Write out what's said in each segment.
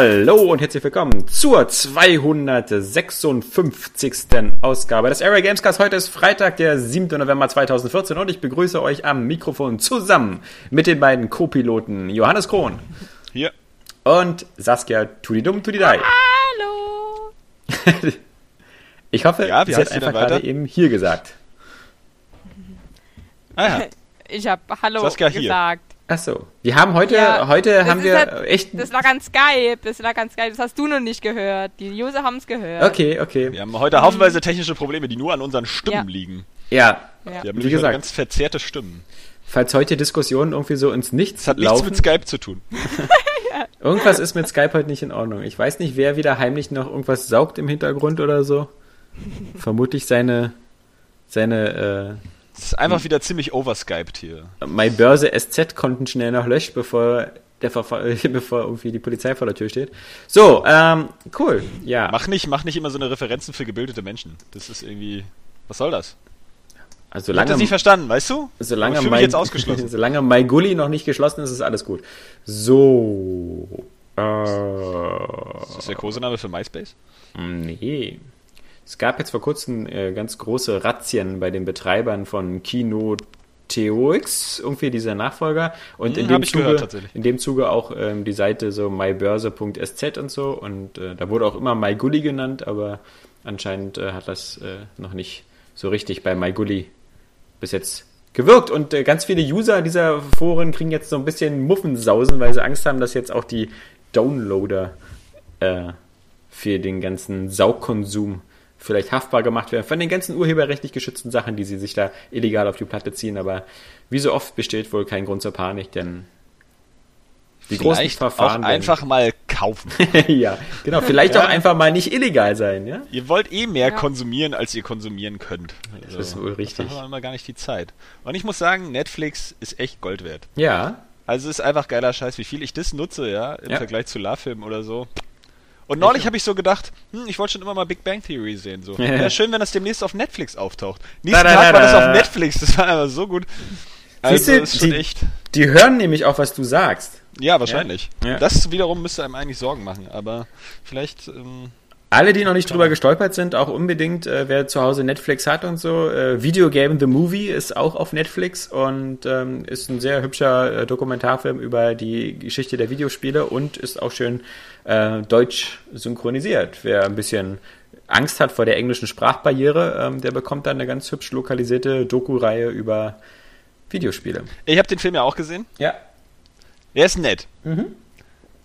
Hallo und herzlich willkommen zur 256. Ausgabe des Area Gamescast. Heute ist Freitag, der 7. November 2014 und ich begrüße euch am Mikrofon zusammen mit den beiden Co-Piloten Johannes Krohn. Hier. Und Saskia Tudidum Tudidai. Hallo. ich hoffe, Ja, sie hat einfach gerade eben hier gesagt. Ah ja. Ich habe Hallo Saskia hier. Ach so. Wir haben heute, Ja, heute das haben wir halt- echt. Das lag an Skype. Das lag an Skype. Das hast du noch nicht gehört. Die User haben es gehört. Okay, okay. Wir haben heute haufenweise technische Probleme, die nur an unseren Stimmen Ja. liegen. Ja, Ja. Wir haben Wie nämlich gesagt. ganz verzerrte Stimmen. falls heute Diskussionen irgendwie so ins Nichts Das hat nichts laufen. mit Skype zu tun. Irgendwas ist mit Skype heute nicht in Ordnung. Ich weiß nicht, wer wieder heimlich noch irgendwas saugt im Hintergrund oder so. Vermutlich seine, seine Es ist einfach wieder ziemlich overskyped hier. My Börse SZ-Konten schnell noch löscht, bevor, der Verfa bevor irgendwie die Polizei vor der Tür steht. So, ähm, cool. Ja, Mach nicht, mach nicht immer so eine Referenzen für gebildete Menschen. Das ist irgendwie. Was soll das? also Ich hab das nicht verstanden, weißt du? solange, ich mich jetzt ausgeschlossen. solange My Gully noch nicht geschlossen ist, ist alles gut. So. Äh, Ist das der Kosename für MySpace? Nee. Es gab jetzt vor kurzem äh, ganz große Razzien bei den Betreibern von Kino TOX, irgendwie dieser Nachfolger. Und in, Hm, dem Zuge, gehört, in dem Zuge auch ähm, die Seite so mybörse.sz und so. Und äh, da wurde auch immer MyGully genannt, aber anscheinend äh, hat das äh, noch nicht so richtig bei MyGully bis jetzt gewirkt. Und äh, ganz viele User dieser Foren kriegen jetzt so ein bisschen Muffensausen, weil sie Angst haben, dass jetzt auch die Downloader äh, für den ganzen Saugkonsum vielleicht haftbar gemacht werden, von den ganzen urheberrechtlich geschützten Sachen, die sie sich da illegal auf die Platte ziehen. Aber wie so oft besteht wohl kein Grund zur Panik, denn die großen Vielleicht Verfahren auch einfach mal kaufen. ja, genau, vielleicht Ja. auch einfach mal nicht illegal sein, ja? ihr wollt eh mehr Ja. konsumieren, als ihr konsumieren könnt. Das ist wohl richtig. Da haben wir immer gar nicht die Zeit. Und ich muss sagen, Netflix ist echt Gold wert. Ja, Also es ist einfach geiler Scheiß, wie viel ich das nutze, ja, im Ja. Vergleich zu La-Film oder so. Und neulich habe ich so gedacht, hm, ich wollte schon immer mal Big Bang Theory sehen. So. Ja, schön, wenn das demnächst auf Netflix auftaucht. Nächsten Tag war das da. auf Netflix, das war aber so gut. Also Siehst du, das ist schon die- echt. die hören nämlich auch, was du sagst. Ja, wahrscheinlich. Ja. Das wiederum müsste einem eigentlich Sorgen machen, aber vielleicht. Ähm, Alle, die noch nicht drüber gestolpert sind, auch unbedingt, äh, wer zu Hause Netflix hat und so. Äh, Video Game The Movie ist auch auf Netflix und ähm, ist ein sehr hübscher äh, Dokumentarfilm über die Geschichte der Videospiele und ist auch schön äh, deutsch synchronisiert. Wer ein bisschen Angst hat vor der englischen Sprachbarriere, ähm, der bekommt dann eine ganz hübsch lokalisierte Doku-Reihe über Videospiele. ich habe den Film ja auch gesehen. Ja. Er ist nett. Mhm.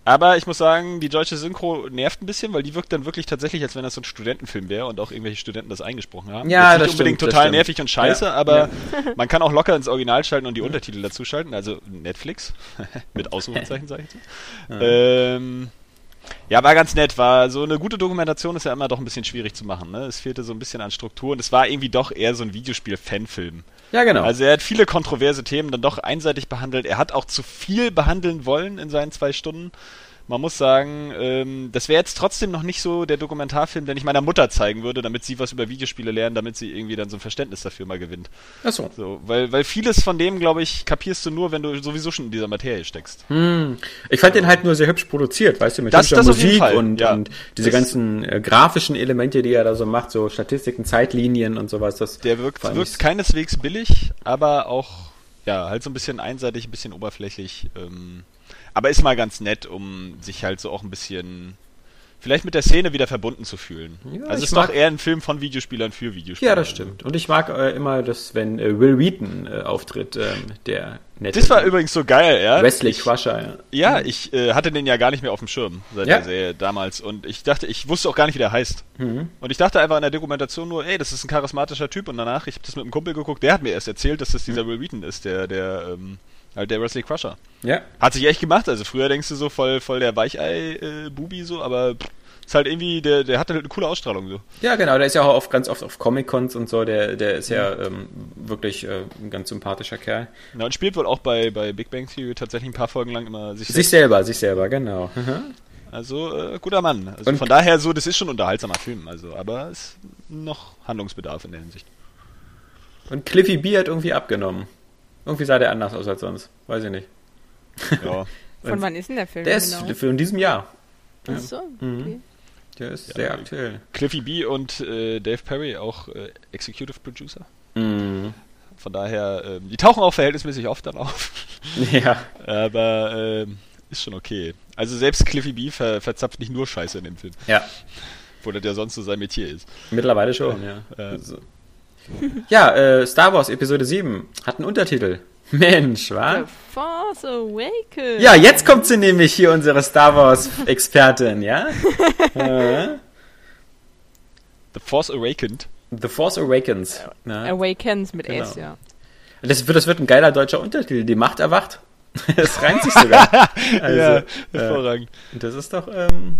Aber ich muss sagen, die deutsche Synchro nervt ein bisschen, weil die wirkt dann wirklich tatsächlich, als wenn das so ein Studentenfilm wäre und auch irgendwelche Studenten das eingesprochen haben. Ja, das nicht unbedingt stimmt, das total stimmt. nervig und scheiße, Ja. aber man kann auch locker ins Original schalten und die Untertitel dazu schalten, also Netflix mit Ausrufezeichen sage ich jetzt. Ähm, ja, war ganz nett. War so eine gute Dokumentation ist ja immer doch ein bisschen schwierig zu machen. Ne? Es fehlte so ein bisschen an Struktur und es war irgendwie doch eher so ein Videospiel-Fanfilm. Ja, genau. Also er hat viele kontroverse Themen dann doch einseitig behandelt. Er hat auch zu viel behandeln wollen in seinen zwei Stunden. Man muss sagen, ähm, das wäre jetzt trotzdem noch nicht so der Dokumentarfilm, den ich meiner Mutter zeigen würde, damit sie was über Videospiele lernt, damit sie irgendwie dann so ein Verständnis dafür mal gewinnt. Achso. So, weil, weil vieles von dem, glaube ich, kapierst du nur, wenn du sowieso schon in dieser Materie steckst. Hm. Ich fand den halt nur sehr hübsch produziert, weißt du, mit Das- das Musik und, ja. und diese Das- ganzen äh, grafischen Elemente, die er da so macht, so Statistiken, Zeitlinien und sowas. Das Der wirkt, wirkt ich- keineswegs billig, aber auch, ja, halt so ein bisschen einseitig, ein bisschen oberflächlich. Ähm, aber ist mal ganz nett, um sich halt so auch ein bisschen, vielleicht mit der Szene wieder verbunden zu fühlen. Ja, also ich ist doch eher ein Film von Videospielern für Videospieler. Ja, das stimmt. Und ich mag äh, immer das, wenn äh, Will Wheaton äh, auftritt, ähm, der nette Das war übrigens so geil, ja. Wesley ich, Crusher. Ja. Ja, ich äh, hatte den ja gar nicht mehr auf dem Schirm seit Ja. der Serie damals und ich dachte, ich wusste auch gar nicht, wie der heißt. Mhm. Und ich dachte einfach in der Dokumentation nur, ey, das ist ein charismatischer Typ und danach, ich habe das mit einem Kumpel geguckt, der hat mir erst erzählt, dass das dieser Will Wheaton ist, der, der, ähm, halt der Wesley Crusher. ja. Hat sich echt gemacht, also früher denkst du so voll, voll der Weichei-Bubi so, aber pff, ist halt irgendwie, der, der hatte halt eine coole Ausstrahlung so. Ja, genau. Der ist ja auch oft, ganz oft auf Comic-Cons und so. Der, der ist ja ähm, wirklich äh, ein ganz sympathischer Kerl. Ja, und spielt wohl auch bei, bei Big Bang Theory tatsächlich ein paar Folgen lang immer sich, Sich selbst. selber, sich selber, genau. Mhm. Also äh, guter Mann. Also Und- von daher so, das ist schon ein unterhaltsamer Film, also, aber es ist noch Handlungsbedarf in der Hinsicht. Und Cliffy B hat irgendwie abgenommen. Irgendwie sah der anders aus als sonst. Weiß ich nicht. Ja. Von wann ist denn der Film Der ist genau? für in diesem Jahr. Ach so, Mhm. okay. Der ist Ja, sehr aktuell. Cliffy B und äh, Dave Perry auch äh, Executive Producer. Mhm. Von daher, ähm, die tauchen auch verhältnismäßig oft dann auf. Ja. Aber ähm, ist schon okay. Also selbst Cliffy B ver verzapft nicht nur Scheiße in dem Film, Ja. wo das ja sonst so sein Metier ist. Mittlerweile schon, ja. Ja. So. Ja, äh, Star Wars Episode 7 hat einen Untertitel. Mensch, wa? The Force Awakens. Ja, jetzt kommt sie nämlich hier, unsere Star Wars Expertin, ja? äh, The Force Awakened. The Force Awakens. Ja. Awakens mit Genau. S, ja. Das, wird, das wird ein geiler deutscher Untertitel. Die Macht erwacht. Das reimt sich sogar. Also, ja, äh, hervorragend. das ist doch ähm,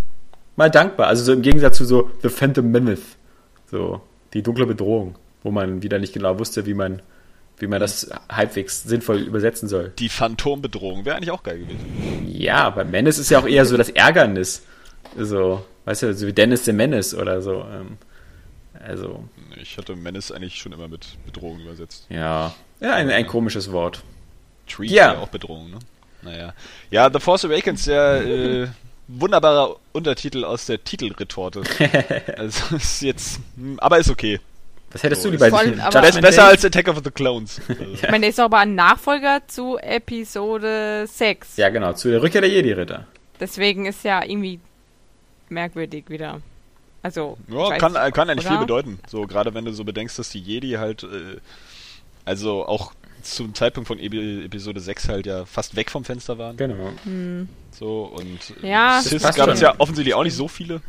mal dankbar. Also so im Gegensatz zu so The Phantom Menace. So, die dunkle Bedrohung, wo man wieder nicht genau wusste, wie man, wie man das halbwegs sinnvoll übersetzen soll. Die Phantombedrohung wäre eigentlich auch geil gewesen. Ja, bei Menace ist ja auch eher so das Ärgernis. So, weißt du, so wie Dennis the Menace oder so. Ähm, also, Ich hatte Menace eigentlich schon immer mit Bedrohung übersetzt. ja. Ja, ein, ein komisches Wort. Treat Ja. ja auch Bedrohung, ne? Naja. Ja, The Force Awakens, der äh, wunderbarer Untertitel aus der Titelretorte. also ist jetzt, hm, aber ist okay. Was hättest So, du lieber? voll, Judgment besser als Attack of the Clones. Ich meine, der ist doch aber ein Nachfolger zu Episode 6. Ja, genau, zu der Rückkehr der Jedi-Ritter. Deswegen ist ja irgendwie merkwürdig wieder. Also, Ja, kann, nicht, kann eigentlich oder? viel bedeuten. So, gerade wenn du so bedenkst, dass die Jedi halt, äh, also auch zum Zeitpunkt von Epi- Episode 6 halt ja fast weg vom Fenster waren. Genau. So, und äh, Ja, passt gab es ja offensichtlich auch nicht so viele.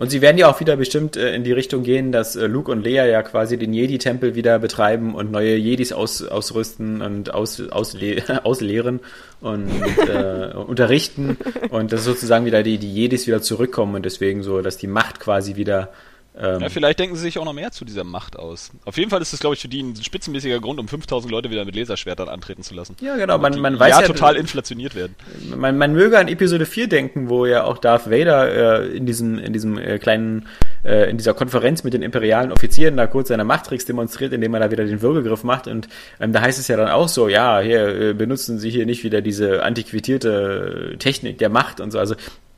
Und sie werden ja auch wieder bestimmt äh, in die Richtung gehen, dass äh, Luke und Leia ja quasi den Jedi-Tempel wieder betreiben und neue Jedis aus, ausrüsten und aus, ausle auslehren und äh, unterrichten. Und dass sozusagen wieder die, die Jedis wieder zurückkommen und deswegen so, dass die Macht quasi wieder ähm, Ja, vielleicht denken sie sich auch noch mehr zu dieser Macht aus. Auf jeden Fall ist das, glaube ich, für die ein spitzenmäßiger Grund, um 5000 Leute wieder mit Laserschwertern antreten zu lassen. Ja, genau, man, man weiß ja ja, total inflationiert werden. man, man möge an Episode 4 denken, wo ja auch Darth Vader äh, in diesem, in diesem äh, kleinen, äh, in dieser Konferenz mit den imperialen Offizieren da kurz seine Machttricks demonstriert, indem er da wieder den Würgegriff macht. Und ähm, da heißt es ja dann auch so, ja, hier äh, benutzen Sie hier nicht wieder diese antiquierte Technik der Macht und so. Also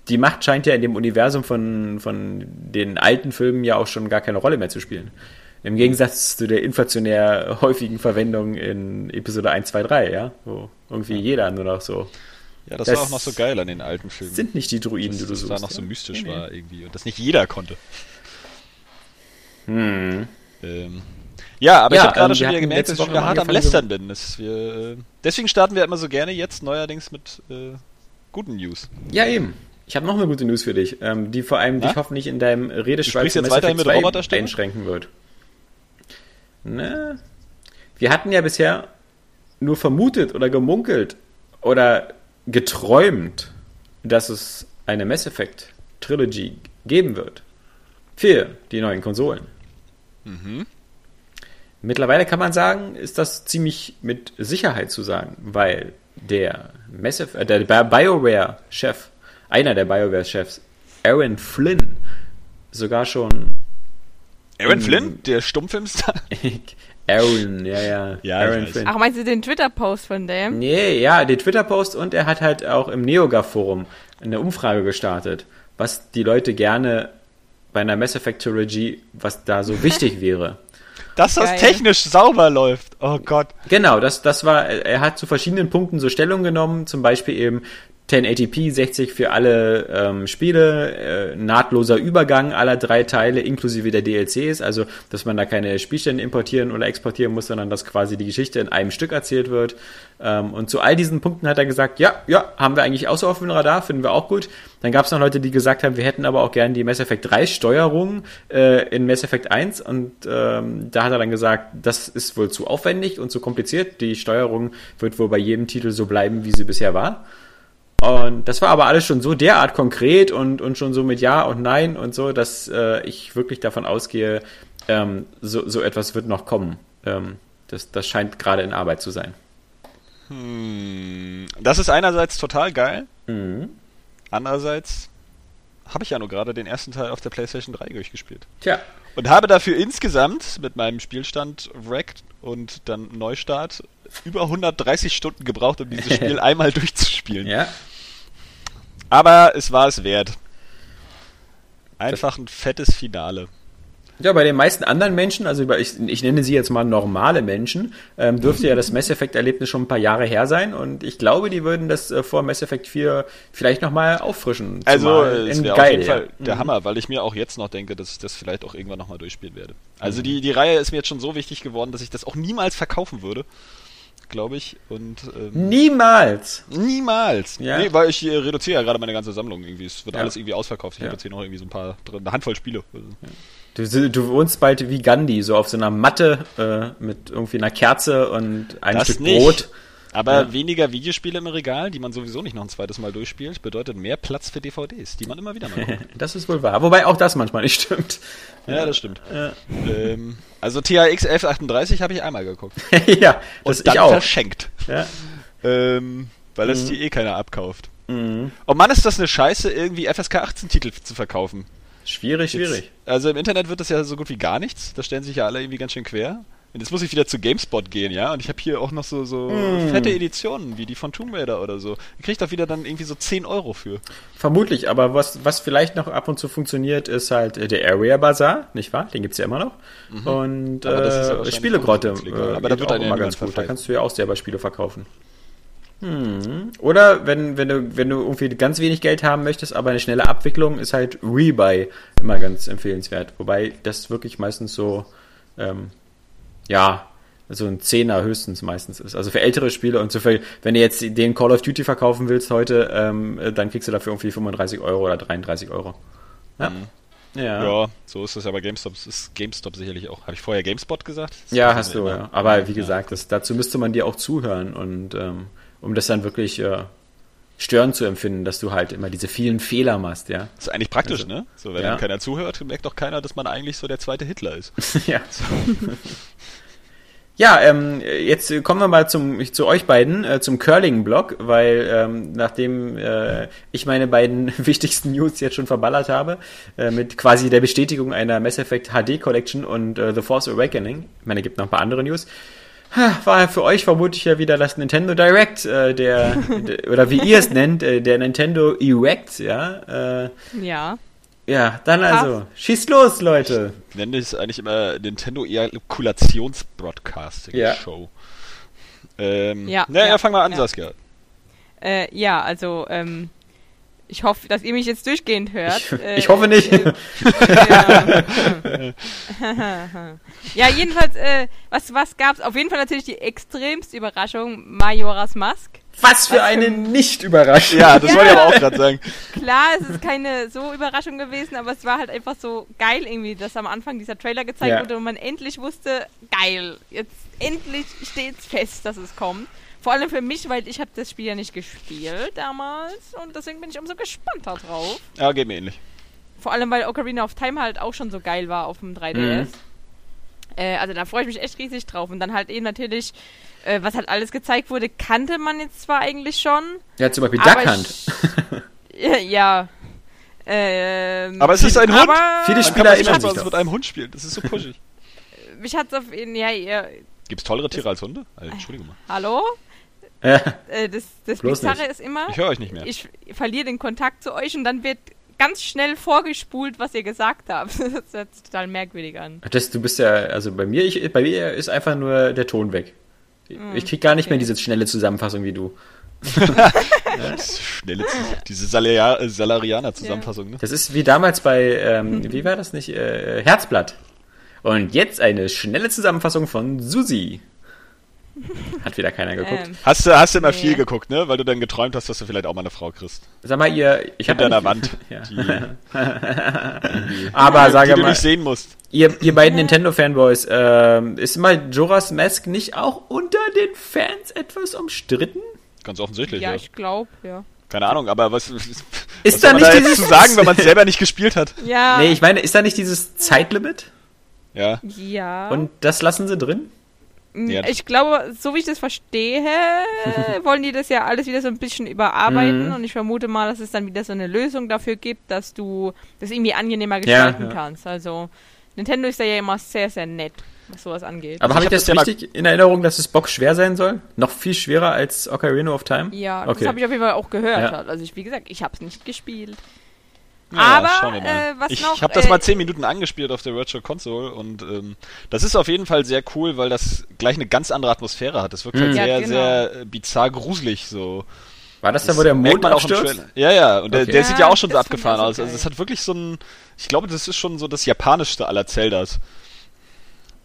die Macht scheint ja in dem Universum von, von den alten Filmen ja auch schon gar keine Rolle mehr zu spielen. Im Gegensatz zu der inflationär häufigen Verwendung in Episode 1, 2, 3, ja, wo irgendwie jeder nur noch so Ja, das, Das war auch noch so geil an den alten Filmen. sind nicht die Druiden, die du das suchst. da noch so ja? mystisch Nee, nee. war irgendwie und das nicht jeder konnte. Hm. Ähm, ja, aber Ja, ich habe gerade ähm, schon wieder gemerkt, dass ich wieder hart am Lästern bin. Das wir, äh, deswegen starten wir immer so gerne jetzt neuerdings mit äh, guten News. Ja, eben. Ich habe noch eine gute News für dich, ähm, die vor allem Na? dich hoffentlich in deinem Redeschweiz jetzt weiterhin mit 2 Roboterstimme? einschränken wird. Ne? Wir hatten ja bisher nur vermutet oder gemunkelt oder geträumt, dass es eine Mass Effect Trilogy geben wird. Für die neuen Konsolen. Mhm. Mittlerweile kann man sagen, ist das ziemlich mit Sicherheit zu sagen, weil der äh, der BioWare-Chef, einer der BioWare-Chefs, Aaron Flynn, sogar schon Aaron Flynn, der Stummfilmstar. Aaron, ja, ja, Ja, Aaron. Flynn. Ach, meinst du den Twitter-Post von dem? Nee, ja, den Twitter-Post und er hat halt auch im NeoGAF-Forum eine Umfrage gestartet, was die Leute gerne bei einer Mass Effect Trilogy, was da so wichtig wäre. Dass das Geil. technisch sauber läuft. Oh Gott. Genau, das, das war, er hat zu verschiedenen Punkten so Stellung genommen, zum Beispiel eben 1080p 60 für alle ähm, Spiele, äh, nahtloser Übergang aller drei Teile inklusive der DLCs, also dass man da keine Spielstände importieren oder exportieren muss, sondern dass quasi die Geschichte in einem Stück erzählt wird. Ähm, und zu all diesen Punkten hat er gesagt, ja, ja, haben wir eigentlich auch so auf dem Radar, finden wir auch gut. Dann gab es noch Leute, die gesagt haben, wir hätten aber auch gern die Mass Effect 3 Steuerung äh, in Mass Effect 1 und ähm, da hat er dann gesagt, das ist wohl zu aufwendig und zu kompliziert. Die Steuerung wird wohl bei jedem Titel so bleiben, wie sie bisher war. Und das war aber alles schon so derart konkret und, und schon so mit Ja und Nein und so, dass äh, ich wirklich davon ausgehe, ähm, so, so etwas wird noch kommen. Ähm, das, das scheint gerade in Arbeit zu sein. Hm, das ist einerseits total geil. Mhm. Andererseits habe ich ja nur gerade den ersten Teil auf der PlayStation 3 durchgespielt. Tja, Und habe dafür insgesamt mit meinem Spielstand Wrecked und dann Neustart über 130 Stunden gebraucht, um dieses Spiel einmal durchzuspielen. ja. Aber es war es wert. Einfach ein fettes Finale. Ja, bei den meisten anderen Menschen, also ich, ich nenne sie jetzt mal normale Menschen, ähm, dürfte ja das Mass Effect-Erlebnis schon ein paar Jahre her sein und ich glaube, die würden das äh, vor Mass Effect 4 vielleicht nochmal auffrischen. Also, es wäre auf jeden. Fall der Hammer, weil ich mir auch jetzt noch denke, dass ich das vielleicht auch irgendwann nochmal durchspielen werde. Also die, die Reihe ist mir jetzt schon so wichtig geworden, dass ich das auch niemals verkaufen würde, glaube ich. Und ähm, Niemals! niemals. Ja. Nee, weil ich reduziere ja gerade meine ganze Sammlung irgendwie. Es wird Ja. alles irgendwie ausverkauft. Ich Ja. habe jetzt hier noch irgendwie so ein paar, drin, eine Handvoll Spiele. Du, du wohnst bald wie Gandhi, so auf so einer Matte äh, mit irgendwie einer Kerze und einem Das Stück nicht. Brot. Aber Ja. weniger Videospiele im Regal, die man sowieso nicht noch ein zweites Mal durchspielt, bedeutet mehr Platz für DVDs, die man immer wieder mal guckt. Das ist wohl wahr. Wobei auch das manchmal nicht stimmt. ja, das stimmt. Ähm, also THX 1138 habe ich einmal geguckt. ja, das Und dann ich auch. verschenkt. Ja. Ähm, weil Mhm. es die eh keiner abkauft. Oh Mann, ist das eine Scheiße, irgendwie FSK 18 Titel zu verkaufen. Schwierig, schwierig. Jetzt, also im Internet wird das ja so gut wie gar nichts. Da stellen sich ja alle irgendwie ganz schön quer. Und jetzt muss ich wieder zu GameSpot gehen, ja. Und ich habe hier auch noch so, so Hm. fette Editionen, wie die von Tomb Raider oder so. Ich krieg da wieder dann irgendwie so 10 Euro für. Vermutlich, aber was, was vielleicht noch ab und zu funktioniert, ist halt äh, der Area Bazaar, nicht wahr? Den gibt's ja immer noch. Und Mhm. Aber das ist ja äh, Spielegrotte. äh, Aber da wird auch immer ganz gut. Da kannst du ja auch selber Spiele verkaufen. Hm. Oder wenn, wenn du, wenn du irgendwie ganz wenig Geld haben möchtest, aber eine schnelle Abwicklung, ist halt Rebuy immer ganz empfehlenswert. Wobei das wirklich meistens so, ähm, ja, so ein Zehner höchstens meistens ist. Also für ältere Spiele und so viel, wenn du jetzt den Call of Duty verkaufen willst heute, ähm, dann kriegst du dafür irgendwie 35 Euro oder 33 Euro. Ja. Ja. Ja, so ist das ja bei GameStop. Ist GameStop sicherlich auch. Habe ich vorher GameSpot gesagt? Das Ja, hast du, immer. ja. Aber wie gesagt, das, dazu müsste man dir auch zuhören und ähm, um das dann wirklich äh, störend zu empfinden, dass du halt immer diese vielen Fehler machst, ja. Das ist eigentlich praktisch, Also, ne? So, wenn ja. keiner zuhört, merkt doch keiner, dass man eigentlich so der zweite Hitler ist. ja. Ja, ähm, jetzt kommen wir mal zum, zu euch beiden, äh, zum Curling-Blog, weil ähm, nachdem äh, ich meine beiden wichtigsten News jetzt schon verballert habe, äh, mit quasi der Bestätigung einer Mass Effect HD Collection und äh, The Force Awakening, ich meine, es gibt noch ein paar andere News, war für euch vermutlich ja wieder das Nintendo Direct, äh, der, der, oder wie ihr es nennt, äh, der Nintendo Erect, ja. Äh, Ja. ja, dann also, schießt los, Leute. Ich nenne es eigentlich immer Nintendo Ejakulations-Broadcasting Ja. Show. Ähm, Ja, Na, ja, ja, fang mal an, ja. Saskia. Äh, ja, also, ähm, ich hoffe, dass ihr mich jetzt durchgehend hört. Ich, Äh, ich hoffe nicht. äh, ja. ja, jedenfalls, äh, was, was gab's? Auf jeden Fall natürlich die extremste Überraschung, Majoras Mask. Was für eine Nicht-Überraschung. Ja, das wollte ich aber auch gerade sagen. Klar, es ist keine so Überraschung gewesen, aber es war halt einfach so geil irgendwie, dass am Anfang dieser Trailer gezeigt Ja. wurde und man endlich wusste, geil, jetzt endlich steht's fest, dass es kommt. Vor allem für mich, weil ich habe das Spiel ja nicht gespielt damals und deswegen bin ich umso gespannter drauf. Ja, geht mir ähnlich. Vor allem, weil Ocarina of Time halt auch schon so geil war auf dem 3DS. Mhm. Äh, also da freue ich mich echt riesig drauf. Und dann halt eben natürlich, äh, was halt alles gezeigt wurde, kannte man jetzt zwar eigentlich schon. Ja, zum Beispiel Duck Hunt. ich- ja, ja. Ähm, Aber es ist ein Hund. Viele Spieler erinnern sich mit doch. mit einem Hund spielen. Das ist so pushig. mich hat's auf jeden ja, ja, Gibt's tollere Tiere als Hunde? Also, Entschuldigung mal. hallo? Ja. Äh, das das Bizarre nicht. ist immer, Ich höre euch nicht mehr. ich verliere den Kontakt zu euch und dann wird ganz schnell vorgespult, was ihr gesagt habt. Das hört sich total merkwürdig an. Das, du bist ja, also bei mir, ich, bei mir ist einfach nur der Ton weg. Ich krieg gar nicht mehr okay. diese schnelle Zusammenfassung wie du. Das Schnelle, diese Salaria- Salarianer-Zusammenfassung, ne? Das ist wie damals bei, ähm, wie war das nicht, äh, Herzblatt. Und jetzt eine schnelle Zusammenfassung von Susi. Hat wieder keiner geguckt. Ähm, Hast du, hast du immer Nee. viel geguckt, ne? Weil du dann geträumt hast, dass du vielleicht auch mal eine Frau kriegst. Sag mal, ihr, ich habe Hinter einer Wand. Ja. Die, Aber die sage du mal, nicht sehen musst. ihr, ihr beiden Nintendo-Fanboys, ähm, ist Majora's Mask nicht auch unter den Fans etwas umstritten? Ganz offensichtlich, ja, ja. ich glaube, ja. Keine Ahnung, aber was, was Ist soll da nicht da dieses zu sagen, wenn man es selber nicht gespielt hat? Ja. Nee, ich meine, ist da nicht dieses Zeitlimit? Ja. ja. Und das lassen sie drin? Mm, Ja. Ich glaube, so wie ich das verstehe, wollen die das ja alles wieder so ein bisschen überarbeiten Mhm. und ich vermute mal, dass es dann wieder so eine Lösung dafür gibt, dass du das irgendwie angenehmer gestalten ja. kannst. Also Nintendo ist da ja immer sehr, sehr nett, was sowas angeht. Aber Also habe ich ich das das ja richtig in Erinnerung, dass es Bock schwer sein soll? Noch viel schwerer als Ocarina of Time? ja, okay. das habe ich auf jeden Fall auch gehört. Ja. Also ich, wie gesagt, ich habe es nicht gespielt. Ja, Aber, schauen wir mal. äh, was ich noch, habe das äh, mal 10 Minuten angespielt auf der Virtual Console und ähm, das ist auf jeden Fall sehr cool, weil das gleich eine ganz andere Atmosphäre hat. Das wirkt halt Mhm. Ja, sehr, genau. sehr äh, bizarr gruselig so. War das da, wo der Mond man auch abstürzt? Ja, ja, und der, Okay. der sieht Ja, ja auch schon so abgefahren aus. Also es hat wirklich so ein, ich glaube, das ist schon so das japanischste aller Zeldas.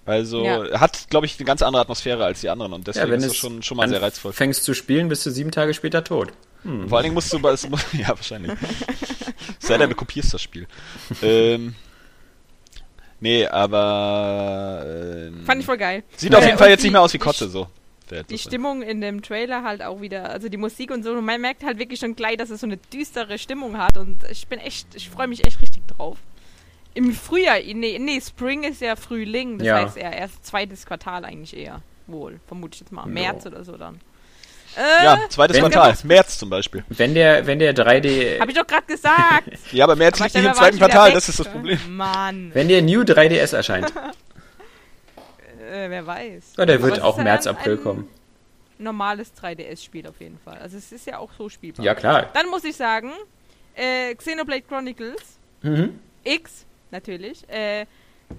Also Ja. hat, glaube ich, eine ganz andere Atmosphäre als die anderen und deswegen Ja, wenn ist es das schon, schon mal sehr reizvoll. fängst zu spielen, bist du sieben Tage später tot. Vor allen Dingen musst du, bei- ja wahrscheinlich. Sei denn, du kopierst das Spiel. ähm, nee, aber ähm, Fand ich voll geil. sieht auf Äh, jeden Fall jetzt die- nicht mehr aus wie Kotze so. Die Stimmung in dem Trailer halt auch wieder, also die Musik und so, und man merkt halt wirklich schon gleich, dass es so eine düstere Stimmung hat und ich bin echt, ich freue mich echt richtig drauf. Im Frühjahr, nee, nee, Spring ist ja Frühling, das Ja. heißt eher erst zweites Quartal eigentlich eher. Wohl, vermute ich jetzt mal. Ja. März oder so dann. Äh, Ja, zweites Wenn- Quartal, März zum Beispiel. Wenn der, wenn der 3D, Hab ich doch gerade gesagt. Ja, aber März Aber liegt nicht im zweiten Quartal, weg. das ist das Problem. Mann, wenn der New 3DS erscheint, äh, wer weiß. ja, der wird auch März, April ein kommen. Normales 3DS-Spiel auf jeden Fall. Also es ist ja auch so spielbar. Ja, klar. Dann muss ich sagen, äh, Xenoblade Chronicles Mhm. X, natürlich. Äh,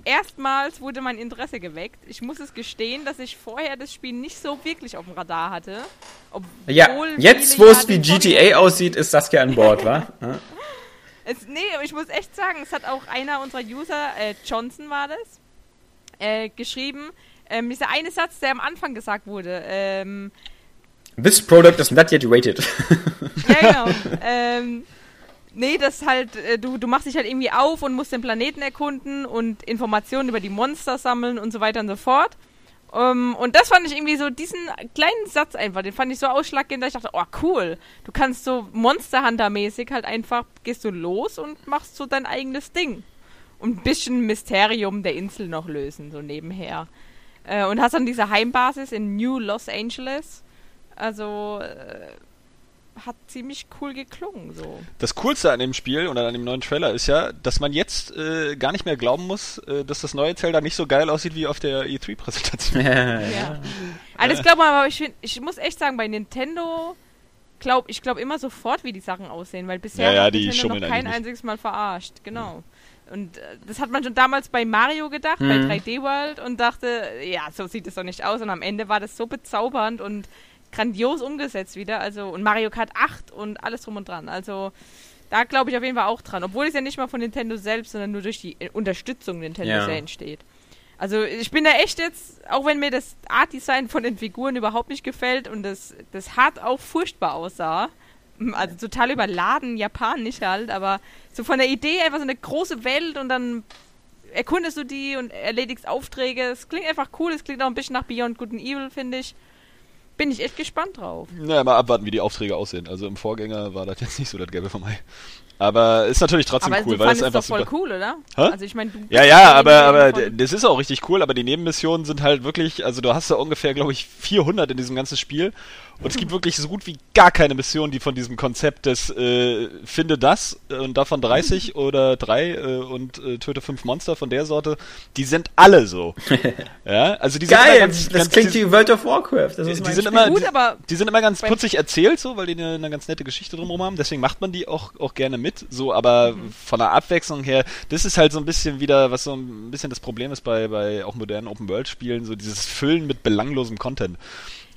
erstmals wurde mein Interesse geweckt. Ich muss es gestehen, dass ich vorher das Spiel nicht so wirklich auf dem Radar hatte. Obwohl Ja, jetzt wo es wie GTA aussieht, ist Saskia an Bord, wa? Ja. Es, nee, ich muss echt sagen, es hat auch einer unserer User, äh, Johnson war das, äh, geschrieben. Ähm, dieser eine Satz, der am Anfang gesagt wurde. Ähm, This product is not yet rated. Ja, genau. ähm, nee, das halt, äh, du, du machst dich halt irgendwie auf und musst den Planeten erkunden und Informationen über die Monster sammeln und so weiter und so fort. Ähm, und das fand ich irgendwie so, diesen kleinen Satz einfach, den fand ich so ausschlaggebend, dass ich dachte, oh cool, du kannst so Monster Hunter-mäßig halt einfach, gehst du los und machst so dein eigenes Ding. Und ein bisschen Mysterium der Insel noch lösen, so nebenher. Äh, und hast dann diese Heimbasis in New Los Angeles. Also, äh, hat ziemlich cool geklungen, so. Das Coolste an dem Spiel oder an dem neuen Trailer ist ja, dass man jetzt äh, gar nicht mehr glauben muss, äh, dass das neue Zelda nicht so geil aussieht wie auf der E3-Präsentation. Ja. Alles glaube aber ich, find, ich muss echt sagen, bei Nintendo glaub ich glaube immer sofort, wie die Sachen aussehen, weil bisher Ja, ja, hat die Nintendo noch kein einziges Mal verarscht. Genau. Und äh, das hat man schon damals bei Mario gedacht, Mhm. bei 3D World und dachte, ja, so sieht es doch nicht aus. Und am Ende war das so bezaubernd und grandios umgesetzt wieder. Also und Mario Kart 8 und alles drum und dran. Also da glaube ich auf jeden Fall auch dran, obwohl es ja nicht mal von Nintendo selbst, sondern nur durch die Unterstützung Nintendo Ja. sehr entsteht. Also ich bin da echt jetzt, auch wenn mir das Art-Design von den Figuren überhaupt nicht gefällt und das, das hart auch furchtbar aussah, m, also total überladen, japanisch halt, aber so von der Idee einfach so eine große Welt und dann erkundest du die und erledigst Aufträge. Es klingt einfach cool, es klingt auch ein bisschen nach Beyond Good and Evil, finde ich. Bin ich echt gespannt drauf. Naja, mal abwarten, wie die Aufträge aussehen. Also im Vorgänger war das jetzt nicht so das Gelbe vom Ei. Aber ist natürlich trotzdem aber cool, du weil es einfach doch voll cool, oder? Hä? Also ich meine, du Ja, ja, aber, aber von- das ist auch richtig cool, aber die Nebenmissionen sind halt wirklich, also du hast da ungefähr, glaube ich, 400 in diesem ganzen Spiel und es gibt wirklich so gut wie gar keine Mission, die von diesem Konzept des äh, finde das äh, und davon 30 oder drei äh, und äh, töte fünf Monster von der Sorte, die sind alle so. ja, also die sind Geil, immer ganz, das ganz klingt die, wie World of Warcraft. Das ist die sind Spiel. immer, Gut, die, aber die sind immer ganz putzig erzählt, so, weil die eine, eine ganz nette Geschichte drumherum haben. Deswegen macht man die auch, auch gerne mit. So, aber Mhm. von der Abwechslung her, das ist halt so ein bisschen wieder, was so ein bisschen das Problem ist bei, bei auch modernen Open-World-Spielen, so dieses Füllen mit belanglosem Content.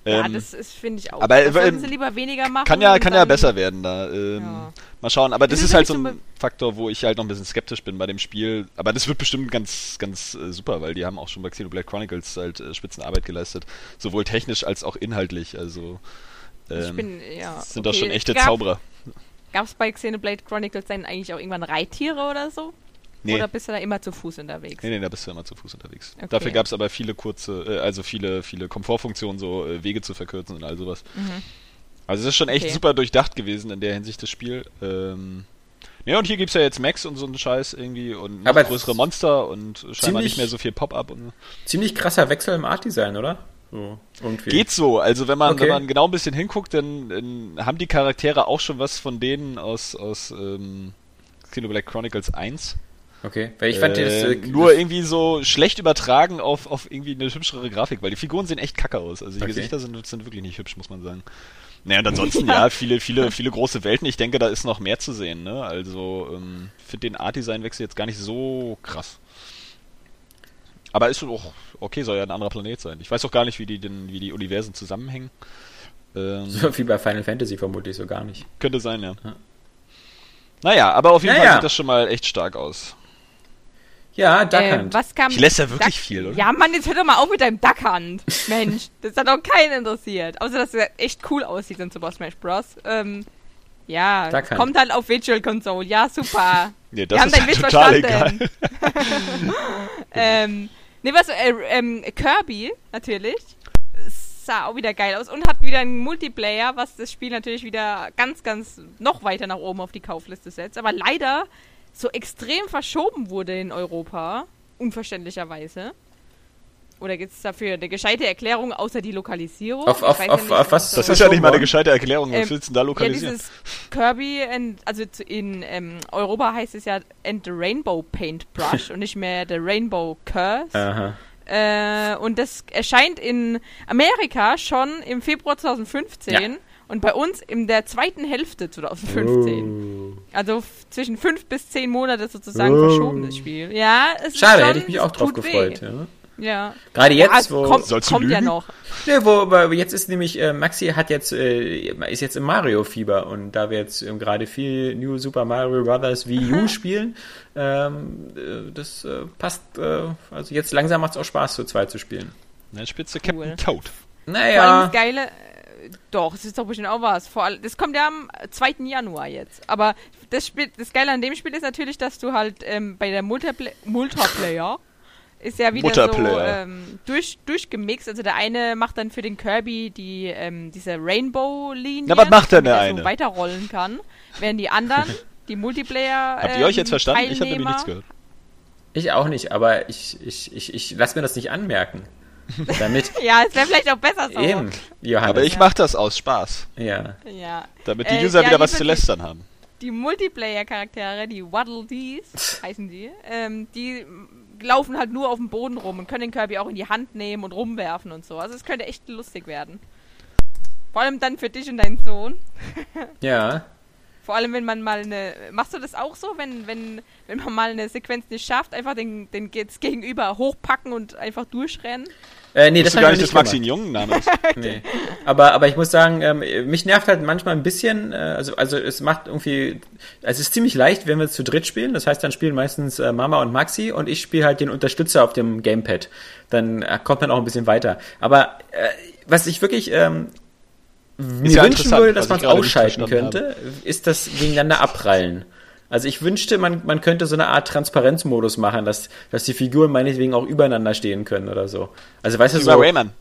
Ja, Ähm, das ist finde ich auch. aber, das äh, ähm, sie lieber weniger machen. kann ja, kann ja besser werden da. Ähm, Ja. Mal schauen. Aber das Es ist, halt so ein Faktor, wo ich halt noch ein bisschen skeptisch bin bei dem Spiel. Aber das wird bestimmt ganz, ganz äh, super, weil die haben auch schon bei Xenoblade Chronicles halt äh, Spitzenarbeit geleistet. Sowohl technisch als auch inhaltlich. Also Ich ähm, bin, ja. sind doch okay. schon echte Gab- Zauberer. Gab es bei Xenoblade Chronicles dann eigentlich auch irgendwann Reittiere oder so? Nee. Oder bist du da immer zu Fuß unterwegs? Nee, nee, da bist du immer zu Fuß unterwegs. Okay. Dafür gab es aber viele kurze, äh, also viele, viele Komfortfunktionen, so äh, Wege zu verkürzen und all sowas. Mhm. Also es ist schon echt Okay. super durchdacht gewesen in der Hinsicht das Spiel. Ähm, ja, und hier gibt's ja jetzt Max und so einen Scheiß irgendwie und noch Aber größere Monster und scheinbar ziemlich- nicht mehr so viel Pop-up und Ziemlich krasser Wechsel im Art-Design, oder? So, irgendwie. Geht so. Also wenn man, Okay. wenn man genau ein bisschen hinguckt, dann, dann haben die Charaktere auch schon was von denen aus, aus ähm, Xenoblade Chronicles 1. Okay, weil ich fand äh, das, äh, nur irgendwie so schlecht übertragen auf, auf irgendwie eine hübschere Grafik, weil die Figuren sehen echt kacke aus. Also die Okay. Gesichter sind, sind wirklich nicht hübsch, muss man sagen. Naja, und ansonsten, ja, viele, viele, viele große Welten. Ich denke, da ist noch mehr zu sehen, ne? Also, ähm, finde den Art-Design-Wechsel jetzt gar nicht so krass. Aber ist auch okay, soll ja ein anderer Planet sein. Ich weiß auch gar nicht, wie die, denn, wie die Universen zusammenhängen. Ähm, so wie bei Final Fantasy vermutlich so gar nicht. Könnte sein, ja. ja. Naja, aber auf jeden naja. Fall sieht das schon mal echt stark aus. Ja, äh. Was kam ich lässt ja wirklich Duck viel, oder? Ja, Mann, jetzt hör doch mal auf mit deinem Duck Hunt. Mensch, das hat doch keinen interessiert. Außer, dass er echt cool aussieht in Super Smash Bros. Ähm, ja, kommt halt auf Virtual Console. Ja, super. nee, das Wir ist haben dein total verstanden. egal. ähm, ne, was, äh, ähm, Kirby, natürlich. Sah auch wieder geil aus und hat wieder einen Multiplayer, was das Spiel natürlich wieder ganz, ganz noch weiter nach oben auf die Kaufliste setzt. Aber leider so extrem verschoben wurde in Europa, unverständlicherweise. Oder gibt es dafür eine gescheite Erklärung außer die Lokalisierung? Auf, auf, auf, nicht, auf was? Das ist ja nicht mal eine gescheite Erklärung. Was ähm, willst du denn da lokalisieren? Ja, dieses Kirby, and, also in ähm, Europa heißt es ja And the Rainbow Paintbrush und nicht mehr The Rainbow Curse. Aha. Äh, und das erscheint in Amerika schon im Februar 2015. Ja. Und bei uns in der zweiten Hälfte 2015. Oh. Also zwischen fünf bis zehn Monate sozusagen oh. verschobenes Spiel. Ja, es Schade, ist schon, hätte ich mich auch drauf gefreut. Ja. Ja. Gerade jetzt, ja, wo kommt, kommt ja noch. Ne, wo, jetzt ist nämlich äh, Maxi hat jetzt äh, ist jetzt im Mario Fieber und da wir jetzt ähm, gerade viel New Super Mario Brothers Wii U spielen, ähm, äh, das äh, passt. Äh, also jetzt langsam macht es auch Spaß, zu zweit zu spielen. Dann spielst du Captain cool. Toad. Naja. Vor allem das Geile, doch, es ist doch bestimmt auch was. Vor allem, das kommt ja am 2. Januar jetzt. Aber das, Spiel, das Geile an dem Spiel ist natürlich, dass du halt ähm, bei der Multipla Multiplayer ist ja wieder so ähm, durch, durchgemixt. Also der eine macht dann für den Kirby die ähm, diese Rainbow-Linie, ja, was macht denn der eine? so weiterrollen kann. Während die anderen, die Multiplayer Habt ihr euch jetzt verstanden? Ich habe nämlich nichts gehört. Ich auch nicht, aber ich, ich, ich, ich lasse mir das nicht anmerken. Damit ja, es wäre vielleicht auch besser so. Eben, Johannes. Aber ich mache das aus Spaß. Ja. ja. Damit die äh, User ja, wieder was zu lästern haben. Die Multiplayer-Charaktere, die Waddle Dees heißen die, ähm, die laufen halt nur auf dem Boden rum und können den Kirby auch in die Hand nehmen und rumwerfen und so. Also es könnte echt lustig werden. Vor allem dann für dich und deinen Sohn. ja. Vor allem, wenn man mal eine. Machst du das auch so, wenn, wenn, wenn man mal eine Sequenz nicht schafft, einfach den, den Gegenüber hochpacken und einfach durchrennen? Äh, nee, das gar nicht, dass Maxi ein Jungenname ist. nee. Aber, aber ich muss sagen, ähm, mich nervt halt manchmal ein bisschen, äh, also, also es macht irgendwie, es ist ziemlich leicht, wenn wir zu dritt spielen. Das heißt, dann spielen meistens äh, Mama und Maxi und ich spiele halt den Unterstützer auf dem Gamepad. Dann äh, kommt man auch ein bisschen weiter. Aber äh, was ich wirklich ähm, mir ja wünschen würde, dass man es ausschalten könnte, habe. ist das gegeneinander abprallen. Also ich wünschte, man, man könnte so eine Art Transparenzmodus machen, dass, dass die Figuren meinetwegen auch übereinander stehen können oder so. Also weißt wie du so. Wie bei Rayman.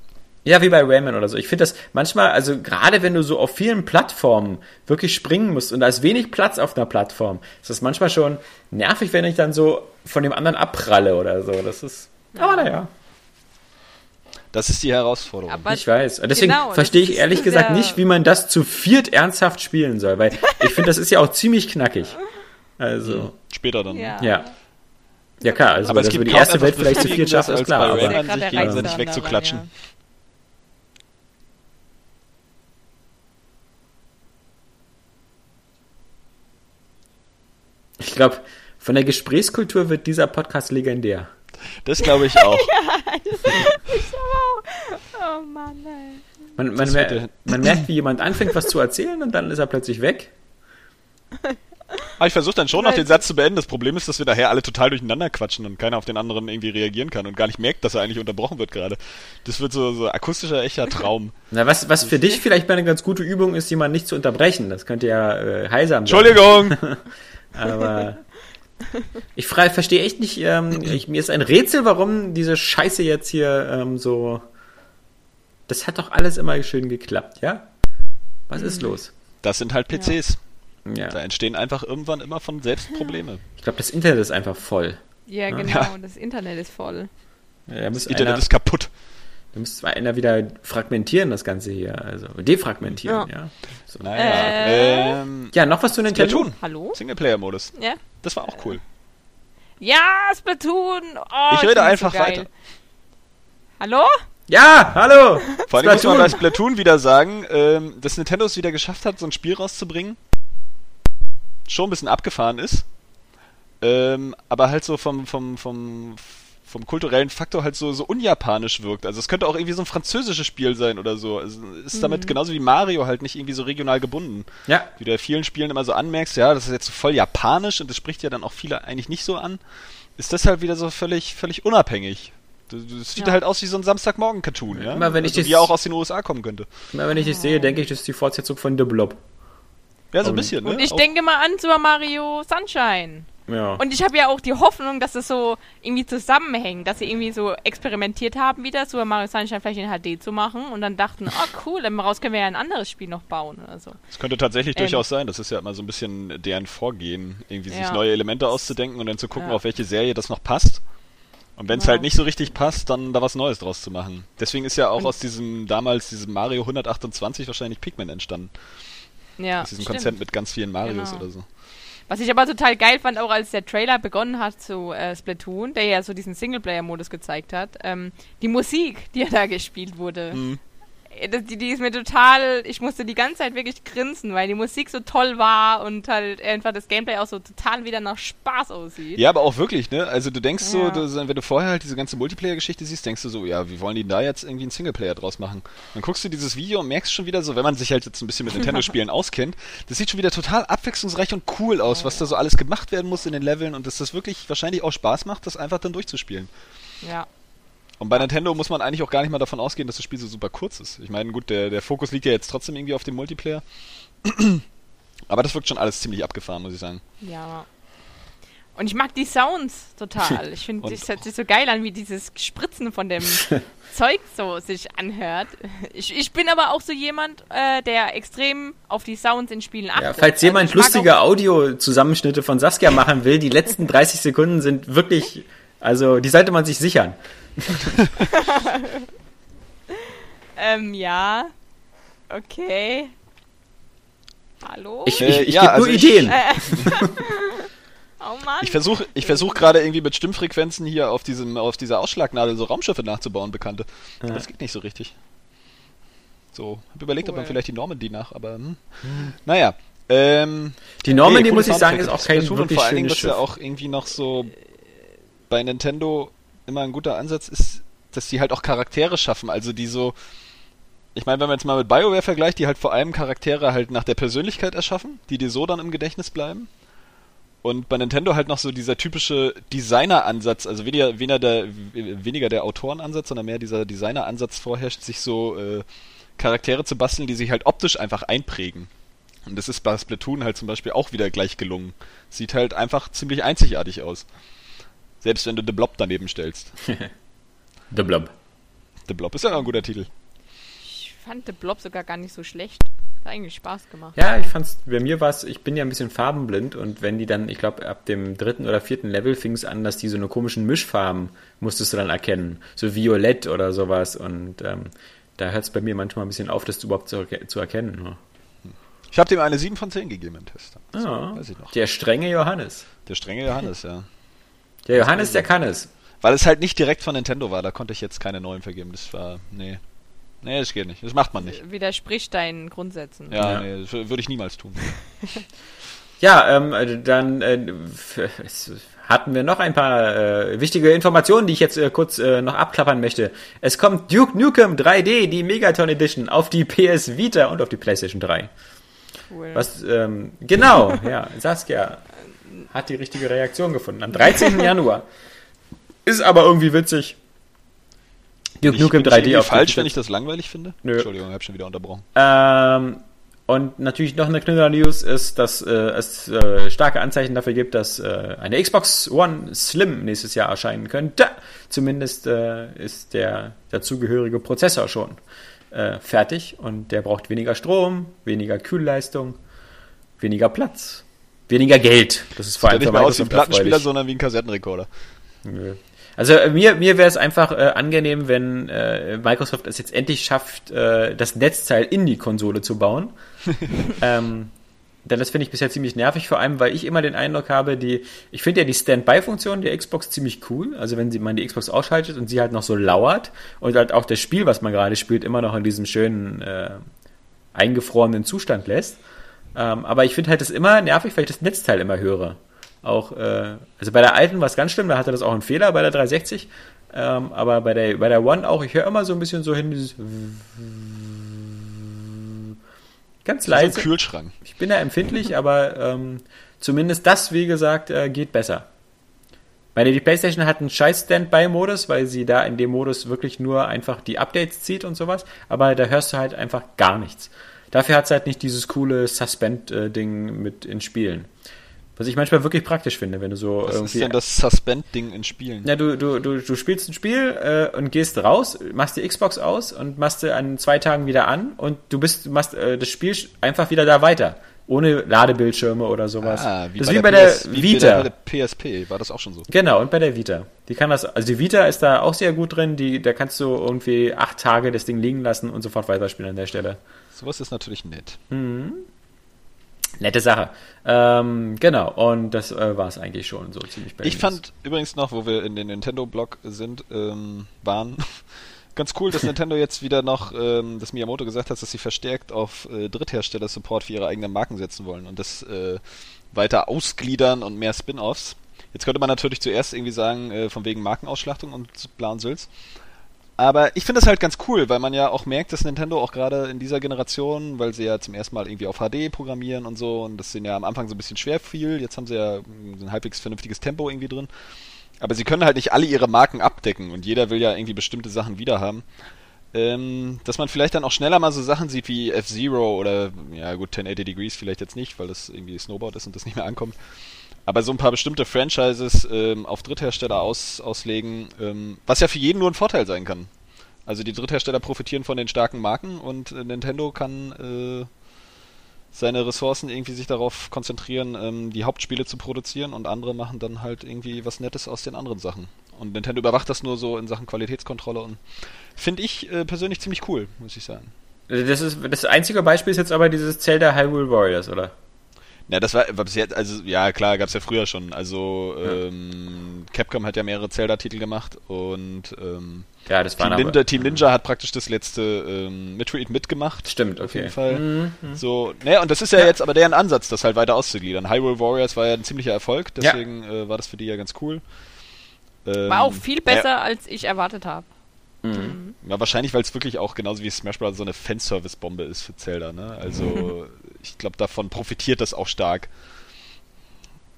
Ja, wie bei Rayman oder so. Ich finde das manchmal, also gerade wenn du so auf vielen Plattformen wirklich springen musst und da ist wenig Platz auf einer Plattform, ist das manchmal schon nervig, wenn ich dann so von dem anderen abpralle oder so. Das ist. Aber naja. Das ist die Herausforderung. Aber ich weiß. Deswegen genau, verstehe ich ehrlich gesagt nicht, wie man das zu viert ernsthaft spielen soll, weil ich finde, das ist ja auch ziemlich knackig. Also. Mhm. Später dann. Ja. ja. Ja klar, also aber dass wir die erste Welt vielleicht zu viert schaffen, ist klar. Aber Rayman sich gegenseitig wegzuklatschen. Ja. Ich glaube, von der Gesprächskultur wird dieser Podcast legendär. Das glaube ich auch. ja, ich auch. Oh Mann, ey. Man, man, mer man merkt, wie jemand anfängt, was zu erzählen und dann ist er plötzlich weg. Aber ich versuche dann schon noch den Satz zu beenden. Das Problem ist, dass wir daher alle total durcheinander quatschen und keiner auf den anderen irgendwie reagieren kann und gar nicht merkt, dass er eigentlich unterbrochen wird gerade. Das wird so, so akustischer, echter Traum. Na, was, was für dich vielleicht mal eine ganz gute Übung ist, jemanden nicht zu unterbrechen. Das könnte ja äh, heilsam sein. Entschuldigung! Aber ich verstehe echt nicht, ähm, ich, mir ist ein Rätsel, warum diese Scheiße jetzt hier ähm, so. Das hat doch alles immer schön geklappt, ja? Was ist los? Das sind halt PCs. Ja. Da entstehen einfach irgendwann immer von selbst Probleme. Ich glaube, das Internet ist einfach voll. Ja, genau, ja. das Internet ist voll. Ja, das Internet einer, ist kaputt. Da müsste einer wieder fragmentieren, das Ganze hier. Also defragmentieren, ja. ja. So. Naja. Äh, ähm, ja, noch was zu Nintendo? Splatoon. Hallo? Singleplayer-Modus. Ja. Das war auch cool. Ja, Splatoon. Oh, ich rede einfach so weiter. Hallo? Ja, hallo! Vor allem muss man bei Splatoon wieder sagen, ähm, dass Nintendo es wieder geschafft hat, so ein Spiel rauszubringen. Schon ein bisschen abgefahren ist. Ähm, aber halt so vom, vom, vom, vom kulturellen Faktor halt so, so unjapanisch wirkt. Also es könnte auch irgendwie so ein französisches Spiel sein oder so. Also ist damit mhm. genauso wie Mario halt nicht irgendwie so regional gebunden. Ja. Wie du in vielen Spielen immer so anmerkst, ja, das ist jetzt so voll japanisch und das spricht ja dann auch viele eigentlich nicht so an. Ist das halt wieder so völlig, völlig unabhängig. Das sieht ja. halt aus wie so ein Samstagmorgen-Cartoon, ja? Immer wenn ich also, wie auch aus den USA kommen könnte. Immer wenn ich das sehe, denke ich, das ist die Fortsetzung von The Blob. Ja, so ein bisschen, ne? Und ich auch denke mal an Super Mario Sunshine. Ja. Und ich habe ja auch die Hoffnung, dass es so irgendwie zusammenhängt, dass sie irgendwie so experimentiert haben, wieder Super Mario Sunshine vielleicht in HD zu machen und dann dachten, oh cool, daraus können wir ja ein anderes Spiel noch bauen oder so. Das könnte tatsächlich ähm. durchaus sein. Das ist ja immer so ein bisschen deren Vorgehen, irgendwie sich neue Elemente auszudenken und dann zu gucken, ja. auf welche Serie das noch passt. Und wenn es genau. halt nicht so richtig passt, dann da was Neues draus zu machen. Deswegen ist ja auch und aus diesem damals diesem Mario 128 wahrscheinlich Pikmin entstanden. Ja. Aus diesem stimmt. Konzept mit ganz vielen Marios genau. oder so. Was ich aber total geil fand, auch als der Trailer begonnen hat zu äh, Splatoon, der ja so diesen Singleplayer-Modus gezeigt hat, ähm, die Musik, die ja da gespielt wurde. Mhm. Die, die, ist mir total, ich musste die ganze Zeit wirklich grinsen, weil die Musik so toll war und halt einfach das Gameplay auch so total wieder nach Spaß aussieht. Ja, aber auch wirklich, ne? Also du denkst ja. so, du, wenn du vorher halt diese ganze Multiplayer-Geschichte siehst, denkst du so, ja, wie wollen die da jetzt irgendwie einen Singleplayer draus machen? Dann guckst du dieses Video und merkst schon wieder so, wenn man sich halt jetzt ein bisschen mit Nintendo-Spielen auskennt, das sieht schon wieder total abwechslungsreich und cool aus, was da so alles gemacht werden muss in den Leveln und dass das wirklich wahrscheinlich auch Spaß macht, das einfach dann durchzuspielen. Ja. Und bei Nintendo muss man eigentlich auch gar nicht mal davon ausgehen, dass das Spiel so super kurz ist. Ich meine, gut, der, der Fokus liegt ja jetzt trotzdem irgendwie auf dem Multiplayer. Aber das wirkt schon alles ziemlich abgefahren, muss ich sagen. Ja. Und ich mag die Sounds total. Ich finde, es hört sich so geil an, wie dieses Spritzen von dem Zeug so sich anhört. Ich, ich bin aber auch so jemand, äh, der extrem auf die Sounds in Spielen achtet. Ja, falls also jemand lustige Audio-Zusammenschnitte von Saskia machen will, die letzten 30 Sekunden sind wirklich, also die sollte man sich sichern. ähm, ja. Okay. Hallo? Ich, ich, ich ja, gebe also nur Ideen. oh Mann. Ich versuche ich versuch gerade irgendwie mit Stimmfrequenzen hier auf, diesem, auf dieser Ausschlagnadel so Raumschiffe nachzubauen, bekannte. Ja. Das geht nicht so richtig. So, hab überlegt, cool. ob man vielleicht die Normandy nach, aber hm. hm. naja. Ähm, die Normandy, nee, muss ich sagen, ist auch kein wirklich vor allen Dingen, was ja auch irgendwie noch so bei Nintendo immer ein guter Ansatz ist, dass die halt auch Charaktere schaffen, also die so, ich meine, wenn man jetzt mal mit BioWare vergleicht, die halt vor allem Charaktere halt nach der Persönlichkeit erschaffen, die dir so dann im Gedächtnis bleiben. Und bei Nintendo halt noch so dieser typische Designer-Ansatz, also weniger, weniger, der, weniger der Autorenansatz, sondern mehr dieser Designer-Ansatz vorherrscht, sich so äh, Charaktere zu basteln, die sich halt optisch einfach einprägen. Und das ist bei Splatoon halt zum Beispiel auch wieder gleich gelungen. Sieht halt einfach ziemlich einzigartig aus. Selbst wenn du The Blob daneben stellst. The Blob. The Blob ist ja auch ein guter Titel. Ich fand The Blob sogar gar nicht so schlecht. Hat eigentlich Spaß gemacht. Ja, ich fand's, bei mir war es, ich bin ja ein bisschen farbenblind und wenn die dann, ich glaube, ab dem dritten oder vierten Level fing es an, dass die so eine komischen Mischfarben musstest du dann erkennen. So Violett oder sowas und ähm, da hört es bei mir manchmal ein bisschen auf, das überhaupt zu, zu erkennen. Ne? Ich habe dem eine 7 von 10 gegeben im Test. Das ja, der strenge Johannes. Der strenge Johannes, ja. Der Johannes, der kann es. Weil es halt nicht direkt von Nintendo war, da konnte ich jetzt keine neuen vergeben. Das war, nee. Nee, das geht nicht. Das macht man nicht. Widerspricht deinen Grundsätzen. Ja, ja. nee, das würde ich niemals tun. ja, ähm, dann äh, hatten wir noch ein paar äh, wichtige Informationen, die ich jetzt äh, kurz äh, noch abklappern möchte. Es kommt Duke Nukem 3D, die Megaton Edition, auf die PS Vita und auf die PlayStation 3. Cool. Was, ähm, genau, ja, Saskia hat die richtige Reaktion gefunden. Am 13. Januar. Ist aber irgendwie witzig. Duke Nukem 3D auf falsch, wenn ich das langweilig finde? Nö. Entschuldigung, ich habe schon wieder unterbrochen. Ähm, und natürlich noch eine Knüller-News ist, dass äh, es äh, starke Anzeichen dafür gibt, dass äh, eine Xbox One Slim nächstes Jahr erscheinen könnte. Zumindest äh, ist der dazugehörige Prozessor schon äh, fertig und der braucht weniger Strom, weniger Kühlleistung, weniger Platz weniger Geld. Das ist vor allem nicht mehr aus wie ein Plattenspieler, sondern wie ein Kassettenrekorder. Nö. Also äh, mir, mir wäre es einfach äh, angenehm, wenn äh, Microsoft es jetzt endlich schafft, äh, das Netzteil in die Konsole zu bauen. ähm, denn das finde ich bisher ziemlich nervig, vor allem, weil ich immer den Eindruck habe, die, ich finde ja die Standby-Funktion der Xbox ziemlich cool. Also wenn sie, man die Xbox ausschaltet und sie halt noch so lauert und halt auch das Spiel, was man gerade spielt, immer noch in diesem schönen äh, eingefrorenen Zustand lässt. Ähm, aber ich finde halt das immer nervig, weil ich das Netzteil immer höre. Auch, äh, also bei der alten war es ganz schlimm, da hatte das auch einen Fehler bei der 360. Ähm, aber bei der, bei der One auch, ich höre immer so ein bisschen so hin, dieses ganz leise. So Kühlschrank. Ich bin da empfindlich, aber ähm, zumindest das, wie gesagt, äh, geht besser. Meine, die PlayStation hat einen scheiß Standby-Modus, weil sie da in dem Modus wirklich nur einfach die Updates zieht und sowas, aber da hörst du halt einfach gar nichts. Dafür hat es halt nicht dieses coole Suspend-Ding mit in Spielen. Was ich manchmal wirklich praktisch finde, wenn du so Was irgendwie. ist denn das Suspend-Ding in Spielen? Ja, du, du, du, du spielst ein Spiel äh, und gehst raus, machst die Xbox aus und machst sie an zwei Tagen wieder an und du bist, machst äh, das Spiel einfach wieder da weiter. Ohne Ladebildschirme oder sowas. Ah, wie das bei ist wie der bei der PS wie Vita. Bei der PSP war das auch schon so. Genau, und bei der Vita. Die kann das, also die Vita ist da auch sehr gut drin, die, da kannst du irgendwie acht Tage das Ding liegen lassen und sofort weiterspielen an der Stelle. Sowas ist natürlich nett. Nette Sache. Ähm, genau, und das äh, war es eigentlich schon so ziemlich bei Ich fand übrigens noch, wo wir in den Nintendo-Blog sind, ähm, waren, ganz cool, dass Nintendo jetzt wieder noch, ähm, dass Miyamoto gesagt hat, dass sie verstärkt auf äh, Dritthersteller-Support für ihre eigenen Marken setzen wollen und das äh, weiter ausgliedern und mehr Spin-Offs. Jetzt könnte man natürlich zuerst irgendwie sagen, äh, von wegen Markenausschlachtung und bla und Sülz. Aber ich finde das halt ganz cool, weil man ja auch merkt, dass Nintendo auch gerade in dieser Generation, weil sie ja zum ersten Mal irgendwie auf HD programmieren und so, und das sind ja am Anfang so ein bisschen schwer fiel, jetzt haben sie ja ein halbwegs vernünftiges Tempo irgendwie drin. Aber sie können halt nicht alle ihre Marken abdecken und jeder will ja irgendwie bestimmte Sachen wiederhaben. Ähm, dass man vielleicht dann auch schneller mal so Sachen sieht wie F-Zero oder, ja gut, 1080 Degrees vielleicht jetzt nicht, weil das irgendwie Snowboard ist und das nicht mehr ankommt. Aber so ein paar bestimmte Franchises ähm, auf Dritthersteller aus, auslegen, ähm, was ja für jeden nur ein Vorteil sein kann. Also die Dritthersteller profitieren von den starken Marken und äh, Nintendo kann äh, seine Ressourcen irgendwie sich darauf konzentrieren, ähm, die Hauptspiele zu produzieren und andere machen dann halt irgendwie was Nettes aus den anderen Sachen. Und Nintendo überwacht das nur so in Sachen Qualitätskontrolle und finde ich äh, persönlich ziemlich cool, muss ich sagen. Das ist das einzige Beispiel ist jetzt aber dieses Zelda Hyrule Warriors, oder? Ja, das war, war bis jetzt, also ja klar, gab's ja früher schon. Also ähm, Capcom hat ja mehrere Zelda-Titel gemacht und ähm, Ja, das Team, waren aber, Ninja, Team Ninja hat praktisch das letzte ähm, Metroid mitgemacht. Stimmt, Auf okay. jeden Fall. Mhm. So, ne, und das ist ja, jetzt aber deren Ansatz, das halt weiter auszugliedern. Hyrule Warriors war ja ein ziemlicher Erfolg, Ja. deswegen äh, war das für die ja ganz cool. Ähm, War auch viel besser, Ja, als ich erwartet habe. Mhm. ja wahrscheinlich, weil es wirklich auch genauso wie Smash Bros. so eine Fanservice-Bombe ist für Zelda, ne? Also, ich glaube, davon profitiert das auch stark.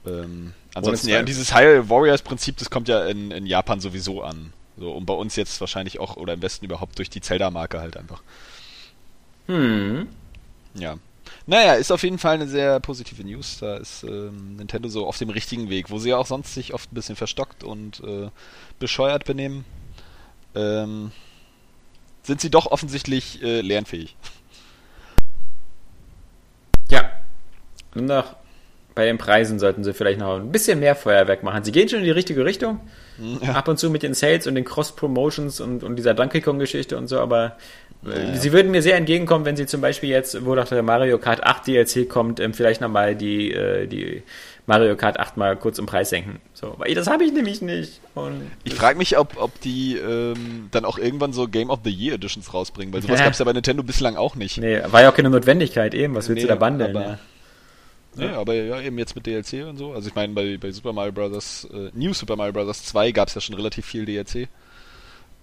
Ähm, ansonsten, ja, und dieses Hyrule Warriors-Prinzip, das kommt ja in, in Japan sowieso an. So, und bei uns jetzt wahrscheinlich auch, oder im Westen überhaupt durch die Zelda-Marke halt einfach. Hm. Ja. Naja, ist auf jeden Fall eine sehr positive News. Da ist ähm, Nintendo so auf dem richtigen Weg, wo sie ja auch sonst sich oft ein bisschen verstockt und äh, bescheuert benehmen. Ähm, sind sie doch offensichtlich äh, lernfähig. Ja. Und noch bei den Preisen sollten sie vielleicht noch ein bisschen mehr Feuerwerk machen. Sie gehen schon in die richtige Richtung. Ja. Ab und zu mit den Sales und den Cross-Promotions und, und dieser Donkey Kong-Geschichte und so, aber äh, Ja. sie würden mir sehr entgegenkommen, wenn sie zum Beispiel jetzt, wo doch der Mario Kart 8 DLC kommt, ähm, vielleicht nochmal die, äh, die Mario Kart 8 mal kurz im Preis senken. So, weil das habe ich nämlich nicht. Und Ich frage mich, ob, ob die ähm, dann auch irgendwann so Game of the Year Editions rausbringen, weil sowas Ja. gab es ja bei Nintendo bislang auch nicht. Nee, war ja auch keine Notwendigkeit eben. Was willst Nee, du da bandeln? aber- Ja. Nee, aber ja, eben jetzt mit DLC und so. Also ich meine, bei, bei Super Mario Bros. Äh, New Super Mario Bros. 2 gab es ja schon relativ viel DLC.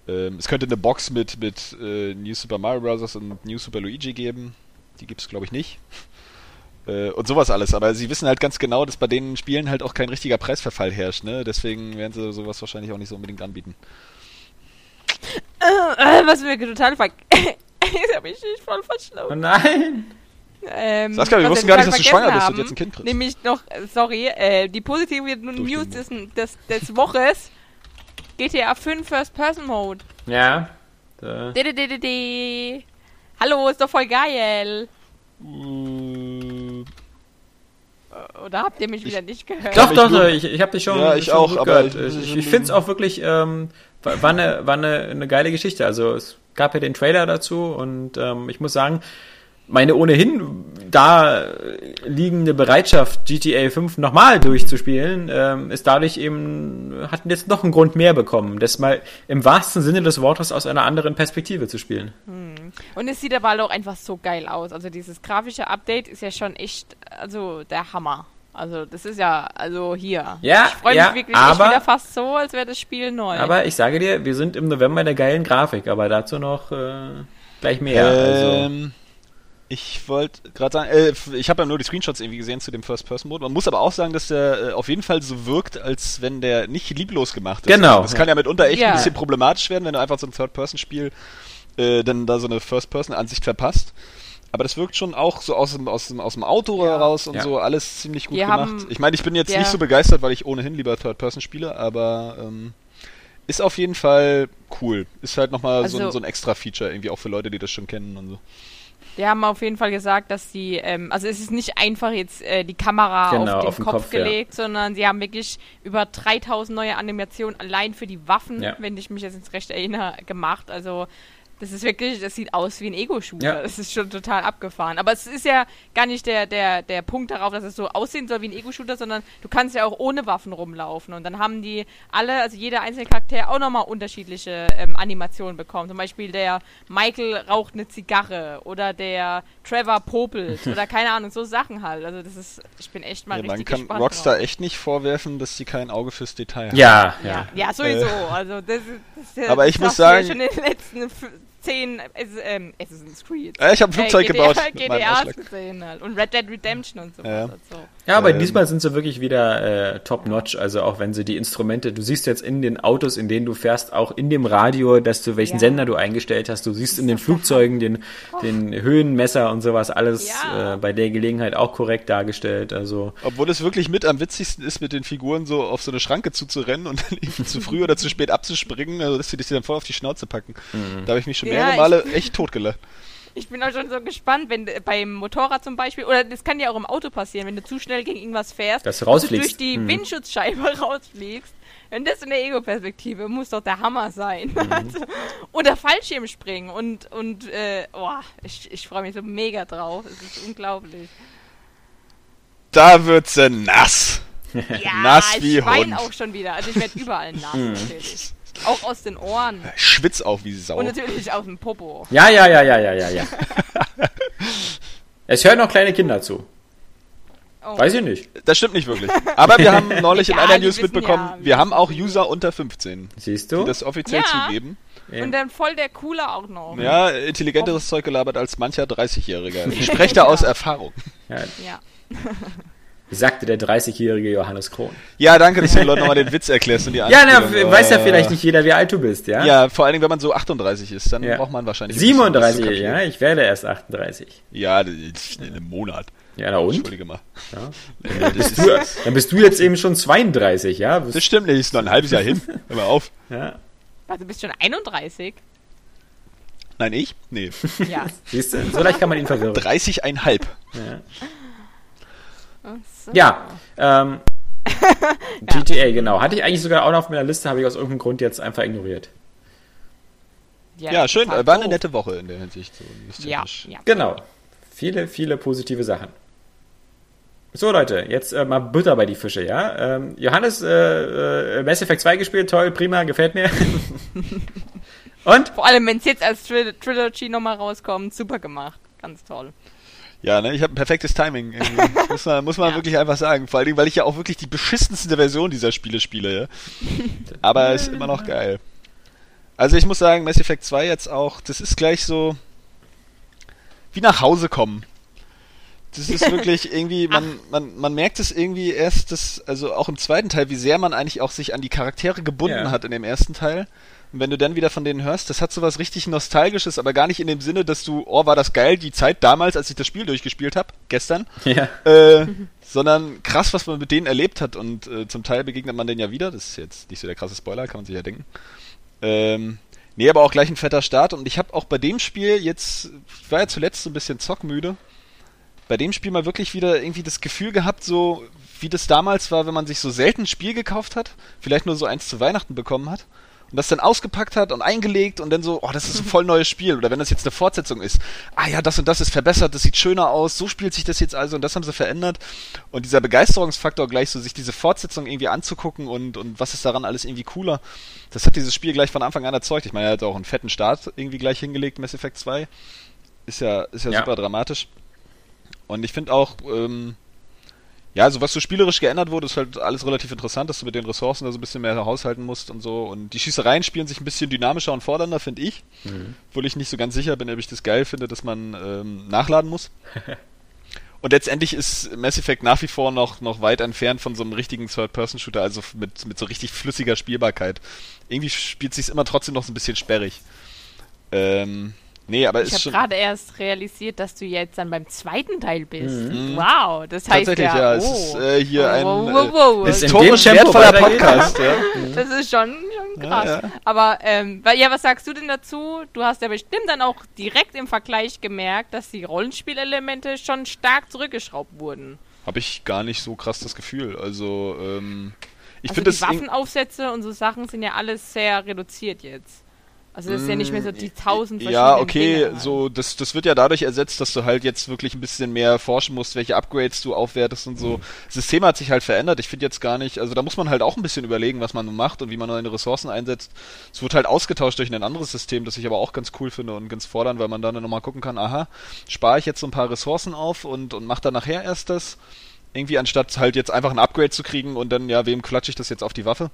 Ähm, es könnte eine Box mit, mit äh, New Super Mario Bros. und New Super Luigi geben. Die gibt es, glaube ich, nicht. Äh, und sowas alles. Aber sie wissen halt ganz genau, dass bei den Spielen halt auch kein richtiger Preisverfall herrscht. Ne? Deswegen werden sie sowas wahrscheinlich auch nicht so unbedingt anbieten. Äh, was mir total ver... Jetzt habe ich mich voll Oh verschlafen. nein! Ähm, Saskia, wir wussten gar nicht, dass du schwanger bist vergessen und jetzt ein Kind kriegst. Nämlich noch, äh, sorry, äh, die positive News des, des, des Woches. GTA 5 First Person Mode. Ja. Da. Hallo, ist doch voll geil. Äh, Oder habt ihr mich wieder nicht gehört? Doch, doch, doch, ich, ich habe dich schon, Ja, ich schon auch, aber gehört. ich- Ich, ich finde es auch wirklich, ähm, war, war, eine, war eine, eine geile Geschichte. Also es gab ja den Trailer dazu und ähm, ich muss sagen, meine ohnehin da liegende Bereitschaft, GTA 5 nochmal durchzuspielen, ähm, ist dadurch eben, hat jetzt noch einen Grund mehr bekommen, das mal im wahrsten Sinne des Wortes aus einer anderen Perspektive zu spielen. Und es sieht aber halt auch einfach so geil aus. Also dieses grafische Update ist ja schon echt, also der Hammer. Also das ist ja, also hier. Ja, ich freue mich ja, wirklich aber- wieder fast so, als wäre das Spiel neu. Aber ich sage dir, wir sind im November der geilen Grafik, aber dazu noch äh, gleich mehr. also. Ich wollte gerade sagen, äh, f- ich habe ja nur die Screenshots irgendwie gesehen zu dem First-Person-Mode. Man muss aber auch sagen, dass der äh, auf jeden Fall so wirkt, als wenn der nicht lieblos gemacht ist. Genau. Das kann ja mitunter echt Ja. ein bisschen problematisch werden, wenn du einfach so ein Third-Person-Spiel äh, dann da so eine First-Person-Ansicht verpasst. Aber das wirkt schon auch so aus dem, aus dem, aus dem Auto Ja. heraus und Ja. so alles ziemlich gut Wir gemacht. haben- Ich meine, ich bin jetzt nicht so begeistert, weil ich ohnehin lieber Third-Person spiele, aber ähm, ist auf jeden Fall cool. Ist halt nochmal so, ein- Also- so ein extra Feature irgendwie auch für Leute, die das schon kennen und so. Die haben auf jeden Fall gesagt, dass die, ähm, also es ist nicht einfach jetzt äh, die Kamera Genau, auf den auf den Kopf, Kopf, ja. gelegt, sondern sie haben wirklich über 3000 neue Animationen allein für die Waffen, Ja. wenn ich mich jetzt ins Recht erinnere, gemacht. Also das ist wirklich, das sieht aus wie ein Ego-Shooter. Ja. Das ist schon total abgefahren. Aber es ist ja gar nicht der, der, der Punkt darauf, dass es so aussehen soll wie ein Ego-Shooter, sondern du kannst ja auch ohne Waffen rumlaufen. Und dann haben die alle, also jeder einzelne Charakter auch nochmal unterschiedliche ähm, Animationen bekommen. Zum Beispiel der Michael raucht eine Zigarre oder der Trevor popelt oder keine Ahnung, so Sachen halt. Also das ist, ich bin echt mal Ja, man richtig kann gespannt Rockstar drauf. echt nicht vorwerfen, dass sie kein Auge fürs Detail haben. ja, ja. Ja, ja, sowieso. Also das ist, das ja- Aber das ich muss sagen- ja schon in den letzten f- zehn äh, ähm, Assassin's Creed. Äh, ich habe ein Flugzeug Äh, gebaut. GTA, gesehen halt. Und Red Dead Redemption und so. Ja. was. Also. Ja, aber Ähm, diesmal sind sie wirklich wieder äh, top-notch. Also auch wenn sie die Instrumente, du siehst jetzt in den Autos, in denen du fährst, auch in dem Radio, dass du welchen Ja. Sender du eingestellt hast. Du siehst in den Flugzeugen den, den Höhenmesser und sowas alles Ja. äh, bei der Gelegenheit auch korrekt dargestellt. Also Obwohl es wirklich mit am witzigsten ist, mit den Figuren so auf so eine Schranke zuzurennen und dann irgendwie zu früh oder zu spät abzuspringen, also dass sie dich dann voll auf die Schnauze packen. Mhm. Da habe ich mich schon Ja, mehrere ich- Male echt totgelacht. Ich bin auch schon so gespannt, wenn äh, beim Motorrad zum Beispiel, oder das kann ja auch im Auto passieren, wenn du zu schnell gegen irgendwas fährst, Dass du rausfliegst. durch die Mhm. Windschutzscheibe rausfliegst. Wenn das in der Ego-Perspektive muss doch der Hammer sein. Mhm. Also, oder Fallschirmspringen und, und äh, oh, ich, ich freue mich so mega drauf. Es ist unglaublich. Da wird sie nass. Ja, Nass ich wie weine Hund. auch schon wieder. Also ich werde überall nass Mhm. natürlich. Auch aus den Ohren. Schwitz auch wie Sau. Und natürlich aus dem Popo. ja, ja, ja, ja, ja, ja, ja. es hören noch kleine Kinder zu. Oh. Weiß ich nicht. Das stimmt nicht wirklich. Aber wir haben neulich in Ja, einer die News mitbekommen, ja, wir haben auch. User unter 15, Siehst die du? das offiziell Ja. zugeben. Und dann voll der Coole auch noch. Ja, intelligenteres Zeug gelabert als mancher 30-Jähriger. Ich spreche da aus Ja. Erfahrung. ja, Ja. sagte der 30-jährige Johannes Krohn. Ja, danke, dass du den Leuten nochmal den Witz erklärst und die Ja, na, weiß ja Äh, vielleicht nicht jeder, wie alt du bist, ja? Ja, vor allen Dingen, wenn man so 38 ist, dann Ja. braucht man wahrscheinlich. ein bisschen, um das zu 37, kapieren. ja, ich werde erst 38. Ja, das ist in einem Monat. Ja, na und? Entschuldige mal. Ja. Das, ist, Du, dann bist du jetzt eben schon 32, ja? das Bist, stimmt nicht, ist noch ein halbes Jahr hin. Hör mal auf. ja. Warte, du bist schon 31? Nein, ich? Nee. Ja. Siehst du, so leicht kann man ihn verwirren. 30,5. Ja, Ach so. ja ähm, GTA, genau. Hatte ich eigentlich sogar auch noch auf meiner Liste, habe ich aus irgendeinem Grund jetzt einfach ignoriert. Ja, schön. total äh, War eine nette Woche in der Hinsicht. So Ja, ja. Genau. Viele, viele positive Sachen. So, Leute, jetzt äh, mal Butter bei die Fische, ja? Ähm, Johannes, äh, äh, Mass Effect 2 gespielt, toll, prima, gefällt mir. Und? Vor allem, wenn es jetzt als Tril Trilogy nochmal rauskommt, super gemacht. Ganz toll. Ja, ne, ich habe ein perfektes Timing. irgendwie. muss man, muss man Ja. wirklich einfach sagen. Vor allen Dingen, weil ich ja auch wirklich die beschissenste Version dieser Spiele spiele, ja. Aber ist immer noch geil. Also ich muss sagen, Mass Effect 2 jetzt auch, das ist gleich so wie nach Hause kommen. Das ist wirklich irgendwie, man, man, man merkt es irgendwie erst, dass, also auch im zweiten Teil, wie sehr man eigentlich auch sich an die Charaktere gebunden Ja. hat in dem ersten Teil. Und wenn du dann wieder von denen hörst, das hat sowas richtig Nostalgisches, aber gar nicht in dem Sinne, dass du, oh, war das geil, die Zeit damals, als ich das Spiel durchgespielt habe, gestern, Ja. äh, sondern krass, was man mit denen erlebt hat. Und äh, zum Teil begegnet man denen ja wieder. Das ist jetzt nicht so der krasse Spoiler, kann man sich ja denken. Ähm, nee, aber auch gleich ein fetter Start. Und ich habe auch bei dem Spiel jetzt, ich war ja zuletzt so ein bisschen zockmüde, bei dem Spiel mal wirklich wieder irgendwie das Gefühl gehabt, so wie das damals war, wenn man sich so selten ein Spiel gekauft hat, vielleicht nur so eins zu Weihnachten bekommen hat. Und das dann ausgepackt hat und eingelegt und dann so, oh, das ist ein voll neues Spiel. Oder wenn das jetzt eine Fortsetzung ist, ah ja, das und das ist verbessert, das sieht schöner aus, so spielt sich das jetzt also und das haben sie verändert. Und dieser Begeisterungsfaktor gleich so, sich diese Fortsetzung irgendwie anzugucken und, und was ist daran alles irgendwie cooler, das hat dieses Spiel gleich von Anfang an erzeugt. Ich meine, er hat auch einen fetten Start irgendwie gleich hingelegt, Mass Effect 2. Ist ja, ist ja, ja. super dramatisch. Und ich finde auch, ähm, ja, also was so spielerisch geändert wurde, ist halt alles relativ interessant, dass du mit den Ressourcen da so ein bisschen mehr haushalten musst und so. Und die Schießereien spielen sich ein bisschen dynamischer und fordernder, finde ich. Mhm. Obwohl ich nicht so ganz sicher bin, ob ich das geil finde, dass man ähm, nachladen muss. und letztendlich ist Mass Effect nach wie vor noch, noch weit entfernt von so einem richtigen Third-Person-Shooter, also mit, mit so richtig flüssiger Spielbarkeit. Irgendwie spielt sich immer trotzdem noch so ein bisschen sperrig. Ähm, Nee, aber ich habe gerade erst realisiert, dass du jetzt dann beim zweiten Teil bist. Mhm. Wow, das heißt Tatsächlich, ja, ja, es oh. ist äh, hier ein wow, wow, wow. Äh, historisch wertvoller Podcast. ja. Das ist schon, schon krass. Ja, ja. Aber ähm, ja, was sagst du denn dazu? Du hast ja bestimmt dann auch direkt im Vergleich gemerkt, dass die Rollenspielelemente schon stark zurückgeschraubt wurden. Habe ich gar nicht so krass das Gefühl. Also ähm, ich also finde die Waffenaufsätze und so Sachen sind ja alles sehr reduziert jetzt. Also das ist ja nicht mehr so die tausend verschiedenen Ja, okay, Dinge halt. so das, das wird ja dadurch ersetzt, dass du halt jetzt wirklich ein bisschen mehr forschen musst, welche Upgrades du aufwertest und so. Mhm. Das System hat sich halt verändert. Ich finde jetzt gar nicht, also da muss man halt auch ein bisschen überlegen, was man macht und wie man neue Ressourcen einsetzt. Es wird halt ausgetauscht durch ein anderes System, das ich aber auch ganz cool finde und ganz fordern, weil man dann nochmal gucken kann, aha, spare ich jetzt so ein paar Ressourcen auf und, und mach dann nachher erst das. Irgendwie anstatt halt jetzt einfach ein Upgrade zu kriegen und dann, ja, wem klatsche ich das jetzt auf die Waffe?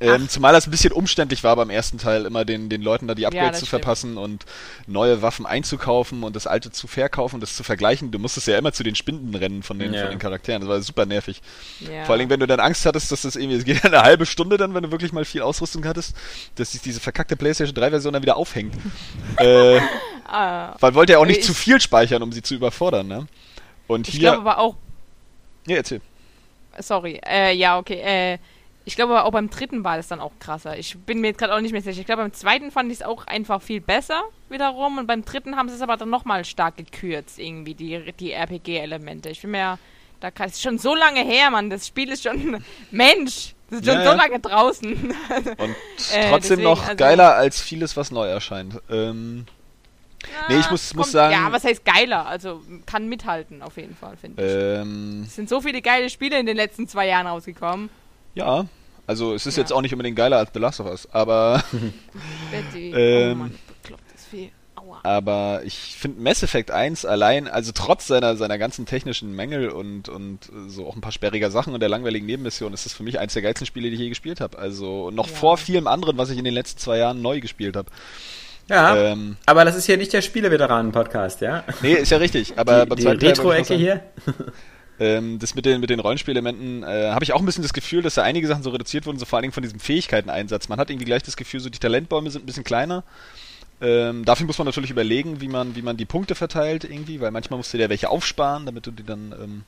Ähm, zumal das ein bisschen umständlich war beim ersten Teil, immer den, den Leuten da die Upgrades ja, zu stimmt. verpassen und neue Waffen einzukaufen und das alte zu verkaufen und das zu vergleichen. Du musstest ja immer zu den Spinden rennen von den, ja. von den Charakteren. Das war super nervig. Ja. Vor allem, wenn du dann Angst hattest, dass das irgendwie, es geht eine halbe Stunde dann, wenn du wirklich mal viel Ausrüstung hattest, dass sich diese verkackte PlayStation 3 Version dann wieder aufhängt. äh, ah. Weil wollte ja auch nicht ich zu viel speichern, um sie zu überfordern, ne? Und ich hier. Ich glaube aber auch. Ja, erzähl. Sorry, äh, ja, okay, äh, ich glaube aber auch beim dritten war das dann auch krasser. Ich bin mir jetzt gerade auch nicht mehr sicher. Ich glaube, beim zweiten fand ich es auch einfach viel besser wiederum. Und beim dritten haben sie es aber dann nochmal stark gekürzt, irgendwie, die, die RPG-Elemente. Ich bin mir, da ist schon so lange her, Mann. Das Spiel ist schon, Mensch, das ist schon ja, so lange draußen. Und äh, trotzdem deswegen, noch also, geiler als vieles, was neu erscheint. Ähm, nee, ich muss, kommt, muss sagen. Ja, was heißt geiler? Also kann mithalten, auf jeden Fall, finde ich. Ähm, es sind so viele geile Spiele in den letzten zwei Jahren rausgekommen. Ja, also es ist ja. jetzt auch nicht unbedingt geiler als The Last of Us, aber. Betty. ähm, oh Mann, beklopptes Vieh. Aua. Aber ich finde Mass Effect 1 allein, also trotz seiner, seiner ganzen technischen Mängel und, und so auch ein paar sperriger Sachen und der langweiligen Nebenmission, ist das für mich eins der geilsten Spiele, die ich je gespielt habe. Also noch ja. vor vielem anderen, was ich in den letzten zwei Jahren neu gespielt habe. Ja, ähm, aber das ist hier nicht der Spieleveteranen-Podcast, ja? Nee, ist ja richtig. Aber die, die Retro-Ecke hier? Ähm, das mit den, mit den Rollenspielelementen äh, habe ich auch ein bisschen das Gefühl, dass da einige Sachen so reduziert wurden, so vor allen Dingen von diesem Fähigkeiten-Einsatz. Man hat irgendwie gleich das Gefühl, so die Talentbäume sind ein bisschen kleiner. Ähm, dafür muss man natürlich überlegen, wie man, wie man die Punkte verteilt irgendwie, weil manchmal musst du dir welche aufsparen, damit du die dann ähm,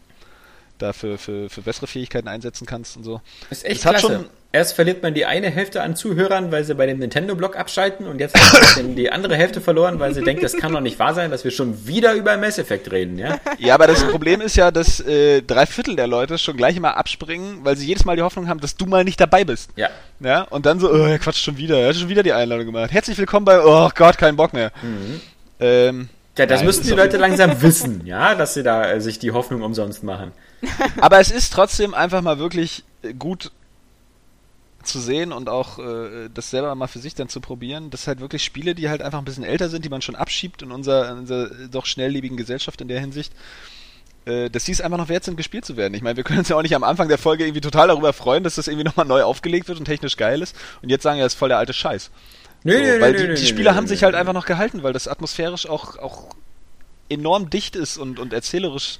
dafür für, für bessere Fähigkeiten einsetzen kannst und so. Ist echt das klasse. Schon, Erst verliert man die eine Hälfte an Zuhörern, weil sie bei dem Nintendo-Blog abschalten und jetzt hat man die andere Hälfte verloren, weil sie denkt, das kann doch nicht wahr sein, dass wir schon wieder über Mass Effect reden, ja? Ja, aber das Problem ist ja, dass äh, drei Viertel der Leute schon gleich immer abspringen, weil sie jedes Mal die Hoffnung haben, dass du mal nicht dabei bist. Ja. Ja, und dann so, oh, er quatscht schon wieder, er hat schon wieder die Einladung gemacht. Herzlich willkommen bei, oh Gott, kein Bock mehr. Mhm. Ähm, ja, das Nein, müssten die Leute langsam wissen, ja, dass sie da äh, sich die Hoffnung umsonst machen. Aber es ist trotzdem einfach mal wirklich gut zu sehen und auch äh, das selber mal für sich dann zu probieren. Das sind halt wirklich Spiele, die halt einfach ein bisschen älter sind, die man schon abschiebt in unserer, in unserer doch schnelllebigen Gesellschaft in der Hinsicht. Äh, dass sie es einfach noch wert sind, gespielt zu werden. Ich meine, wir können uns ja auch nicht am Anfang der Folge irgendwie total darüber freuen, dass das irgendwie nochmal neu aufgelegt wird und technisch geil ist. Und jetzt sagen ja, das ist voll der alte Scheiß. Nö, so, nö, weil nö, die, die Spiele haben sich halt einfach noch gehalten, weil das atmosphärisch auch, auch enorm dicht ist und, und erzählerisch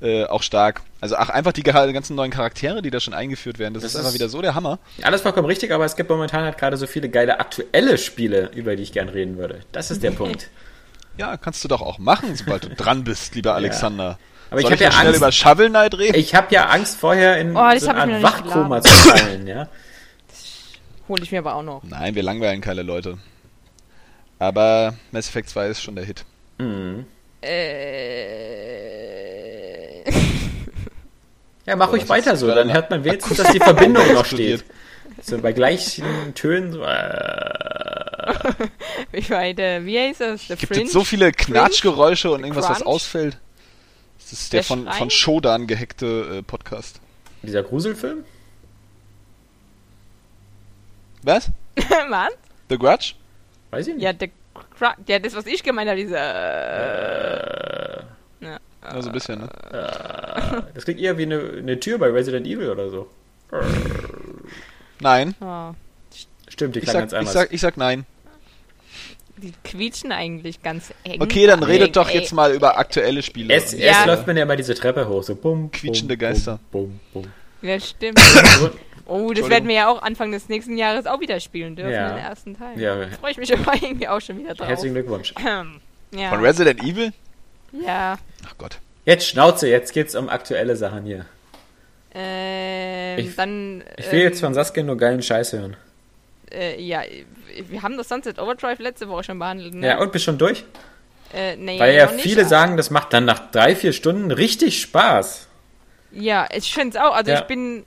äh, auch stark. Also ach, einfach die ganzen neuen Charaktere, die da schon eingeführt werden, das, das ist einfach wieder so der Hammer. Alles vollkommen richtig, aber es gibt momentan halt gerade so viele geile aktuelle Spiele, über die ich gern reden würde. Das ist der Punkt. Ja, kannst du doch auch machen, sobald du dran bist, lieber Alexander. Ja. Aber Soll ich habe ja Angst über Shovel Knight reden. Ich habe ja Angst vorher in oh, so Art Wachkoma zu fallen, ja. Hole ich mir aber auch noch. Nein, wir langweilen keine Leute. Aber Mass Effect 2 ist schon der Hit. Mhm. Äh. Ja, mach ruhig weiter so, dann hört man wenigstens, dass die Verbindung noch steht. So bei gleichen Tönen so. Äh, Wie bei der, wie heißt das? The Gibt es so viele Knatschgeräusche und irgendwas, was Crunch? ausfällt? Das ist der, Der von, von Shodan gehackte äh, Podcast. dieser Gruselfilm? Was? Was? The Grudge? Weiß ich nicht. Ja, der, Cra- ja, das, was ich gemeint habe, dieser. Äh, Ja. Ja, so ein bisschen, ne? das klingt eher wie eine, eine Tür bei Resident Evil oder so. Nein. Oh, Stimmt, die Ich klang sag, ganz ich, anders. sag, ich sag nein. die quietschen eigentlich ganz eng. Okay, dann redet Eng, doch ey. jetzt mal über aktuelle Spiele. Erst, Ja. erst läuft man ja immer diese Treppe hoch, so bum, Quietschende bum, Geister. Bum, bum, Ja, stimmt. Oh, das werden wir ja auch Anfang des nächsten Jahres auch wieder spielen dürfen, Ja. den ersten Teil. Ja. Da freue ich mich aber irgendwie auch schon wieder drauf. Herzlichen Glückwunsch. ja. Von Resident Evil? Ja. Ach Gott. Jetzt Schnauze, jetzt geht's um aktuelle Sachen hier. Ähm, Ich- dann. Ich will ähm, jetzt von Saskia nur geilen Scheiß hören. Äh, ja, wir haben das Sunset Overdrive letzte Woche schon behandelt, ne? Ja, und bist schon durch? Äh, nee, Weil ja noch nicht, viele aber- sagen, das macht dann nach drei, vier Stunden richtig Spaß. Ja, ich finde es auch. Also Ja. ich bin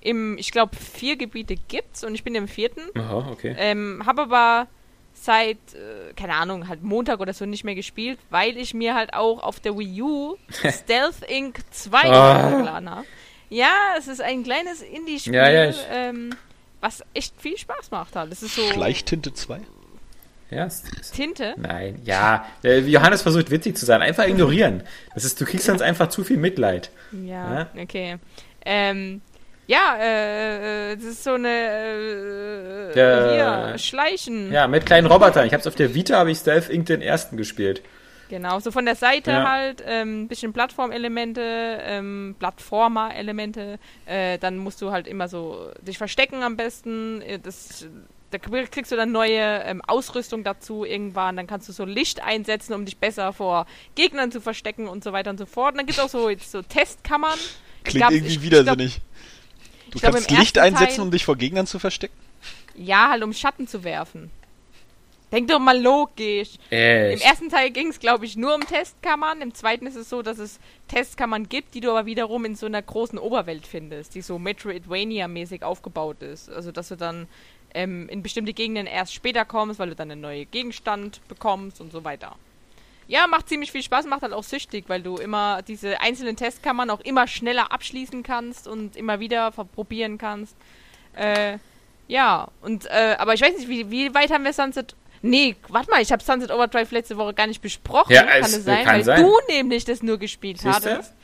im, ich glaube, vier Gebiete gibt's und ich bin im vierten. Aha, okay. Ähm, habe aber seit, äh, keine Ahnung, halt Montag oder so nicht mehr gespielt, weil ich mir halt auch auf der Wii U Stealth Inc. 2 Ah. runtergeladen habe. Ja, es ist ein kleines Indie-Spiel, Ja, ja, ich- ähm, was echt viel Spaß macht halt. Es ist so Schleichtinte 2? Ja, es- es- Tinte. nein, ja. äh, Johannes versucht witzig zu sein. Einfach ignorieren. Das ist, du kriegst sonst einfach zu viel Mitleid. Ja, okay. Ähm, ja, äh, äh, das ist so eine äh, Der- hier, Schleichen. Ja, mit kleinen Robotern. Ich hab's auf der Vita, habe ich Stealth Inc. den ersten gespielt. Genau, so von der Seite Ja. halt, ähm, bisschen Plattformelemente, ähm, Plattformer-Elemente. Äh, dann musst du halt immer so dich verstecken am besten. Äh, Das, da kriegst du dann neue ähm, Ausrüstung dazu irgendwann. Dann kannst du so Licht einsetzen, um dich besser vor Gegnern zu verstecken und so weiter und so fort. Und dann gibt es auch so, jetzt so Testkammern. Klingt glaub, irgendwie ich- ich widersinnig. Du kannst im Licht einsetzen, Teil- um dich vor Gegnern zu verstecken? Ja, halt um Schatten zu werfen. Denk doch mal logisch. Im Echt? ersten Teil ging es, glaube ich, nur um Testkammern. Im zweiten ist es so, dass es Testkammern gibt, die du aber wiederum in so einer großen Oberwelt findest, die so Metroidvania-mäßig aufgebaut ist. Also, dass du dann ähm, in bestimmte Gegenden erst später kommst, weil du dann einen neuen Gegenstand bekommst und so weiter. Ja, macht ziemlich viel Spaß, macht halt auch süchtig, weil du immer diese einzelnen Testkammern auch immer schneller abschließen kannst und immer wieder probieren kannst. Äh, ja, und, äh, aber ich weiß nicht, wie, wie weit haben wir Sunset. Nee, warte mal, ich habe Sunset Overdrive letzte Woche gar nicht besprochen. Ja, kann es- es sein, kann weil sein. du nämlich das nur gespielt Siehste? hattest.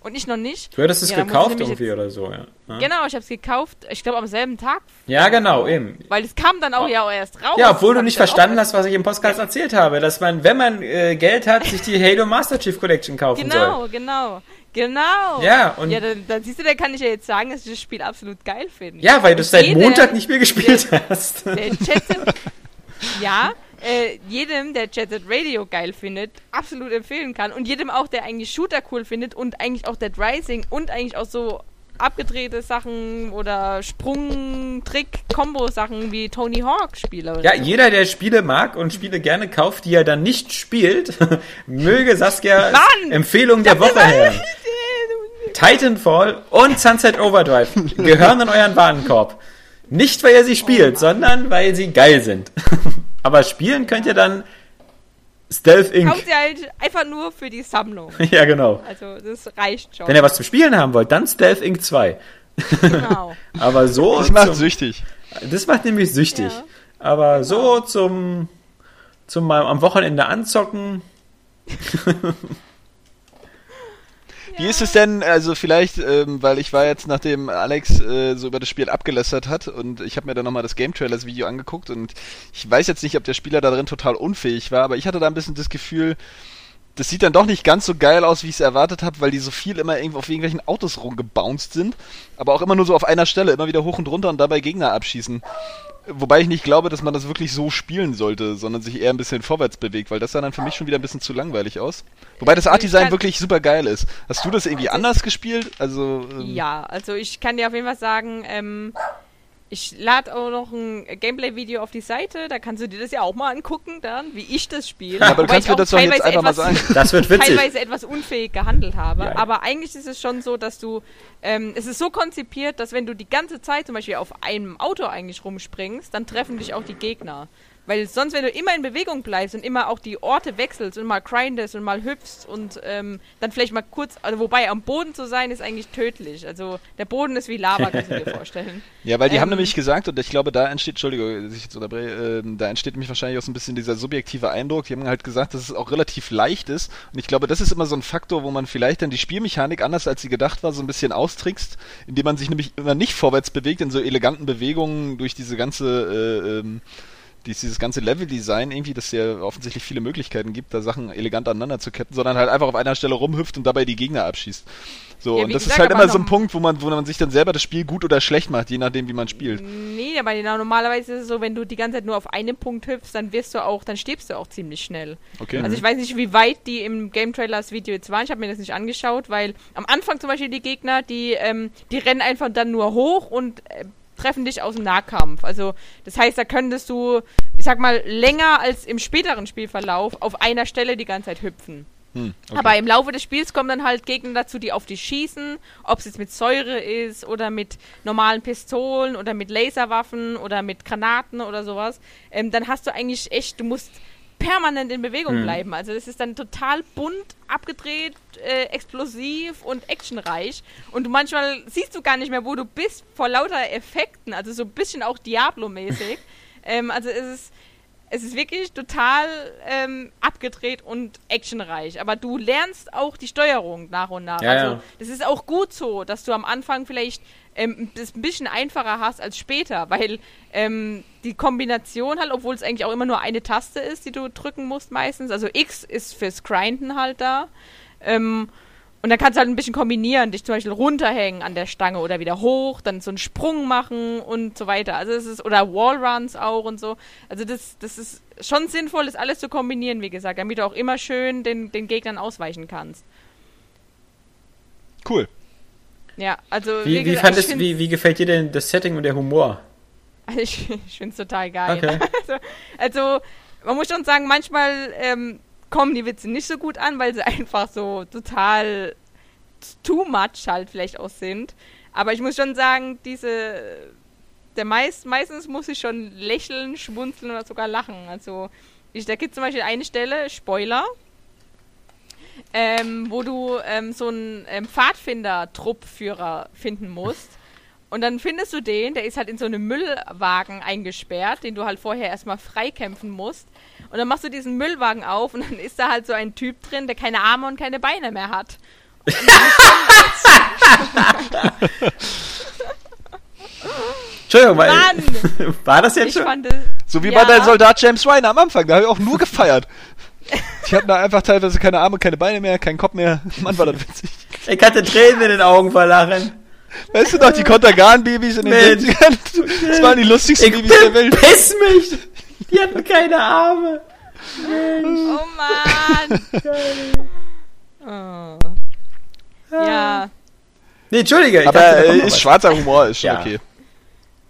Und ich noch nicht. Du hättest es Ja, gekauft irgendwie jetzt- oder so, ja. Ja, Genau, ich habe es gekauft, ich glaube am selben Tag, ja genau, eben. weil es kam dann auch ja auch erst raus. Ja, obwohl du nicht verstanden hast, was ich im Podcast erzählt habe, dass man, wenn man äh, Geld hat, sich die Halo Master Chief Collection kaufen soll. Genau, genau, genau. Ja, und- Ja, dann, dann siehst du, da kann ich ja jetzt sagen, dass ich das Spiel absolut geil finde. Ja, weil du es seit Montag nicht mehr gespielt hast. Der Chat ja, äh, jedem, der Jet Set Radio geil findet, absolut empfehlen kann. Und jedem auch, der eigentlich Shooter cool findet und eigentlich auch Dead Rising und eigentlich auch so abgedrehte Sachen oder Sprung, Trick, Combo-Sachen wie Tony Hawk Spiele. Oder Ja, so. jeder, der Spiele mag und Spiele gerne kauft, die er dann nicht spielt, möge Saskia Mann! Empfehlung der Woche hören. Titanfall und Sunset Overdrive gehören in euren Warenkorb. Nicht, weil ihr sie spielt, sondern weil sie geil sind. Aber spielen könnt ihr dann Stealth Inc. Kauft ihr halt einfach nur für die Sammlung. Ja, genau. Also, das reicht schon. Wenn ihr was zum Spielen haben wollt, dann Stealth Inc. 2. genau. Aber so. Das macht zum, süchtig. das macht nämlich süchtig. Ja. Aber so zum, zum mal am Wochenende anzocken. Wie ist es denn, also vielleicht, ähm, weil ich war jetzt, nachdem Alex äh, so über das Spiel abgelästert hat und ich habe mir dann nochmal das Game Trailers Video angeguckt und ich weiß jetzt nicht, ob der Spieler da drin total unfähig war, aber ich hatte da ein bisschen das Gefühl, das sieht dann doch nicht ganz so geil aus, wie ich es erwartet habe, weil die so viel immer irgendwo auf irgendwelchen Autos rumgebounced sind, aber auch immer nur so auf einer Stelle, immer wieder hoch und runter und dabei Gegner abschießen. Wobei ich nicht glaube, dass man das wirklich so spielen sollte, sondern sich eher ein bisschen vorwärts bewegt, weil das sah dann für mich schon wieder ein bisschen zu langweilig aus. Wobei das Art Design kann- wirklich super geil ist. Hast du das irgendwie anders gespielt? Also ähm, Ja, also ich kann dir auf jeden Fall sagen, ähm, ich lade auch noch ein Gameplay-Video auf die Seite, da kannst du dir das ja auch mal angucken, dann, wie ich das spiele. Ja, aber du kannst mir das doch jetzt einfach mal sagen. Das wird witzig. teilweise etwas unfähig gehandelt habe. Ja. Aber eigentlich ist es schon so, dass du, ähm, es ist so konzipiert, dass wenn du die ganze Zeit zum Beispiel auf einem Auto eigentlich rumspringst, dann treffen dich auch die Gegner. Weil sonst, wenn du immer in Bewegung bleibst und immer auch die Orte wechselst und mal grindest und mal hüpfst und ähm, dann vielleicht mal kurz, also wobei am Boden zu sein ist eigentlich tödlich. Also der Boden ist wie Lava, kannst du dir vorstellen. Ja, weil die Ähm, haben nämlich gesagt, und ich glaube, da entsteht, Entschuldigung, dass ich jetzt unterbreche, ähm, da entsteht nämlich wahrscheinlich auch so ein bisschen dieser subjektive Eindruck. Die haben halt gesagt, dass es auch relativ leicht ist. Und ich glaube, das ist immer so ein Faktor, wo man vielleicht dann die Spielmechanik anders als sie gedacht war, so ein bisschen austrickst, indem man sich nämlich immer nicht vorwärts bewegt in so eleganten Bewegungen durch diese ganze, äh, ähm, dieses ganze Level-Design irgendwie, dass es ja offensichtlich viele Möglichkeiten gibt, da Sachen elegant aneinander zu ketten, sondern halt einfach auf einer Stelle rumhüpft und dabei die Gegner abschießt. So, Ja, und das ist gesagt, halt aber immer so ein Punkt, wo man, wo man sich dann selber das Spiel gut oder schlecht macht, je nachdem, wie man spielt. Nee, aber genau, normalerweise ist es so, wenn du die ganze Zeit nur auf einem Punkt hüpfst, dann wirst du auch, dann stirbst du auch ziemlich schnell. Okay. Also ich weiß nicht, wie weit die im Game Trailers Video jetzt waren. Ich habe mir das nicht angeschaut, weil am Anfang zum Beispiel die Gegner, die, ähm, die rennen einfach dann nur hoch und äh, treffen dich aus dem Nahkampf. Also das heißt, da könntest du, ich sag mal, länger als im späteren Spielverlauf auf einer Stelle die ganze Zeit hüpfen. Hm, okay. Aber im Laufe des Spiels kommen dann halt Gegner dazu, die auf dich schießen, ob es jetzt mit Säure ist oder mit normalen Pistolen oder mit Laserwaffen oder mit Granaten oder sowas. Ähm, dann hast du eigentlich echt, du musst permanent in Bewegung Mhm. bleiben. Also das ist dann total bunt, abgedreht, äh, explosiv und actionreich. Und du manchmal siehst du gar nicht mehr, wo du bist, vor lauter Effekten. Also so ein bisschen auch Diablo-mäßig. ähm, also es ist es ist wirklich total ähm, abgedreht und actionreich. Aber du lernst auch die Steuerung nach und nach. Ja, also ja. das ist auch gut so, dass du am Anfang vielleicht ähm, das ein bisschen einfacher hast als später, weil ähm, die Kombination halt, obwohl es eigentlich auch immer nur eine Taste ist, die du drücken musst meistens. Also X ist fürs Grinden halt da. Ähm, und dann kannst du halt ein bisschen kombinieren, dich zum Beispiel runterhängen an der Stange oder wieder hoch, dann so einen Sprung machen und so weiter. Also es ist, oder Wallruns auch und so. Also das, das ist schon sinnvoll, das alles zu kombinieren, wie gesagt, damit du auch immer schön den, den Gegnern ausweichen kannst. Cool. Ja, also Wie, wie, gesagt, fandest, wie, wie gefällt dir denn das Setting und der Humor? Ich, ich finde es total geil. Okay. Also, also, man muss schon sagen, manchmal ähm, kommen die Witze nicht so gut an, weil sie einfach so total too much halt vielleicht auch sind. Aber ich muss schon sagen, diese, der meist, meistens muss ich schon lächeln, schmunzeln oder sogar lachen. Also, ich, da gibt zum Beispiel eine Stelle, Spoiler, ähm, wo du ähm, so einen ähm, Pfadfinder-Truppführer finden musst. Und dann findest du den, der ist halt in so einem Müllwagen eingesperrt, den du halt vorher erstmal freikämpfen musst. Und dann machst du diesen Müllwagen auf und dann ist da halt so ein Typ drin, der keine Arme und keine Beine mehr hat. Entschuldigung, weil, Mann! war das jetzt Ich schon? fand es. So wie Ja. bei der Soldat James Ryan am Anfang, da habe ich auch nur gefeiert. Die hatten da einfach teilweise keine Arme, keine Beine mehr, keinen Kopf mehr. Mann, war das witzig. Ich hatte Tränen in den Augen vor Lachen. Weißt du noch, die Kontergan-Babys in den Mensch. 70ern? Das waren die lustigsten Ich Babys der Welt. piss mich! Die hatten keine Arme. Oh Mann! oh. Ja. Nee, Entschuldige. ich Aber äh, ist schwarzer Humor, ist schon Ja. okay.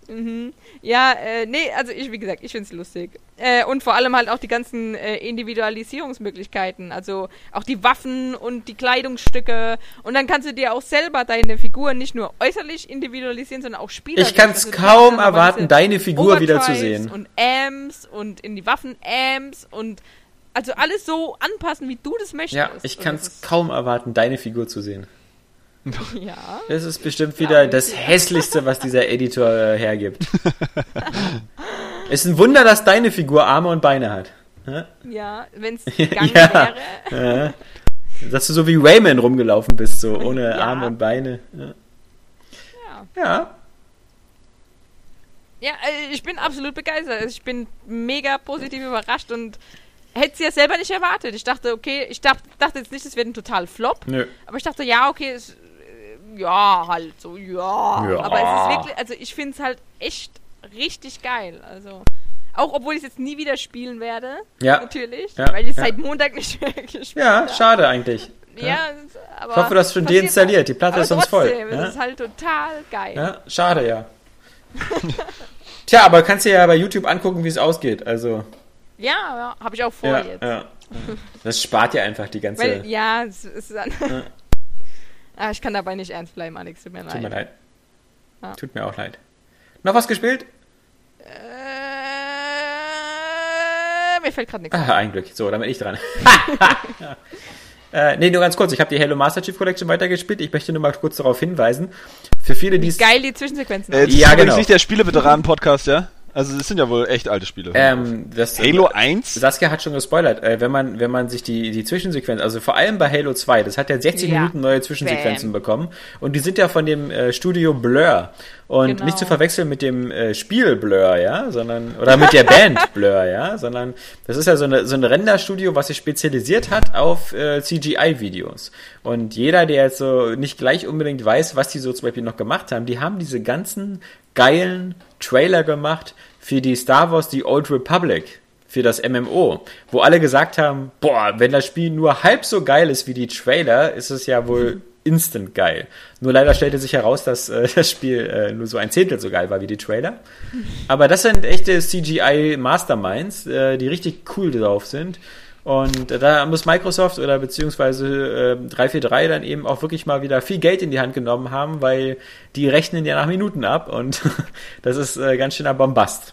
Mhm. Ja, äh, nee, also ich, wie gesagt, ich find's lustig. Äh, und vor allem halt auch die ganzen äh, Individualisierungsmöglichkeiten. Also auch die Waffen und die Kleidungsstücke. Und dann kannst du dir auch selber deine Figur nicht nur äußerlich individualisieren, sondern auch spielerisch. Ich kann es Also kaum erwarten, deine Figur wieder zu sehen. Und Amps und in die Waffen Amps und also alles so anpassen, wie du das möchtest. Ja, ich Und kann das es kaum erwarten, deine Figur zu sehen. Ja. Das ist bestimmt wieder das hässlichste, was dieser Editor äh, hergibt. ist ein Wunder, dass deine Figur Arme und Beine hat. Ja, wenn es gegangen Ja. wäre. Ja. Dass du so wie Rayman rumgelaufen bist, so ohne Ja. Arme und Beine. Ja. Ja. ja. Äh, ich bin absolut begeistert. Also Ich bin mega positiv überrascht und hätte es ja selber nicht erwartet. Ich dachte, okay, ich dach, dachte jetzt nicht, es wird ein total Flop. Nö. Aber ich dachte, ja, okay, es, ja, halt so, ja. Ja. Aber es ist wirklich, also ich finde es halt echt richtig geil. Also, auch obwohl ich es jetzt nie wieder spielen werde, Ja. natürlich, Ja, weil ich es ja. seit Montag nicht mehr gespielt Ja, habe. schade eigentlich. Ja, aber Ich hoffe, du hast schon deinstalliert. Die Platte aber ist sonst voll. Ja? Es ist halt total geil. ja, schade, ja. Tja, aber kannst dir ja bei YouTube angucken, wie es ausgeht. Also. Ja, ja habe ich auch vor Ja, jetzt. ja. Das spart ja einfach die ganze. Weil, ja, es ist an. Ja. ah, ich kann dabei nicht ernst bleiben, Alex, tut mir Tut mir leid. leid. Ja. Tut mir auch leid. Noch was gespielt? Äh, mir fällt gerade nichts. Ah, ein Glück. So, dann bin ich dran. äh, nee, nur ganz kurz. Ich habe die Halo Master Chief Collection weitergespielt. Ich möchte nur mal kurz darauf hinweisen. Für viele, die es Geil, die Zwischensequenzen. Äh, das Ja, ist genau. nicht der Spieleveteranen-Podcast, ja? Also es sind ja wohl echt alte Spiele. ähm, das Halo 1? Saskia hat schon gespoilert, äh, wenn man, wenn man sich die, die Zwischensequenz, also vor allem bei Halo 2, das hat ja 60 Ja. Minuten neue Zwischensequenzen bekommen und die sind ja von dem äh, Studio Blur und Genau. nicht zu verwechseln mit dem äh, Spiel Blur, ja, sondern, oder mit der Band Blur, ja, sondern das ist ja so, eine, so ein Renderstudio, was sich spezialisiert hat auf äh, CGI-Videos und jeder, der jetzt so nicht gleich unbedingt weiß, was die so zum Beispiel noch gemacht haben, die haben diese ganzen geilen Trailer gemacht für die Star Wars The Old Republic, für das MMO, wo alle gesagt haben, boah, wenn das Spiel nur halb so geil ist wie die Trailer, ist es ja wohl instant geil. Nur leider stellte sich heraus, dass äh, das Spiel äh, nur so ein Zehntel so geil war wie die Trailer. Aber das sind echte CGI-Masterminds, äh, die richtig cool drauf sind. Und da muss Microsoft oder beziehungsweise äh, 343 dann eben auch wirklich mal wieder viel Geld in die Hand genommen haben, weil die rechnen ja nach Minuten ab und das ist äh, ganz schöner Bombast.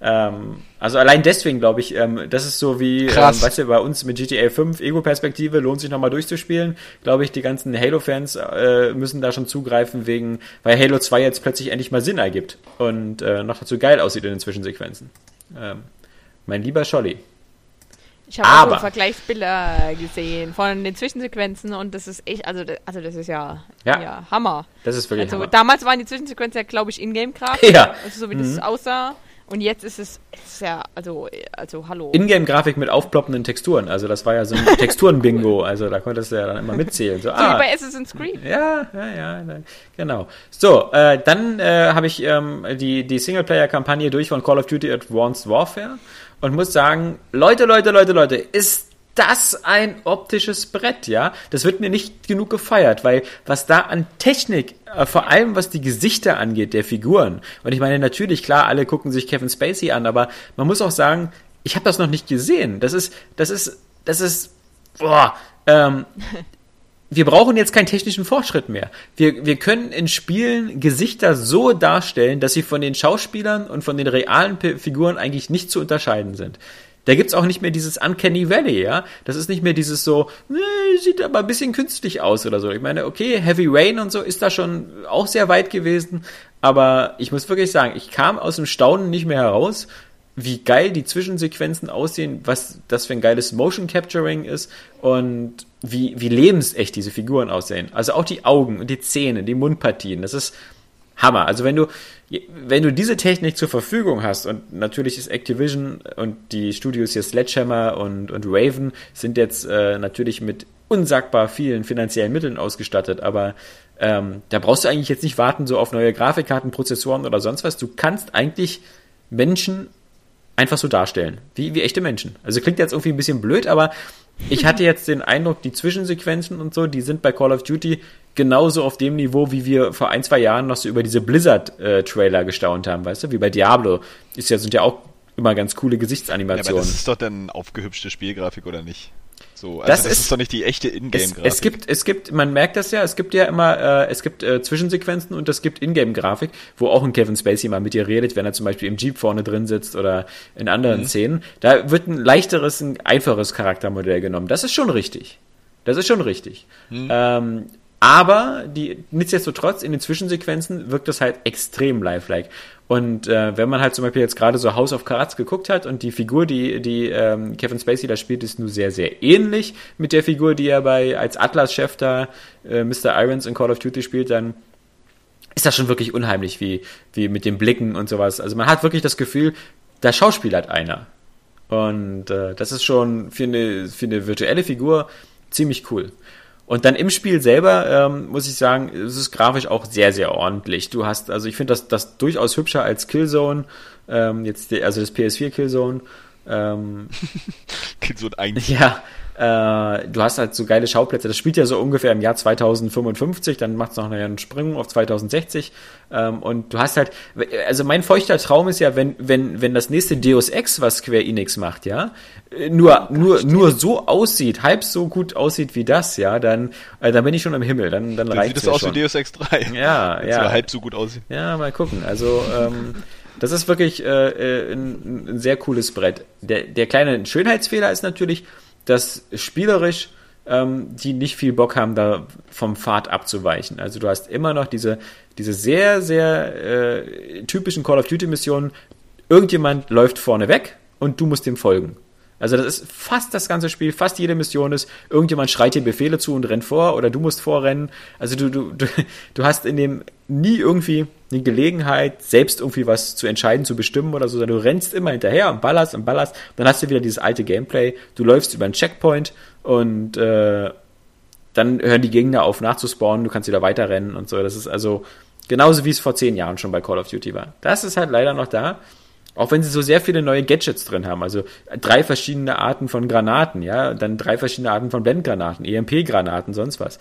Ähm, also allein deswegen glaube ich, ähm, das ist so wie, ähm, weißt du, bei uns mit GTA 5 Ego-Perspektive lohnt sich nochmal durchzuspielen. Glaube ich, die ganzen Halo-Fans äh, müssen da schon zugreifen wegen, weil Halo 2 jetzt plötzlich endlich mal Sinn ergibt und äh, noch dazu geil aussieht in den Zwischensequenzen. Ähm, mein lieber Scholli. Ich habe auch Aber- Vergleichsbilder gesehen von den Zwischensequenzen und das ist echt, also, das- also das ist ja, Ja. ja. Hammer. Das ist wirklich Also Hammer. damals waren die Zwischensequenzen ja, glaube ich, Ingame-Grafik. Ja. Also so wie das aussah. Und jetzt ist es, ist ja, also, also hallo. Ingame-Grafik mit aufploppenden Texturen. Also das war ja so ein Texturen-Bingo. Also da konntest du ja dann immer mitzählen. So, so ah, wie bei Assassin's Creed. Ja, ja, ja, genau. So, äh, dann äh, habe ich ähm, die, die Singleplayer-Kampagne durch von Call of Duty Advanced Warfare und muss sagen, Leute, Leute, Leute, Leute, ist das ein optisches Brett, ja? Das wird mir nicht genug gefeiert, weil was da an Technik, äh, vor allem was die Gesichter angeht, der Figuren, und ich meine natürlich, klar, alle gucken sich Kevin Spacey an, aber man muss auch sagen, ich habe das noch nicht gesehen. Das ist, das ist, das ist, boah, ähm, wir brauchen jetzt keinen technischen Fortschritt mehr. Wir, wir können in Spielen Gesichter so darstellen, dass sie von den Schauspielern und von den realen Figuren eigentlich nicht zu unterscheiden sind. Da gibt's auch nicht mehr dieses Uncanny Valley, ja. Das ist nicht mehr dieses so, nee, sieht aber ein bisschen künstlich aus oder so. Ich meine, okay, Heavy Rain und so ist da schon auch sehr weit gewesen, aber ich muss wirklich sagen, ich kam aus dem Staunen nicht mehr heraus, wie geil die Zwischensequenzen aussehen, was das für ein geiles Motion Capturing ist und wie, wie lebensecht diese Figuren aussehen. Also auch die Augen und die Zähne, die Mundpartien, das ist Hammer. Also wenn du, wenn du diese Technik zur Verfügung hast und natürlich ist Activision und die Studios hier Sledgehammer und, und Raven sind jetzt äh, natürlich mit unsagbar vielen finanziellen Mitteln ausgestattet, aber ähm, da brauchst du eigentlich jetzt nicht warten so auf neue Grafikkarten, Prozessoren oder sonst was. Du kannst eigentlich Menschen einfach so darstellen, wie, wie echte Menschen. Also klingt jetzt irgendwie ein bisschen blöd, aber ich hatte jetzt den Eindruck, die Zwischensequenzen und so, die sind bei Call of Duty genauso auf dem Niveau, wie wir vor ein, zwei Jahren noch so über diese Blizzard-Trailer gestaunt haben, weißt du? Wie bei Diablo. Ist ja, sind ja auch immer ganz coole Ja, aber Gesichtsanimationen. das ist doch dann aufgehübschte Spielgrafik, oder nicht? So, also Das das, ist- ist, doch nicht die echte es, Ingame-Grafik. es gibt, es gibt, man merkt das ja, es gibt ja immer, äh, es gibt äh, Zwischensequenzen und es gibt Ingame-Grafik, wo auch ein Kevin Spacey mal mit dir redet, wenn er zum Beispiel im Jeep vorne drin sitzt oder in anderen Szenen. Da wird ein leichteres, ein einfaches Charaktermodell genommen. Das ist schon richtig. Das ist schon richtig. Ähm, aber die, nichtsdestotrotz, in den Zwischensequenzen wirkt das halt extrem lifelike. Und äh, wenn man halt zum Beispiel jetzt gerade so House of Cards geguckt hat und die Figur, die, die ähm, Kevin Spacey da spielt, ist nur sehr, sehr ähnlich mit der Figur, die er bei als Atlas-Chef da äh, Mr. Irons in Call of Duty spielt, dann ist das schon wirklich unheimlich, wie, wie mit den Blicken und sowas. Also man hat wirklich das Gefühl, da schauspielert einer. Und äh, das ist schon für eine, für eine virtuelle Figur ziemlich cool. Und dann im Spiel selber, ähm, muss ich sagen, ist es grafisch auch sehr, sehr ordentlich. Du hast, also ich finde das, das durchaus hübscher als Killzone, ähm, jetzt, also das PS4 Killzone. Ähm, so eigentlich. Ja, äh, du hast halt so geile Schauplätze. Das spielt ja so ungefähr im Jahr 2055, dann macht es noch einen Sprung auf 2060. Ähm, und du hast halt, also mein feuchter Traum ist ja, wenn, wenn, wenn das nächste Deus Ex, was Square Enix macht, ja, nur, nur, nur so aussieht, halb so gut aussieht wie das, ja, dann, äh, dann bin ich schon im Himmel, dann, dann, dann reicht es. Sieht das aus schon. wie Deus Ex 3. Ja, ja. Halb so gut aussieht. Ja, mal gucken. Also, ähm, das ist wirklich äh, äh, ein, ein, sehr cooles Brett. Der, der kleine Schönheitsfehler ist natürlich, dass spielerisch ähm, die nicht viel Bock haben, da vom Pfad abzuweichen. Also du hast immer noch diese, diese sehr, sehr äh, typischen Call of Duty-Missionen. Irgendjemand läuft vorne weg und du musst dem folgen. Also das ist fast das ganze Spiel, fast jede Mission ist, irgendjemand schreit dir Befehle zu und rennt vor oder du musst vorrennen. Also du, du, du, du hast in dem nie irgendwie eine Gelegenheit, selbst irgendwie was zu entscheiden, zu bestimmen oder so, du rennst immer hinterher und ballerst und ballerst. Dann hast du wieder dieses alte Gameplay. Du läufst über einen Checkpoint und äh, dann hören die Gegner auf nachzuspawnen, du kannst wieder weiterrennen und so. Das ist also genauso wie es vor zehn Jahren schon bei Call of Duty war. Das ist halt leider noch da. Auch wenn sie so sehr viele neue Gadgets drin haben, also drei verschiedene Arten von Granaten, ja, dann drei verschiedene Arten von Blendgranaten, EMP-Granaten, sonst was.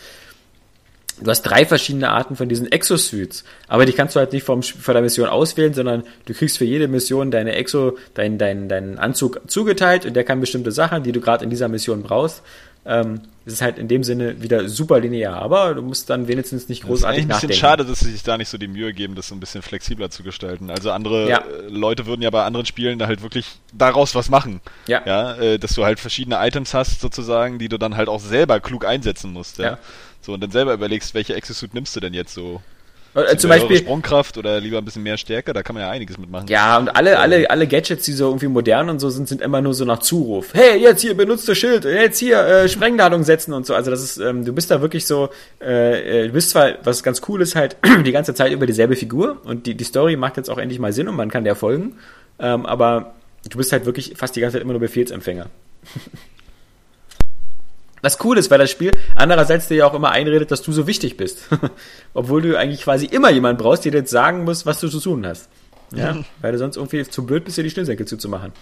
Du hast drei verschiedene Arten von diesen Exosuits, aber die kannst du halt nicht vom, von der Mission auswählen, sondern du kriegst für jede Mission deine Exo, deinen dein, dein Anzug zugeteilt und der kann bestimmte Sachen, die du gerade in dieser Mission brauchst. Ähm, es ist halt in dem Sinne wieder super linear, aber du musst dann wenigstens nicht großartig nachdenken. Es ist ein bisschen schade, dass sie sich da nicht so die Mühe geben, das so ein bisschen flexibler zu gestalten. Also andere ja. Äh, Leute würden ja bei anderen Spielen da halt wirklich daraus was machen. Ja. ja äh, dass du halt verschiedene Items hast sozusagen, die du dann halt auch selber klug einsetzen musst. Ja. ja. So, und dann selber überlegst, welche Exosuit nimmst du denn jetzt so? Äh, zum Beispiel Sprungkraft oder lieber ein bisschen mehr Stärke, da kann man ja einiges mitmachen. Ja, und alle, alle, alle Gadgets, die so irgendwie modern und so sind, sind immer nur so nach Zuruf. Hey, jetzt hier benutzt das Schild, jetzt hier äh, Sprengladung setzen und so. Also das ist, ähm, du bist da wirklich so, äh, äh du bist zwar, was ganz cool ist, halt die ganze Zeit über dieselbe Figur und die, die Story macht jetzt auch endlich mal Sinn und man kann der folgen, ähm, aber du bist halt wirklich fast die ganze Zeit immer nur Befehlsempfänger. Was cool ist, weil das Spiel andererseits dir ja auch immer einredet, dass du so wichtig bist. Obwohl du eigentlich quasi immer jemanden brauchst, der dir jetzt sagen muss, was du zu tun hast. Ja, mhm. weil du sonst irgendwie zu blöd bist, dir die Schnürsenkel zuzumachen.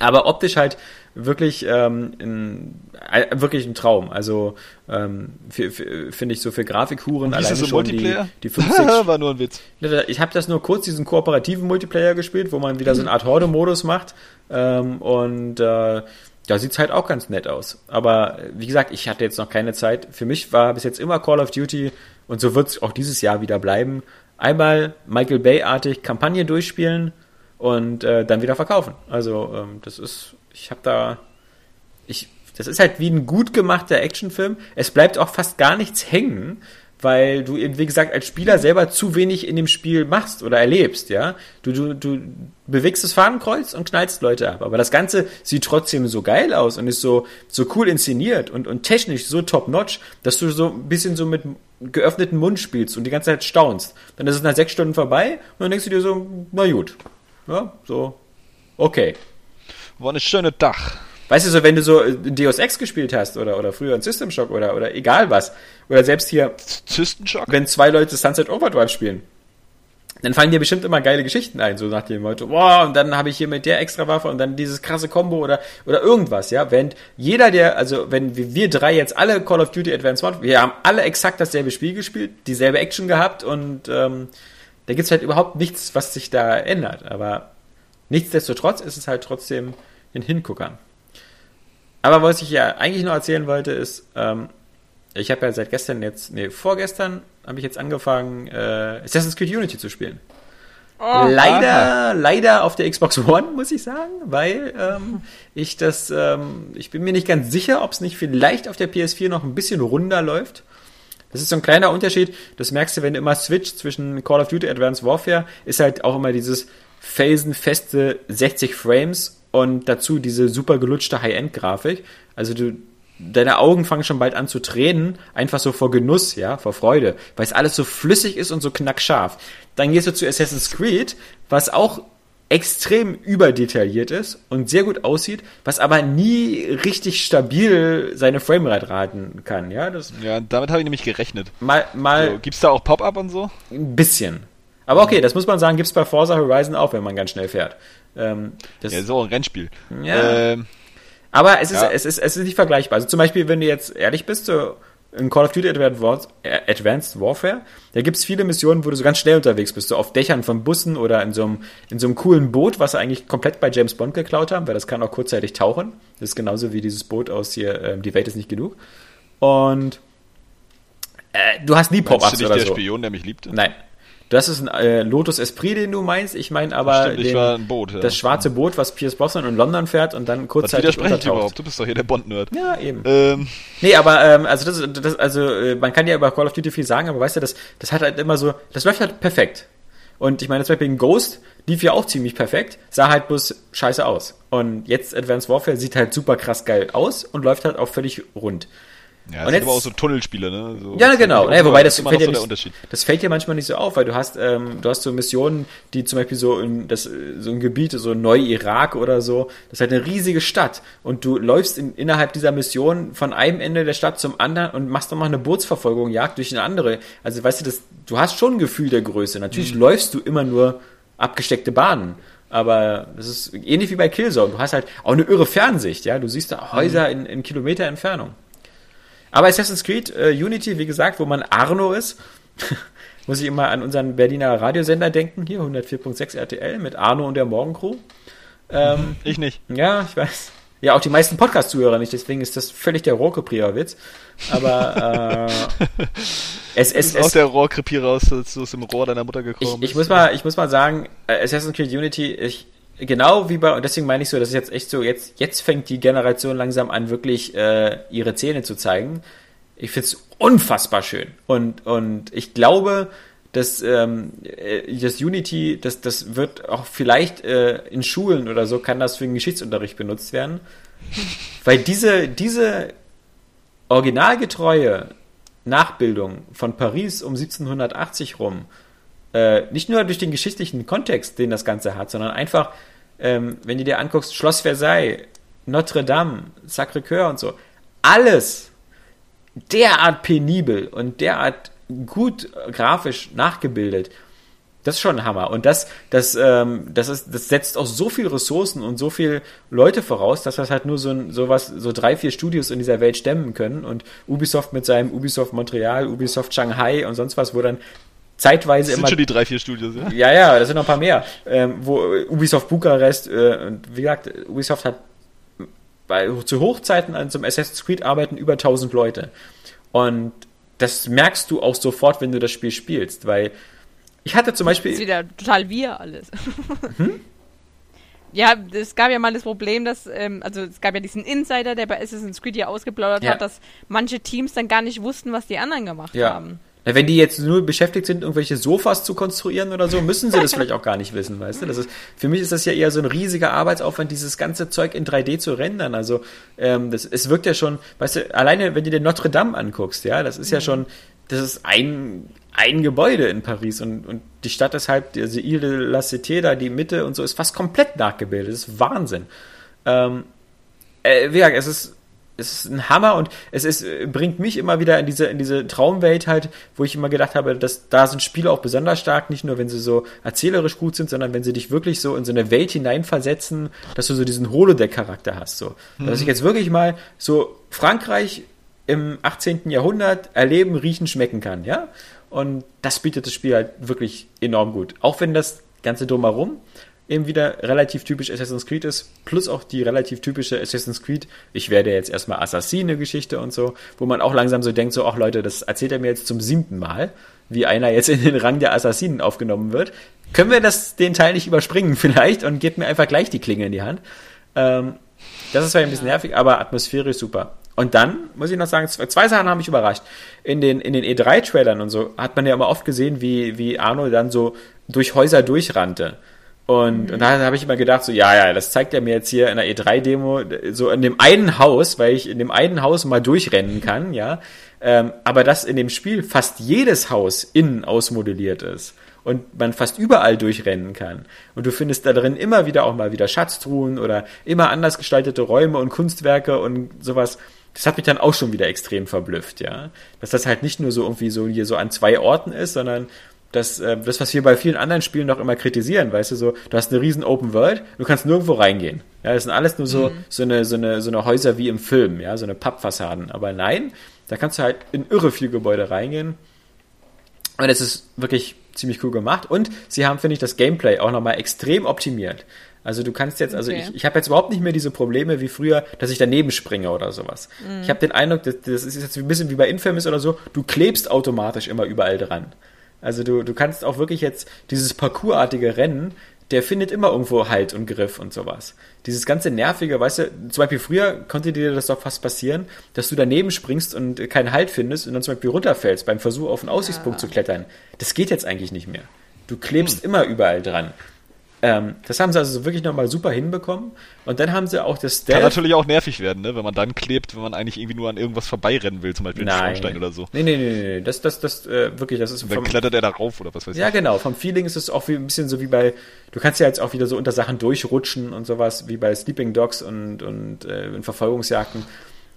Aber optisch halt wirklich ähm, ein, äh, wirklich ein Traum. Also ähm, finde ich so für Grafikhuren alleine so schon die, die 50 war nur ein Witz. Ich habe das nur kurz diesen kooperativen Multiplayer gespielt, wo man wieder so eine Art Horde-Modus macht ähm, und äh, da sieht's halt auch ganz nett aus. Aber wie gesagt, ich hatte jetzt noch keine Zeit. Für mich war bis jetzt immer Call of Duty und so wird's auch dieses Jahr wieder bleiben. Einmal Michael Bay-artig Kampagne durchspielen und äh, dann wieder verkaufen. Also ähm, das ist, ich habe da, ich, das ist halt wie ein gut gemachter Actionfilm. Es bleibt auch fast gar nichts hängen weil du eben, wie gesagt, als Spieler selber zu wenig in dem Spiel machst oder erlebst, ja. Du, du, du bewegst das Fadenkreuz und knallst Leute ab. Aber das Ganze sieht trotzdem so geil aus und ist so, so cool inszeniert und, und technisch so top-notch, dass du so ein bisschen so mit geöffneten Mund spielst und die ganze Zeit staunst. Dann ist es nach sechs Stunden vorbei und dann denkst du dir so, na gut. Ja, so, okay. War ein schönes Dach. Weißt du, so wenn du so äh, Deus Ex gespielt hast oder, oder früher ein System Shock oder, oder egal was, oder selbst hier, System Shock? wenn zwei Leute Sunset Overdrive spielen, dann fallen dir bestimmt immer geile Geschichten ein, so nach dem Motto, wow, und dann habe ich hier mit der extra Waffe und dann dieses krasse Combo oder, oder irgendwas, ja. Wenn jeder, der, also wenn wir drei jetzt alle Call of Duty Advanced Warfare, wir haben alle exakt dasselbe Spiel gespielt, dieselbe Action gehabt und ähm, da gibt's halt überhaupt nichts, was sich da ändert. Aber nichtsdestotrotz ist es halt trotzdem ein Hinguckern. Aber was ich ja eigentlich noch erzählen wollte, ist, ähm, ich habe ja seit gestern jetzt, nee, vorgestern habe ich jetzt angefangen, äh, Assassin's Creed Unity zu spielen. Oh, leider, aha. leider auf der Xbox One, muss ich sagen, weil ähm, ich das, ähm, ich bin mir nicht ganz sicher, ob es nicht vielleicht auf der PS4 noch ein bisschen runder läuft. Das ist so ein kleiner Unterschied. Das merkst du, wenn du immer switcht zwischen Call of Duty Advanced Warfare, ist halt auch immer dieses felsenfeste 60 Frames und dazu diese super gelutschte High-End-Grafik. Also du, deine Augen fangen schon bald an zu tränen, einfach so vor Genuss, ja, vor Freude, weil es alles so flüssig ist und so knackscharf. Dann gehst du zu Assassin's Creed, was auch extrem überdetailliert ist und sehr gut aussieht, was aber nie richtig stabil seine Framerate raten kann, ja. Das ja, damit habe ich nämlich gerechnet. Mal, mal. So, gibt's da auch Pop-up und so? Ein bisschen. Aber okay, das muss man sagen, gibt's bei Forza Horizon auch, wenn man ganz schnell fährt. Ähm, ja, auch ein Rennspiel. Ja. Ähm, aber es ist, ja. es, ist, es ist nicht vergleichbar. Also zum Beispiel, wenn du jetzt ehrlich bist, so in Call of Duty Advanced Warfare, da gibt's viele Missionen, wo du so ganz schnell unterwegs bist, so auf Dächern von Bussen oder in so einem, in so einem coolen Boot, was sie eigentlich komplett bei James Bond geklaut haben, weil das kann auch kurzzeitig tauchen. Das ist genauso wie dieses Boot aus hier, ähm, die Welt ist nicht genug. Und äh, du hast nie Pop-Ups oder der so. Spion, der mich liebte? Nein. Das ist ein äh, Lotus Esprit, den du meinst. Ich meine aber Stimmt, den, ein Boot, ja. das schwarze Boot, was Pierce Brosnan in London fährt und dann kurzzeitig untertaucht. überhaupt? Du bist doch hier der Bond-Nerd. Ja, eben. Ähm. Nee, aber ähm, also das, das also äh, man kann ja über Call of Duty viel sagen, aber weißt du, das, das hat halt immer so, das läuft halt perfekt. Und ich meine, zum Beispiel Ghost lief ja auch ziemlich perfekt, sah halt bloß scheiße aus. Und jetzt Advanced Warfare sieht halt super krass geil aus und läuft halt auch völlig rund. Ja, das sind aber auch so Tunnelspiele, ne? So, ja, genau. Ja, wobei das fällt, ja nicht, das fällt ja manchmal nicht so auf, weil du hast, ähm, du hast so Missionen, die zum Beispiel so in das, so ein Gebiet, so Neu-Irak oder so, das ist halt eine riesige Stadt und du läufst in, innerhalb dieser Mission von einem Ende der Stadt zum anderen und machst nochmal eine Bootsverfolgung, Jagd durch eine andere. Also weißt du, das, du hast schon ein Gefühl der Größe. Natürlich mhm. läufst du immer nur abgesteckte Bahnen. Aber das ist ähnlich wie bei Killzone. Du hast halt auch eine irre Fernsicht, ja. Du siehst da Häuser mhm. in, in Kilometer Entfernung. Aber Assassin's Creed äh, Unity, wie gesagt, wo man Arno ist, muss ich immer an unseren Berliner Radiosender denken, hier 104.6 RTL mit Arno und der Morgencrew. Ähm, ich nicht. Ja, ich weiß. Ja, auch die meisten Podcast-Zuhörer nicht, deswegen ist das völlig der Rohrkrepierer-Witz. Aber äh, es, es, es, auch der Rohrkrepierer aus, aus dem Rohr deiner Mutter gekommen. Ich, ich muss mal, ich muss mal sagen, äh, Assassin's Creed Unity, ich, genau wie bei, und deswegen meine ich so, das ist jetzt echt so, jetzt, jetzt fängt die Generation langsam an, wirklich äh, ihre Zähne zu zeigen. Ich finde es unfassbar schön. Und, und ich glaube, dass ähm, äh, das Unity, das, das wird auch vielleicht äh, in Schulen oder so, kann das für den Geschichtsunterricht benutzt werden. Weil diese, diese originalgetreue Nachbildung von Paris um 1780 rum, äh, nicht nur durch den geschichtlichen Kontext, den das Ganze hat, sondern einfach, ähm, wenn du dir anguckst, Schloss Versailles, Notre Dame, Sacré-Cœur und so, alles derart penibel und derart gut grafisch nachgebildet. Das ist schon ein Hammer. Und das, das, ähm, das, ist, das setzt auch so viel Ressourcen und so viel Leute voraus, dass das halt nur so, so was, so drei, vier Studios in dieser Welt stemmen können. Und Ubisoft mit seinem Ubisoft Montreal, Ubisoft Shanghai und sonst was, wo dann zeitweise das sind immer. schon die drei, vier Studios, ja? Ja, ja, das sind noch ein paar mehr. Ähm, wo Ubisoft Bukarest, äh, und wie gesagt, Ubisoft hat bei, zu Hochzeiten an zum Assassin's Creed arbeiten über 1000 Leute. Und das merkst du auch sofort, wenn du das Spiel spielst, weil ich hatte zum Beispiel. Das ist wieder total wir alles. Hm? Ja, es gab ja mal das Problem, dass, ähm, also es gab ja diesen Insider, der bei Assassin's Creed ja ausgeplaudert ja. hat, dass manche Teams dann gar nicht wussten, was die anderen gemacht ja. haben. Wenn die jetzt nur beschäftigt sind, irgendwelche Sofas zu konstruieren oder so, müssen sie das vielleicht auch gar nicht wissen, weißt du? Das ist, für mich ist das ja eher so ein riesiger Arbeitsaufwand, dieses ganze Zeug in 3D zu rendern. Also ähm, das, es wirkt ja schon, weißt du, alleine wenn du den Notre Dame anguckst, ja, das ist ja mhm. schon, das ist ein, ein Gebäude in Paris und, und die Stadt ist halt, also Ile de la Cité, da die Mitte und so, ist fast komplett nachgebildet. Das ist Wahnsinn. Ähm, äh, wie gesagt, es ist es ist ein Hammer und es ist, bringt mich immer wieder in diese, in diese Traumwelt halt, wo ich immer gedacht habe, dass da sind Spiele auch besonders stark, nicht nur wenn sie so erzählerisch gut sind, sondern wenn sie dich wirklich so in so eine Welt hineinversetzen, dass du so diesen Holodeck-Charakter hast. So. Mhm. Dass ich jetzt wirklich mal so Frankreich im 18. Jahrhundert erleben, riechen, schmecken kann, ja? Und das bietet das Spiel halt wirklich enorm gut. Auch wenn das Ganze drumherum eben wieder relativ typisch Assassin's Creed ist, plus auch die relativ typische Assassin's Creed, ich werde jetzt erstmal Assassine-Geschichte und so, wo man auch langsam so denkt, so, ach Leute, das erzählt er mir jetzt zum siebten Mal, wie einer jetzt in den Rang der Assassinen aufgenommen wird. Können wir das, den Teil nicht überspringen vielleicht und gebt mir einfach gleich die Klinge in die Hand. Ähm, das ist zwar ein bisschen nervig, aber atmosphärisch super. Und dann muss ich noch sagen, zwei Sachen haben mich überrascht. In den, in den E3-Trailern und so hat man ja immer oft gesehen, wie, wie Arno dann so durch Häuser durchrannte. Und, mhm. und da habe ich immer gedacht, so, ja, ja, das zeigt er mir jetzt hier in der E3-Demo, so in dem einen Haus, weil ich in dem einen Haus mal durchrennen kann, ja. Ähm, aber dass in dem Spiel fast jedes Haus innen ausmodelliert ist und man fast überall durchrennen kann. Und du findest da drin immer wieder auch mal wieder Schatztruhen oder immer anders gestaltete Räume und Kunstwerke und sowas. Das hat mich dann auch schon wieder extrem verblüfft, ja. Dass das halt nicht nur so irgendwie so hier so an zwei Orten ist, sondern das, äh, das, was wir bei vielen anderen Spielen noch immer kritisieren, weißt du, so, du hast eine riesen Open World, du kannst nirgendwo reingehen. Ja, das sind alles nur so, mhm. so, eine, so, eine, so eine Häuser wie im Film, ja, so eine Pappfassaden. Aber nein, da kannst du halt in irre viel Gebäude reingehen. Und es ist wirklich ziemlich cool gemacht. Und sie haben, finde ich, das Gameplay auch nochmal extrem optimiert. Also du kannst jetzt, also okay. ich, ich habe jetzt überhaupt nicht mehr diese Probleme wie früher, dass ich daneben springe oder sowas. Mhm. Ich habe den Eindruck, das, das ist jetzt ein bisschen wie bei Infamous oder so, du klebst automatisch immer überall dran. Also du, du kannst auch wirklich jetzt dieses parkourartige Rennen, der findet immer irgendwo Halt und Griff und sowas. Dieses ganze nervige, weißt du, zum Beispiel früher konnte dir das doch fast passieren, dass du daneben springst und keinen Halt findest und dann zum Beispiel runterfällst beim Versuch auf einen Aussichtspunkt ja. zu klettern. Das geht jetzt eigentlich nicht mehr. Du klebst hm. immer überall dran. Ähm, das haben sie also wirklich nochmal super hinbekommen. Und dann haben sie auch das Stealth. Kann natürlich auch nervig werden, ne? wenn man dann klebt, wenn man eigentlich irgendwie nur an irgendwas vorbeirennen will, zum Beispiel Nein. einen Schornstein oder so. Nee, nee, nee, nee. Das, das, das, äh, wirklich, das ist. Und dann vom, klettert er da rauf oder was weiß ja, ich. Ja, genau. Vom Feeling ist es auch wie, ein bisschen so wie bei, du kannst ja jetzt auch wieder so unter Sachen durchrutschen und sowas, wie bei Sleeping Dogs und, und äh, in Verfolgungsjagden.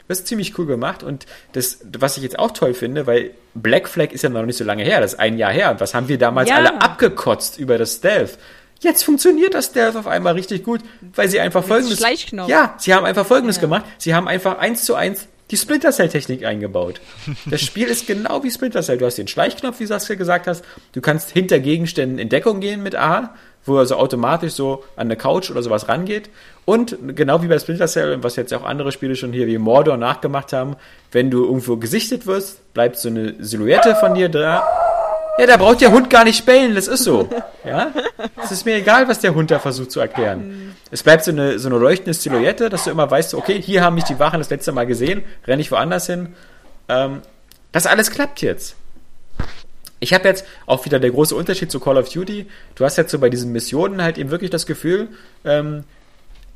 Das ist ziemlich cool gemacht und das, was ich jetzt auch toll finde, weil Black Flag ist ja noch nicht so lange her, das ist ein Jahr her. Und was haben wir damals ja. alle abgekotzt über das Stealth? Jetzt funktioniert das Stealth auf einmal richtig gut, weil sie einfach folgendes. Ja, sie haben einfach folgendes ja. gemacht. Sie haben einfach eins zu eins die Splinter Cell Technik eingebaut. Das Spiel ist genau wie Splinter Cell. Du hast den Schleichknopf, wie Saskia gesagt hast. Du kannst hinter Gegenständen in Deckung gehen mit A, wo er so automatisch so an eine Couch oder sowas rangeht. Und genau wie bei Splinter Cell, was jetzt auch andere Spiele schon hier wie Mordor nachgemacht haben, wenn du irgendwo gesichtet wirst, bleibt so eine Silhouette von dir da ja, da braucht der Hund gar nicht bellen, das ist so. Ja? Es ist mir egal, was der Hund da versucht zu erklären. Es bleibt so eine, so eine leuchtende Silhouette, dass du immer weißt, okay, hier haben mich die Wachen das letzte Mal gesehen, renne ich woanders hin. Ähm, das alles klappt jetzt. Ich habe jetzt auch wieder der große Unterschied zu Call of Duty. Du hast jetzt so bei diesen Missionen halt eben wirklich das Gefühl, ähm,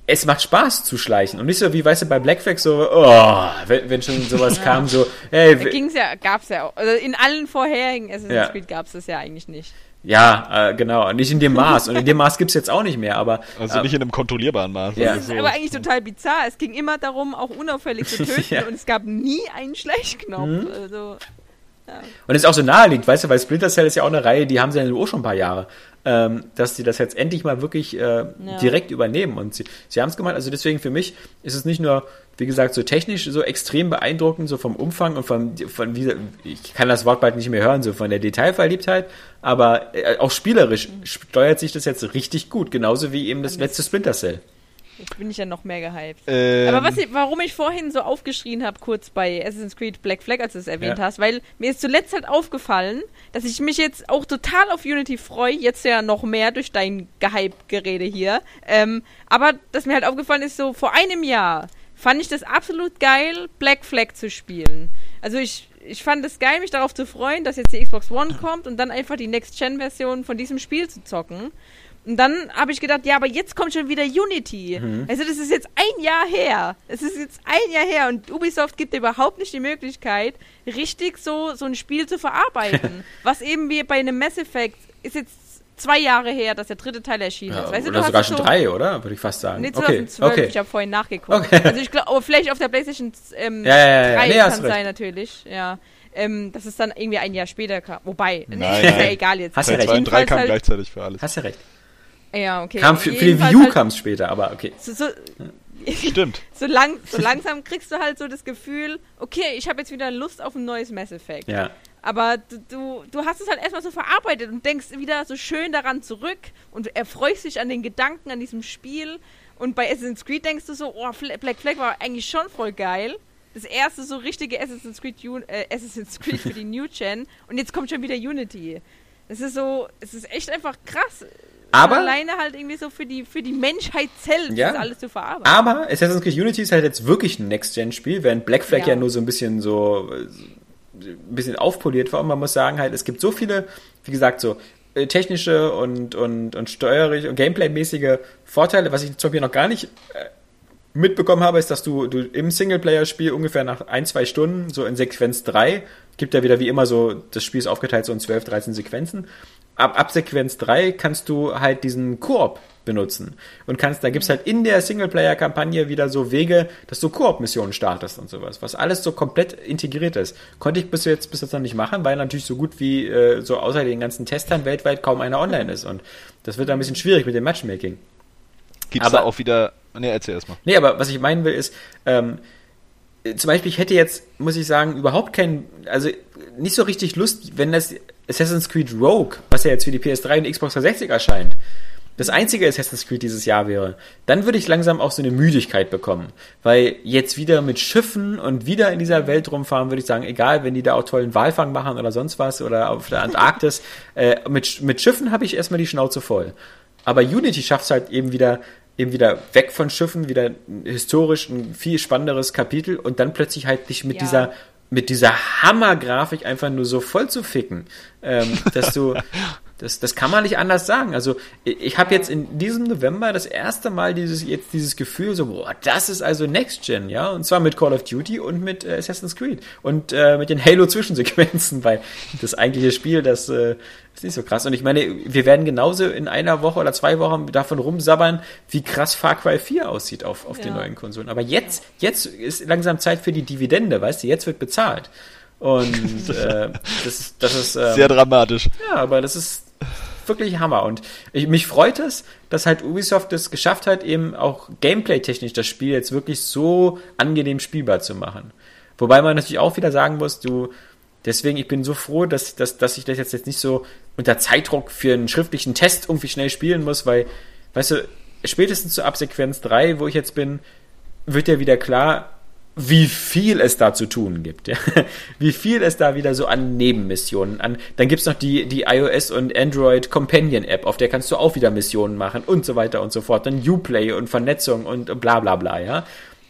es macht Spaß zu schleichen und nicht so wie, weißt du, bei Black Flag so, oh, wenn, wenn schon sowas ja. kam, so, hey. Da ging's ja, gab's ja auch. Also in allen vorherigen Assassin's ja. Creed gab's das ja eigentlich nicht. Ja, äh, genau. Nicht in dem Maß. Und in dem Maß gibt's jetzt auch nicht mehr, aber. Also äh, nicht in einem kontrollierbaren Maß. Ja. Das ist aber eigentlich total bizarr. Es ging immer darum, auch unauffällig zu töten ja. und es gab nie einen Schleichknopf. Mhm. Also. Und es ist auch so naheliegend, weißt du, weil Splinter Cell ist ja auch eine Reihe, die haben sie ja auch schon ein paar Jahre ähm, dass sie das jetzt endlich mal wirklich äh, ja. direkt übernehmen. Und sie, sie haben es gemacht. Also deswegen für mich ist es nicht nur, wie gesagt, so technisch so extrem beeindruckend, so vom Umfang und von, von wie, ich kann das Wort bald nicht mehr hören, so von der Detailverliebtheit, aber äh, auch spielerisch mhm. steuert sich das jetzt richtig gut, genauso wie eben das letzte Splinter Cell. Jetzt bin ich ja noch mehr gehypt. Ähm. Aber was warum ich vorhin so aufgeschrien habe, kurz bei Assassin's Creed Black Flag, als du es erwähnt ja. hast, weil mir ist zuletzt halt aufgefallen, dass ich mich jetzt auch total auf Unity freue, jetzt ja noch mehr durch dein Gehype-Gerede hier. Ähm, aber dass mir halt aufgefallen ist, so vor einem Jahr fand ich das absolut geil, Black Flag zu spielen. Also ich, ich fand es geil, mich darauf zu freuen, dass jetzt die Xbox One kommt und dann einfach die Next-Gen-Version von diesem Spiel zu zocken. Und dann habe ich gedacht, ja, aber jetzt kommt schon wieder Unity. Mhm. Also das ist jetzt ein Jahr her. Es ist jetzt ein Jahr her und Ubisoft gibt überhaupt nicht die Möglichkeit, richtig so, so ein Spiel zu verarbeiten. Was eben wie bei einem Mass Effect ist jetzt zwei Jahre her, dass der dritte Teil erschienen ja, ist. Weißt oder du, sogar schon so drei, oder? Würde ich fast sagen. Nee, 2012. Okay. Ich habe vorhin nachgeguckt. Okay. Also ich glaube, vielleicht auf der PlayStation ähm, ja, ja, ja, 3 nee, kann sein natürlich. Ja. Ähm, dass es dann irgendwie ein Jahr später kam. Wobei, nein, nee, ist ja egal jetzt. Hast ja recht. 2 und 3 kam halt gleichzeitig für alles. Hast ja recht. Ja, okay. Kam für, für die Wii U halt kam es später, aber okay. So, so, Stimmt. so, lang, so langsam kriegst du halt so das Gefühl, okay, ich habe jetzt wieder Lust auf ein neues Mass Effect. Ja. Aber du, du, du hast es halt erstmal so verarbeitet und denkst wieder so schön daran zurück und erfreust dich an den Gedanken an diesem Spiel. Und bei Assassin's Creed denkst du so, oh, Black Flag war eigentlich schon voll geil. Das erste so richtige Assassin's Creed, äh, Assassin's Creed für die New Gen. Und jetzt kommt schon wieder Unity. Es ist so, es ist echt einfach krass. Aber alleine halt irgendwie so für die, für die Menschheit selbst ja, alles zu verarbeiten. Aber Assassin's Creed Unity ist halt jetzt wirklich ein Next-Gen-Spiel, während Black Flag ja. ja. nur so ein bisschen so ein bisschen aufpoliert war. Und man muss sagen halt, es gibt so viele, wie gesagt, so äh, technische und, und, und steuerlich und Gameplay-mäßige Vorteile, was ich zum Beispiel noch gar nicht äh, mitbekommen habe, ist, dass du, du im Singleplayer-Spiel ungefähr nach ein, zwei Stunden, so in Sequenz 3, gibt ja wieder wie immer so, das Spiel ist aufgeteilt so in 12, 13 Sequenzen, ab, ab Sequenz 3 kannst du halt diesen Koop benutzen. Und kannst, da gibt's halt in der Singleplayer-Kampagne wieder so Wege, dass du Koop-Missionen startest und sowas, was alles so komplett integriert ist. Konnte ich bis jetzt, bis jetzt noch nicht machen, weil natürlich so gut wie, äh, so außer den ganzen Testern weltweit kaum einer online ist. Und das wird dann ein bisschen schwierig mit dem Matchmaking. Gibt's Aber- da auch wieder. Ne, erzähl erstmal. Nee, aber was ich meinen will ist, ähm, äh, zum Beispiel, ich hätte jetzt, muss ich sagen, überhaupt keinen, also nicht so richtig Lust, wenn das Assassin's Creed Rogue, was ja jetzt für die PS3 und Xbox 360 erscheint, das einzige Assassin's Creed dieses Jahr wäre, dann würde ich langsam auch so eine Müdigkeit bekommen. Weil jetzt wieder mit Schiffen und wieder in dieser Welt rumfahren, würde ich sagen, egal, wenn die da auch tollen Walfang machen oder sonst was oder auf der Antarktis, äh, mit, mit Schiffen habe ich erstmal die Schnauze voll. Aber Unity schafft es halt eben wieder, eben wieder weg von Schiffen, wieder historisch ein viel spannenderes Kapitel und dann plötzlich halt dich mit Ja. dieser mit dieser Hammergrafik einfach nur so voll zu ficken, ähm, dass du das, das kann man nicht anders sagen. Also ich, ich habe jetzt in diesem November das erste Mal dieses jetzt dieses Gefühl so, boah, das ist also Next Gen, ja, und zwar mit Call of Duty und mit äh, Assassin's Creed und äh, mit den Halo Zwischensequenzen, weil das eigentliche Spiel, das äh, ist nicht so krass. Und ich meine, wir werden genauso in einer Woche oder zwei Wochen davon rumsabbern, wie krass Far Cry 4 aussieht auf, auf den Ja. neuen Konsolen. Aber jetzt, jetzt ist langsam Zeit für die Dividende, weißt du, jetzt wird bezahlt. Und äh, das, ist- das ist ähm, Sehr dramatisch. ja, aber das ist wirklich Hammer. Und ich, mich freut es, dass halt Ubisoft es geschafft hat, eben auch gameplay-technisch das Spiel jetzt wirklich so angenehm spielbar zu machen. Wobei man natürlich auch wieder sagen muss, du, deswegen, ich bin so froh, dass, dass, dass ich das jetzt, jetzt nicht so unter Zeitdruck für einen schriftlichen Test irgendwie schnell spielen muss, weil, weißt du, spätestens zu Absequenz 3, wo ich jetzt bin, wird ja wieder klar, wie viel es da zu tun gibt. Ja? Wie viel es da wieder so an Nebenmissionen an. Dann gibt's noch die, die iOS und Android Companion App, auf der kannst du auch wieder Missionen machen und so weiter und so fort. Dann Uplay und Vernetzung und bla bla bla, ja.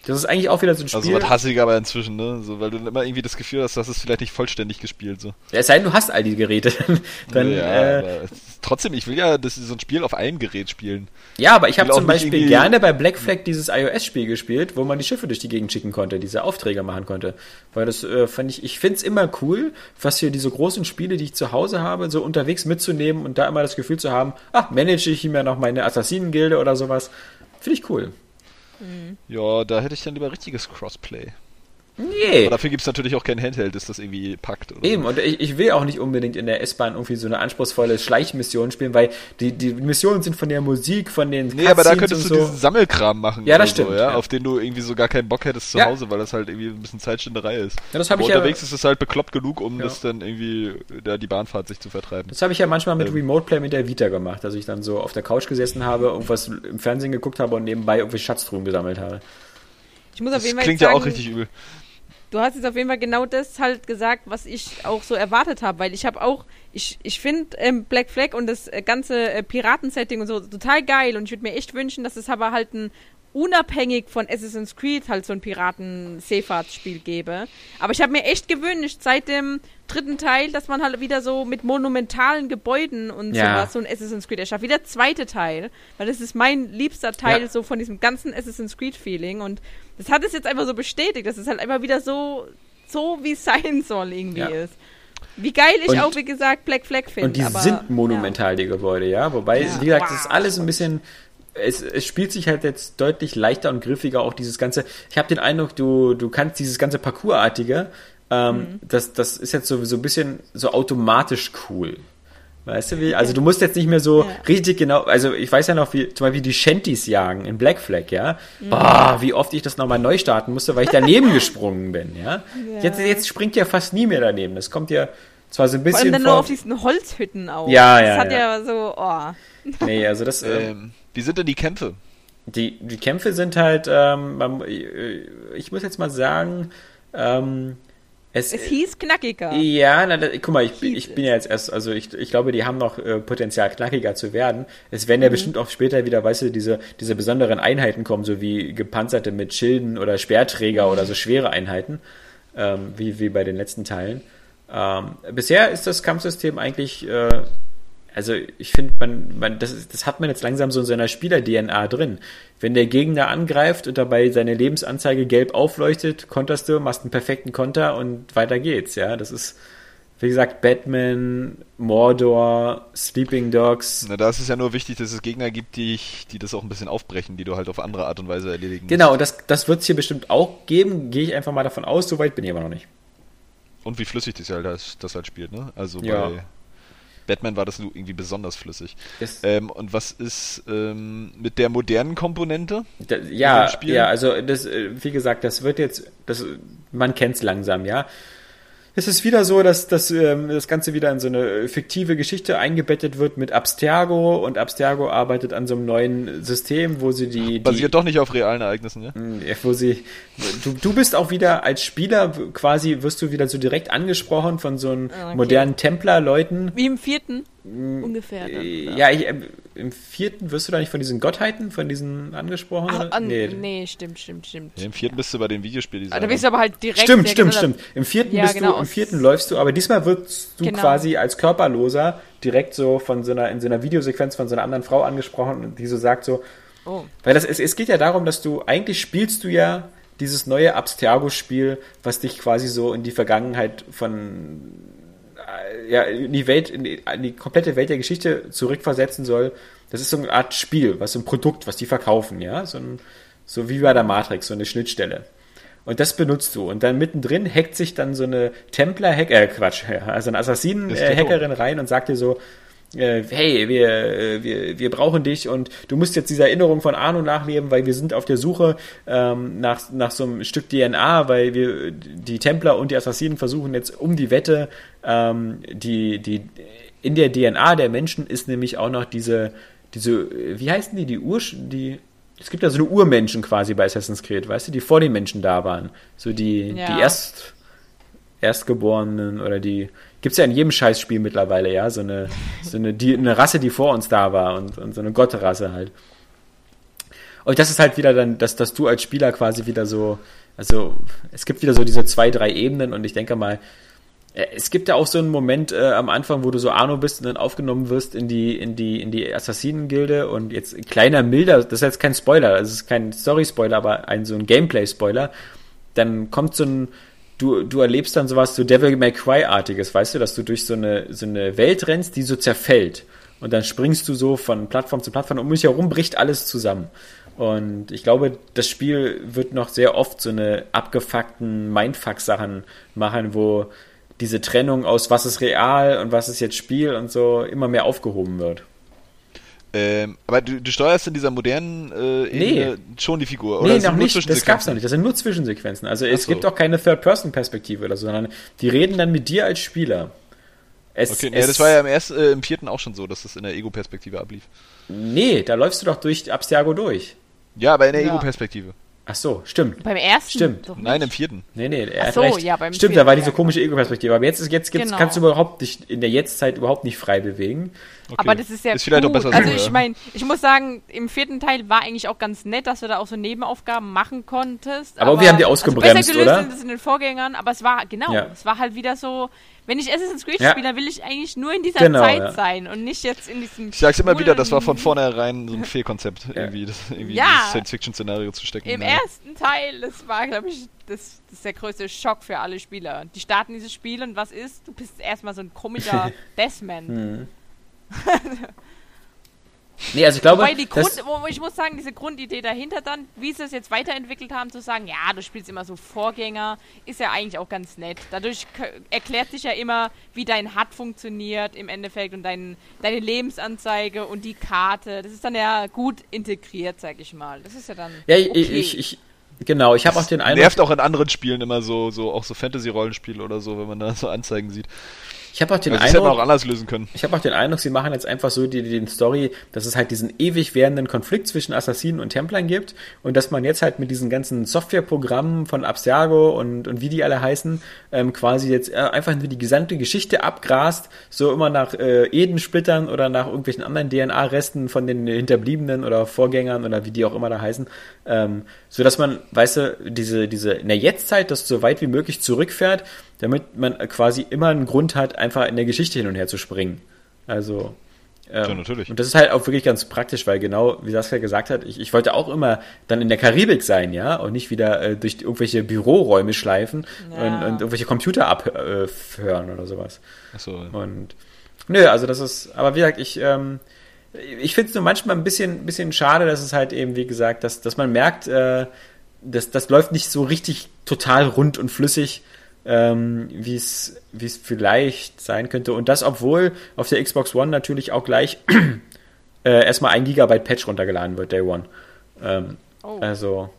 Das ist eigentlich auch wieder so ein Spiel. Also was hasse ich aber inzwischen, ne? So, weil du immer irgendwie das Gefühl hast, dass es vielleicht nicht vollständig gespielt so. Ja, es sei denn, du hast all die Geräte. Dann, ja, äh, trotzdem, ich will ja das so ein Spiel auf einem Gerät spielen. Ja, aber ich habe zum Beispiel irgendwie- gerne bei Black Flag dieses iOS-Spiel gespielt, wo man die Schiffe durch die Gegend schicken konnte, diese Aufträge machen konnte. Weil das äh, fand ich, ich find's immer cool, was hier diese großen Spiele, die ich zu Hause habe, so unterwegs mitzunehmen und da immer das Gefühl zu haben, ach, manage ich mir noch meine Assassinen-Gilde oder sowas. Finde ich cool. Ja, da hätte ich dann lieber richtiges Crossplay. Nee. Aber dafür gibt's natürlich auch kein Handheld, das das irgendwie packt. Oder Eben, und ich, ich will auch nicht unbedingt in der S-Bahn irgendwie so eine anspruchsvolle Schleichmission spielen, weil die, die Missionen sind von der Musik, von den Nee, aber da Cutscenes könntest du so. diesen Sammelkram machen. Ja, das stimmt, So, ja, ja. Auf den du irgendwie so gar keinen Bock hättest zu Ja. Hause, weil das halt irgendwie ein bisschen Zeitschinderei ist. Ja, das habe ich ja, unterwegs ist es halt bekloppt genug, um Ja. das dann irgendwie, da die Bahnfahrt sich zu vertreiben. Das habe ich ja manchmal mit Ähm. Remote Play mit der Vita gemacht, dass ich dann so auf der Couch gesessen habe, irgendwas im Fernsehen geguckt habe und nebenbei irgendwie Schatztruhen gesammelt habe. Ich muss auf Das jeden Fall klingt jetzt ja sagen, auch richtig übel. Du hast jetzt auf jeden Fall genau das halt gesagt, was ich auch so erwartet habe, weil ich habe auch, ich, ich finde ähm, Black Flag und das äh, ganze äh, Piratensetting und so total geil und ich würde mir echt wünschen, dass es aber halt ein unabhängig von Assassin's Creed halt so ein Piraten-Seefahrtsspiel gäbe. Aber ich habe mir echt gewünscht, seit dem dritten Teil, dass man halt wieder so mit monumentalen Gebäuden und Ja. sowas so ein Assassin's Creed erschafft. Wie der zweite Teil, weil das ist mein liebster Teil Ja. so von diesem ganzen Assassin's Creed-Feeling und das hat es jetzt einfach so bestätigt, dass es halt einfach wieder so, so wie es sein soll irgendwie Ja. ist. Wie geil ich Und- auch, wie gesagt, Black Flag finde. Und die aber, sind monumental, die Gebäude, ja. Wobei, Ja. wie gesagt, das ist alles ein bisschen. Es, es spielt sich halt jetzt deutlich leichter und griffiger, auch dieses ganze. Ich habe den Eindruck, du, du kannst dieses ganze Parcours-artige, ähm, Mhm. das, das ist jetzt so, so ein bisschen so automatisch cool. Weißt du wie? Also du musst jetzt nicht mehr so Ja. richtig genau, also ich weiß ja noch, wie zum Beispiel die Shanties jagen in Black Flag, ja. Mhm. Boah, wie oft ich das nochmal neu starten musste, weil ich daneben gesprungen bin, ja. Ja. Jetzt, jetzt springt ja fast nie mehr daneben. Das kommt ja zwar so ein Vor bisschen allem dann nur vor- auf diesen Holzhütten auch. Ja, das ja, hat ja. ja, so, oh. Nee, also das, äh, Ähm, wie sind denn die Kämpfe? die, die Kämpfe sind halt, ähm, äh, ich muss jetzt mal sagen, ähm, es, Es hieß knackiger. ja, na, da, guck mal, ich, bin- Hieß ich bin ja jetzt erst, also ich, ich glaube, die haben noch äh, Potenzial, knackiger zu werden. Es werden ja bestimmt auch später wieder, weißt du, diese, diese besonderen Einheiten kommen, so wie gepanzerte mit Schilden oder Speerträger oder so schwere Einheiten, ähm, wie, wie bei den letzten Teilen. Ähm, bisher ist das Kampfsystem eigentlich, äh, also ich finde, man, man, das, das hat man jetzt langsam so in seiner Spieler-DNA drin. Wenn der Gegner angreift und dabei seine Lebensanzeige gelb aufleuchtet, konterst du, machst einen perfekten Konter und weiter geht's, ja. Das ist, wie gesagt, Batman, Mordor, Sleeping Dogs. Na, da ist es ja nur wichtig, dass es Gegner gibt, die, ich, die das auch ein bisschen aufbrechen, die du halt auf andere Art und Weise erledigen musst. Genau, und das, das wird es hier bestimmt auch geben, gehe ich einfach mal davon aus, soweit bin ich aber noch nicht. Und wie flüssig das halt, das, das halt spielt, ne? Also Ja. bei Batman war das irgendwie besonders flüssig. Ähm, und was ist ähm, mit der modernen Komponente? Da, ja, ja, also das, äh, wie gesagt, das wird jetzt, das, man kennt es langsam, ja. Es ist wieder so, dass, dass ähm, das Ganze wieder in so eine fiktive Geschichte eingebettet wird mit Abstergo und Abstergo arbeitet an so einem neuen System, wo sie die, die Basiert doch nicht auf realen Ereignissen, ja? Ja, wo sie, du, du bist auch wieder als Spieler quasi, wirst du wieder so direkt angesprochen von so einem Ah, Okay. modernen Templer-Leuten. Wie im vierten ungefähr. Dann, Äh, Ja, ich, ähm, im vierten wirst du da nicht von diesen Gottheiten, von diesen angesprochen? Ach, an, nee. stimmt, stimmt, stimmt. Ja, Im vierten bist du bei den Videospielen. Ah, da bist du aber halt direkt. Stimmt, stimmt, stimmt. Im vierten Ja, bist genau, du, im vierten läufst du, aber diesmal wirst du Genau. quasi als Körperloser direkt so von so einer, in so einer Videosequenz von so einer anderen Frau angesprochen, die so sagt so, Oh. weil das, es, es geht ja darum, dass du, eigentlich spielst du ja dieses neue Abstergo-Spiel, was dich quasi so in die Vergangenheit von, ja, in die Welt, in die, in die komplette Welt der Geschichte zurückversetzen soll. Das ist so eine Art Spiel, was so ein Produkt, was die verkaufen, ja, so, ein, so wie bei der Matrix, so eine Schnittstelle. Und das benutzt du. Und dann mittendrin hackt sich dann so eine Templer-Hack, äh, Quatsch, also eine Assassinen-Hackerin rein und sagt dir so, äh, hey, wir, äh, wir, wir brauchen dich und du musst jetzt diese Erinnerung von Arno nachleben, weil wir sind auf der Suche ähm, nach, nach so einem Stück DNA, weil wir die Templer und die Assassinen versuchen jetzt um die Wette, ähm, die, die in der DNA der Menschen ist nämlich auch noch diese, diese, wie heißen die, die Ur, die, es gibt ja so eine Urmenschen quasi bei Assassin's Creed, weißt du, die vor den Menschen da waren. So die, Ja. die Erst, Erstgeborenen oder die, gibt's ja in jedem Scheißspiel mittlerweile, ja, so eine, so eine, die, eine Rasse, die vor uns da war und, und so eine Gottrasse halt. Und das ist halt wieder dann, dass, dass du als Spieler quasi wieder so, also es gibt wieder so diese zwei, drei Ebenen und ich denke mal, äh, es gibt ja auch so einen Moment äh, am Anfang, wo du so Arno bist und dann aufgenommen wirst in die, in die, in die Assassinengilde und jetzt ein kleiner milder, das ist jetzt kein Spoiler, das ist kein Story-Spoiler, aber ein so ein Gameplay-Spoiler, dann kommt so ein, du, du erlebst dann sowas so Devil May Cry-artiges, weißt du, dass du durch so eine, so eine Welt rennst, die so zerfällt. Und dann springst du so von Plattform zu Plattform und um dich herum bricht alles zusammen. Und ich glaube, das Spiel wird noch sehr oft so eine abgefuckten Mindfuck-Sachen machen, wo diese Trennung aus was ist real und was ist jetzt Spiel und so immer mehr aufgehoben wird. Ähm, aber du, du steuerst in dieser modernen äh, Ebene schon die Figur, oder? nee, noch nicht. Das gab's noch nicht. Das sind nur Zwischensequenzen. Also es so. gibt auch keine Third-Person-Perspektive oder so, sondern die reden dann mit dir als Spieler. Es, Okay, nee, es, das war ja im, ersten, äh, im vierten auch schon so, dass das in der Ego-Perspektive ablief. Nee, da läufst du doch durch Abstergo durch. Ja, aber in der Ja. Ego-Perspektive. Ach so, stimmt. Beim ersten? Stimmt. Nein, im vierten. Nee, nee, er Ach hat so, recht. ja, beim Stimmt, vierten, da war diese ja, komische Ego-Perspektive. Aber jetzt, ist, jetzt gibt's, Genau. kannst du überhaupt dich in der Jetztzeit überhaupt nicht frei bewegen. Okay. Aber das ist ja Ist vielleicht gut. auch besser so, Also ja. ich meine, ich muss sagen, im vierten Teil war eigentlich auch ganz nett, dass du da auch so Nebenaufgaben machen konntest. Aber wir haben die ausgebremst, also besser gelöst oder? es in den Vorgängern, aber es war, genau, Ja. es war halt wieder so, wenn ich Assassin's Creed Ja. spiele, dann will ich eigentlich nur in dieser Genau, Zeit ja. sein und nicht jetzt in diesem Ich sag's immer wieder, das war von vornherein so ein Fehlkonzept, irgendwie, das, irgendwie Ja. dieses Science-Fiction-Szenario zu stecken. Im Ja. ersten Teil, das war, glaube ich, das, das ist der größte Schock für alle Spieler. Die starten dieses Spiel und was ist? Du bist erstmal so ein komischer Deathman. Nee, also ich glaube, Wobei die Grund, ich muss sagen, diese Grundidee dahinter dann, wie sie es jetzt weiterentwickelt haben, zu sagen, ja, du spielst immer so Vorgänger, ist ja eigentlich auch ganz nett. Dadurch erklärt sich ja immer, wie dein HUD funktioniert im Endeffekt und dein, deine Lebensanzeige und die Karte. Das ist dann ja gut integriert, sag ich mal. Das ist ja dann. ja, ich, okay. ich, ich, genau, ich habe auch den Eindruck, Nervt auch in anderen Spielen immer so, so auch so Fantasy-Rollenspiele oder so, wenn man da so Anzeigen sieht. Ich habe auch den das hätte man auch Eindruck, anders lösen können. Ich habe auch den Eindruck, sie machen jetzt einfach so die, die, die Story, dass es halt diesen ewig währenden Konflikt zwischen Assassinen und Templern gibt und dass man jetzt halt mit diesen ganzen Softwareprogrammen von Abstergo und, und wie die alle heißen, ähm, quasi jetzt äh, einfach nur die gesamte Geschichte abgrast, so immer nach äh, Edensplittern oder nach irgendwelchen anderen DNA-Resten von den Hinterbliebenen oder Vorgängern oder wie die auch immer da heißen, ähm, so dass man, weißt du, diese, diese in der Jetztzeit das so weit wie möglich zurückfährt, damit man quasi immer einen Grund hat, einfach in der Geschichte hin und her zu springen. Also, Ähm, Ja, natürlich. Und das ist halt auch wirklich ganz praktisch, weil genau, wie Saskia gesagt hat, ich, ich wollte auch immer dann in der Karibik sein, ja, und nicht wieder äh, durch irgendwelche Büroräume schleifen Ja. und, und irgendwelche Computer abhören oder sowas. Achso. Und nö, also das ist, aber wie gesagt, ich, ähm, ich finde es nur manchmal ein bisschen, bisschen schade, dass es halt eben, wie gesagt, dass, dass man merkt, äh, das, das läuft nicht so richtig total rund und flüssig, ähm, wie es vielleicht sein könnte. Und das, obwohl auf der Xbox One natürlich auch gleich äh, erstmal ein Gigabyte Patch runtergeladen wird, Day One. Ähm, Oh. Also,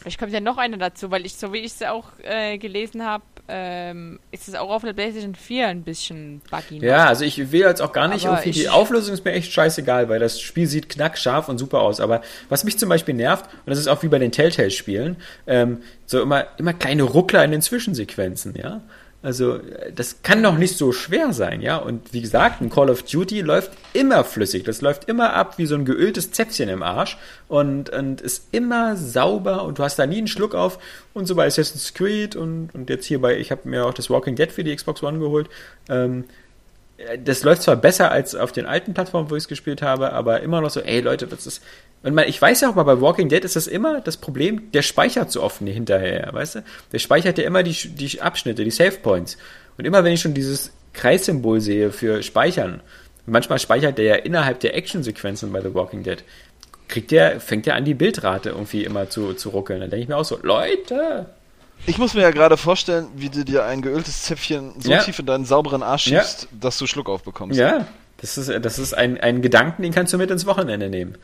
Vielleicht kommt ja noch eine dazu, weil ich, so wie ich es auch äh, gelesen habe, ähm, ist es auch auf der PlayStation 4 ein bisschen buggy. Ja, also ich will jetzt auch gar nicht Aber irgendwie, die Auflösung ist mir echt scheißegal, weil das Spiel sieht knackscharf und super aus. Aber was mich zum Beispiel nervt, und das ist auch wie bei den Telltale-Spielen, ähm, so immer, immer kleine Ruckler in den Zwischensequenzen, ja. Also, äh, das kann doch nicht so schwer sein, ja. Und wie gesagt, ein Call of Duty läuft immer flüssig. Das läuft immer ab wie so ein geöltes Zäpfchen im Arsch und, und ist immer sauber und du hast da nie einen Schluck auf. Und so bei Assassin's Creed und, und jetzt hier bei, ich habe mir auch das Walking Dead für die Xbox One geholt. Ähm, das läuft zwar besser als auf den alten Plattformen, wo ich es gespielt habe, aber immer noch so, ey Leute, das ist. Und man, ich weiß ja auch mal, bei Walking Dead ist das immer das Problem, der speichert so oft hinterher, weißt du? Der speichert ja immer die, die Abschnitte, die Save Points. Und immer wenn ich schon dieses Kreissymbol sehe für Speichern, manchmal speichert der ja innerhalb der Actionsequenzen bei The Walking Dead, kriegt der, fängt der an, die Bildrate irgendwie immer zu, zu ruckeln. Dann denke ich mir auch so, Leute! Ich muss mir ja gerade vorstellen, wie du dir ein geöltes Zäpfchen so Ja. tief in deinen sauberen Arsch Ja. schiebst, dass du Schluck aufbekommst. Ja, das ist, das ist ein, ein Gedanken, den kannst du mit ins Wochenende nehmen.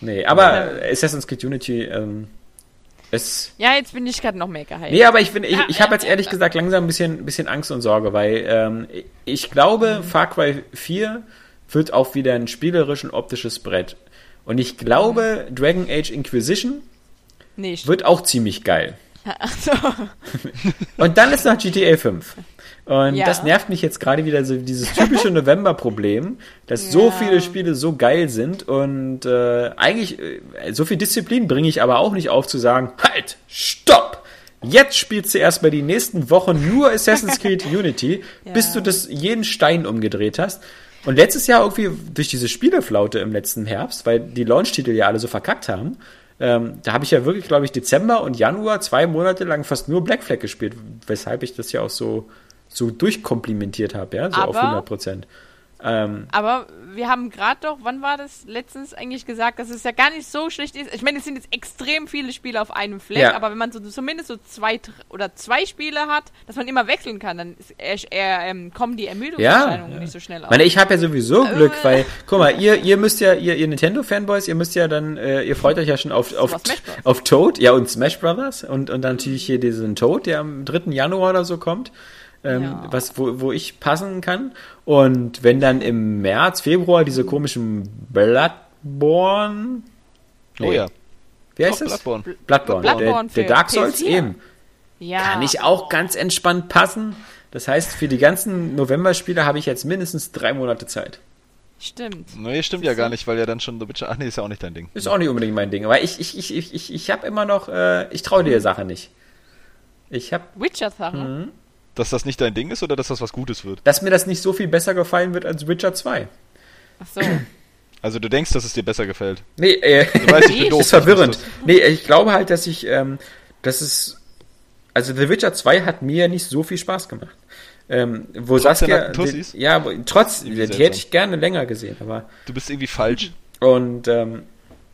Nee, aber Assassin's Creed Unity, ähm, es. Ja, jetzt bin ich gerade noch mehr gehypt. Nee, aber ich, bin, ich, Ja, ich habe ja, jetzt ehrlich ja. gesagt langsam ein bisschen, ein bisschen Angst und Sorge, weil ähm, ich glaube, Far Cry 4 wird auch wieder ein spielerisch und optisches Brett. Und ich glaube, Dragon Age Inquisition Nee, ich wird auch ziemlich geil. Ach so. Und dann ist noch GTA 5. Und Ja. das nervt mich jetzt gerade wieder so dieses typische November-Problem, dass so Ja. viele Spiele so geil sind und äh, eigentlich äh, so viel Disziplin bringe ich aber auch nicht auf zu sagen, halt, stopp! Jetzt spielst du erstmal die nächsten Wochen nur Assassin's Creed Unity, bis du das jeden Stein umgedreht hast. Und letztes Jahr irgendwie durch diese Spieleflaute im letzten Herbst, weil die Launch-Titel ja alle so verkackt haben, ähm, da habe ich ja wirklich, glaube ich, Dezember und Januar zwei Monate lang fast nur Black Flag gespielt, weshalb ich das ja auch so, so durchkomplimentiert habe, ja, so auf Aber- 100 Prozent. Ähm, Aber wir haben gerade doch, wann war das letztens eigentlich gesagt, dass es ja gar nicht so schlecht ist. Ich meine, es sind jetzt extrem viele Spiele auf einem Fleck, Ja. aber wenn man so zumindest so zwei oder zwei Spiele hat, dass man immer wechseln kann, dann eher, eher, ähm, kommen die Ermüdungserscheinungen Ja. nicht so schnell auf. Ich meine, ich habe ja sowieso Äh. Glück, weil, guck mal, ihr, ihr müsst ja, ihr, ihr Nintendo-Fanboys, ihr müsst ja dann, äh, ihr freut euch ja schon auf, auf, Auf auf Toad, ja, und Smash Brothers und, und dann natürlich hier diesen Toad, der am 3. Januar oder so kommt, ähm, Ja. was, wo, wo ich passen kann. Und wenn dann im März, Februar diese komischen Bloodborne, Oh ja. wie heißt Doch, das? Bloodborne. Bloodborne, Bloodborne der, der Dark Souls PS4. eben. ja. Kann ich auch ganz entspannt passen. Das heißt, für die ganzen November-Spiele habe ich jetzt mindestens drei Monate Zeit. Stimmt. Nee, stimmt ja gar nicht, weil ja dann schon The Witcher. Ach nee, ist ja auch nicht dein Ding. Ist auch nicht unbedingt mein Ding. Aber ich, ich, ich, ich, ich, ich habe immer noch, äh, ich traue der Sache nicht. Ich habe, Witcher-Sachen. Dass das nicht dein Ding ist oder dass das was Gutes wird? dass mir das nicht so viel besser gefallen wird als Witcher 2. Ach so. Also du denkst, dass es dir besser gefällt. Nee, äh, Du weißt, ich bin Nee. doof. ist verwirrend. Nee, ich glaube halt, dass ich, ähm, dass es, also The Witcher 2 hat mir nicht so viel Spaß gemacht. Ähm, wo Trotz der Saskia, Tussis? ja, wo- trotz, die, hätte ich gerne länger gesehen, aber, Du bist irgendwie falsch. und, ähm,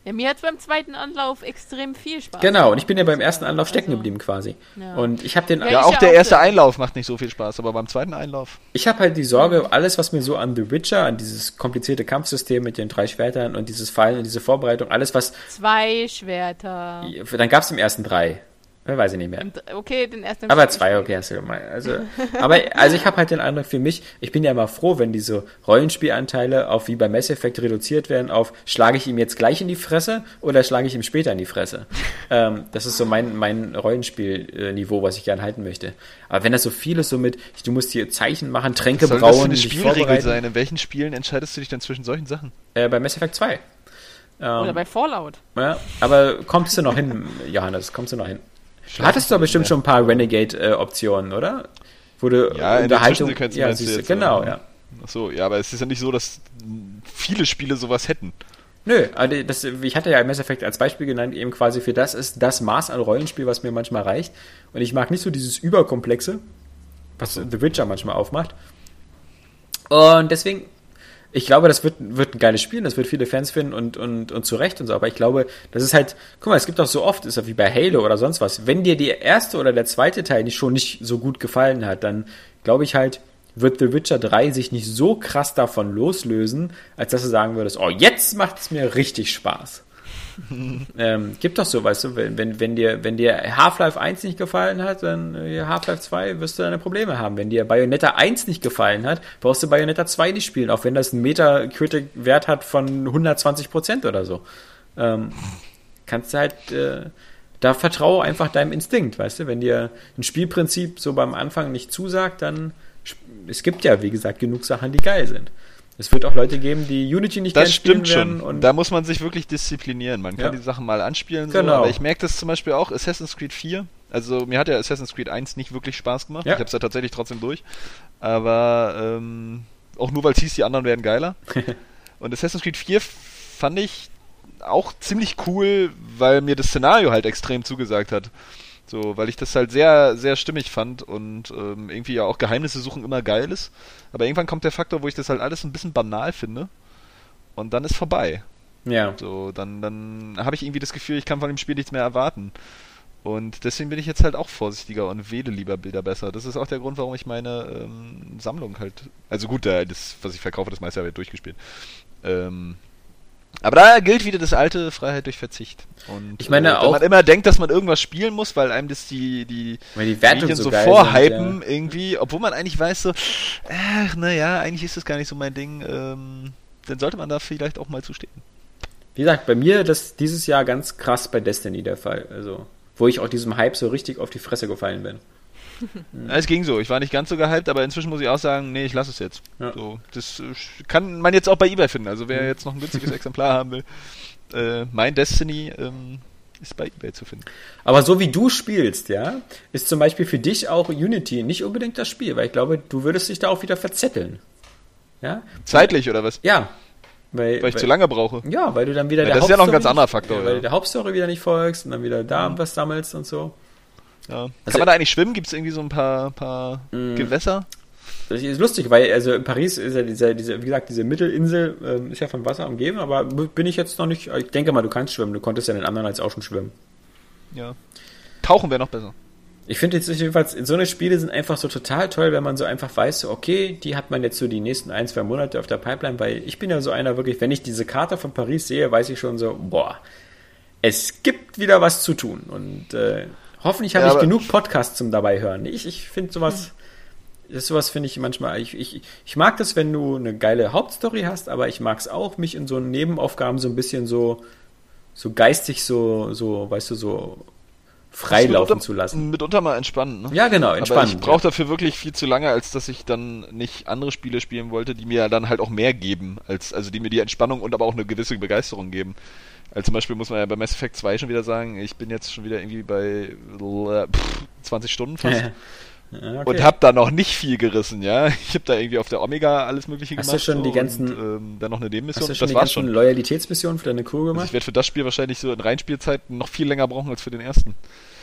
Ja, mir hat beim zweiten Anlauf extrem viel Spaß genau, und ich bin ja beim ersten Anlauf stecken Also, geblieben quasi. ja. Und ich habe den, Ja, Ja, auch der auch erste so. Einlauf macht nicht so viel Spaß, aber beim zweiten Einlauf. Ich habe halt die Sorge, alles, was mir so an The Witcher, an dieses komplizierte Kampfsystem mit den drei Schwertern und dieses Fallen und diese Vorbereitung, alles, was. Zwei Schwerter. Dann gab es im ersten drei. Wer weiß ich nicht mehr. Und, okay, den ersten. Aber zwei, okay, hast du gemeint. Also, aber also ich habe halt den Eindruck für mich, ich bin ja immer froh, wenn diese Rollenspielanteile auf wie bei Mass Effect reduziert werden auf schlage ich ihm jetzt gleich in die Fresse oder schlage ich ihm später in die Fresse. ähm, das ist so mein, mein Rollenspielniveau, was ich gern halten möchte. Aber wenn das so viel ist, so mit, du musst hier Zeichen machen, Tränke Soll das für brauen, eine dich Spielregel sein? In welchen Spielen entscheidest du dich denn zwischen solchen Sachen? Äh, bei Mass Effect 2. Ähm, Oder bei Fallout. ja, aber kommst du noch hin, Johannes? Kommst du noch hin? Du hattest doch bestimmt schon ein paar Renegade-Optionen, oder? Wo du Ja, in Unterhaltung. Zwischensequenzen Ja, du siehst du, jetzt, genau, ja. Ach so, ja, aber es ist ja nicht so, dass viele Spiele sowas hätten. Nö, also das, ich hatte ja Mass Effect als Beispiel genannt, eben quasi für das ist das Maß an Rollenspiel, was mir manchmal reicht. Und ich mag nicht so dieses Überkomplexe, was The Witcher manchmal aufmacht. Und deswegen, ich glaube, das wird, wird ein geiles Spiel, das wird viele Fans finden und, und, und zu Recht und so. Aber ich glaube, das ist halt, guck mal, es gibt auch so oft, ist ja wie bei Halo oder sonst was. Wenn dir der erste oder der zweite Teil nicht schon nicht so gut gefallen hat, dann glaube ich halt, wird The Witcher 3 sich nicht so krass davon loslösen, als dass du sagen würdest, oh, jetzt macht es mir richtig Spaß. ähm, gibt doch so, weißt du, wenn, wenn, dir, wenn dir Half-Life 1 nicht gefallen hat, dann äh, Half-Life 2 wirst du deine Probleme haben. Wenn dir Bayonetta 1 nicht gefallen hat, brauchst du Bayonetta 2 nicht spielen, auch wenn das einen Metacritic-Wert hat von 120% oder so. Ähm, kannst du halt, äh, da vertraue einfach deinem Instinkt, weißt du, wenn dir ein Spielprinzip so beim Anfang nicht zusagt, dann es gibt ja, wie gesagt, genug Sachen, die geil sind. Es wird auch Leute geben, die Unity nicht das stimmt schon. Und da muss man sich wirklich disziplinieren. Man kann ja. die Sachen mal anspielen, genau. so, aber ich merke das zum Beispiel auch Assassin's Creed 4. Also mir hat ja Assassin's Creed 1 nicht wirklich Spaß gemacht. Ja. Ich habe es ja tatsächlich trotzdem durch. Aber ähm, auch nur, weil es hieß, die anderen werden geiler. und Assassin's Creed 4 fand ich auch ziemlich cool, weil mir das Szenario halt extrem zugesagt hat. So, weil ich das halt sehr, sehr stimmig fand und ähm, irgendwie ja auch Geheimnisse suchen immer geil ist. Aber irgendwann kommt der Faktor, wo ich das halt alles ein bisschen banal finde. Und dann ist vorbei. Ja. So, dann, dann habe ich irgendwie das Gefühl, ich kann von dem Spiel nichts mehr erwarten. Und deswegen bin ich jetzt halt auch vorsichtiger und wähle lieber Bilder besser. Das ist auch der Grund, warum ich meine ähm, Sammlung halt. Also gut, das, was ich verkaufe, das meiste habe ich durchgespielt. Ähm, aber da gilt wieder das alte Freiheit durch Verzicht. Und ich meine äh, auch, man immer denkt, dass man irgendwas spielen muss, weil einem das die die, die Wertung so, so vorhypen ja. irgendwie, obwohl man eigentlich weiß so, ach naja, eigentlich ist das gar nicht so mein Ding. Ähm, dann sollte man da vielleicht auch mal zustehen. Wie gesagt, bei mir das dieses Jahr ganz krass bei Destiny der Fall. Also wo ich auch diesem Hype so richtig auf die Fresse gefallen bin. Es ging so. Ich war nicht ganz so gehypt, aber inzwischen muss ich auch sagen, nee, ich lasse es jetzt. Ja. So, das äh, kann man jetzt auch bei eBay finden. Also wer mhm. jetzt noch ein günstiges Exemplar haben will, äh, mein Destiny ähm, ist bei eBay zu finden. Aber so wie du spielst, ja, ist zum Beispiel für dich auch Unity nicht unbedingt das Spiel, weil ich glaube, du würdest dich da auch wieder verzetteln. Ja? Zeitlich oder was? Ja. Weil, weil ich weil, zu lange brauche. Ja, weil du dann wieder ja, der Das ist ja noch ein ganz anderer Faktor. Ja, weil du der Hauptstory wieder nicht folgst und dann wieder da mhm. was sammelst und so. Ja. Also Kann man da eigentlich schwimmen? Gibt es irgendwie so ein paar, paar mm. Gewässer? Das ist lustig, weil also in Paris ist ja diese, diese wie gesagt, diese Mittelinsel ähm, ist ja von Wasser umgeben, aber bin ich jetzt noch nicht. Ich denke mal, du kannst schwimmen. Du konntest ja in den anderen als auch schon schwimmen. Ja. Tauchen wäre noch besser. Ich finde jetzt jedenfalls, so eine Spiele sind einfach so total toll, wenn man so einfach weiß, so, okay, die hat man jetzt so die nächsten ein, zwei Monate auf der Pipeline, weil ich bin ja so einer wirklich, wenn ich diese Karte von Paris sehe, weiß ich schon so, boah, es gibt wieder was zu tun. Und äh, Hoffentlich habe ja, ich genug Podcasts zum dabei hören. Ich, ich finde sowas, das sowas finde ich manchmal, ich, ich, ich mag das, wenn du eine geile Hauptstory hast, aber ich mag es auch, mich in so Nebenaufgaben so ein bisschen so, so geistig so, so, weißt du, so freilaufen zu lassen. Mitunter mal entspannen. Ne? Ja, genau, entspannen. Aber ich brauche dafür wirklich viel zu lange, als dass ich dann nicht andere Spiele spielen wollte, die mir dann halt auch mehr geben, als, also die mir die Entspannung und aber auch eine gewisse Begeisterung geben. Also zum Beispiel muss man ja bei Mass Effect 2 schon wieder sagen, ich bin jetzt schon wieder irgendwie bei pff, 20 Stunden fast. Okay. Und hab da noch nicht viel gerissen, ja. Ich habe da irgendwie auf der Omega alles mögliche hast gemacht. Hast du schon die ganzen, und, ähm, dann noch eine Nebenmission. Hast du schon das die ganzen schon. Loyalitätsmissionen für deine Crew gemacht? Also ich werde für das Spiel wahrscheinlich so in Reinspielzeit noch viel länger brauchen als für den ersten.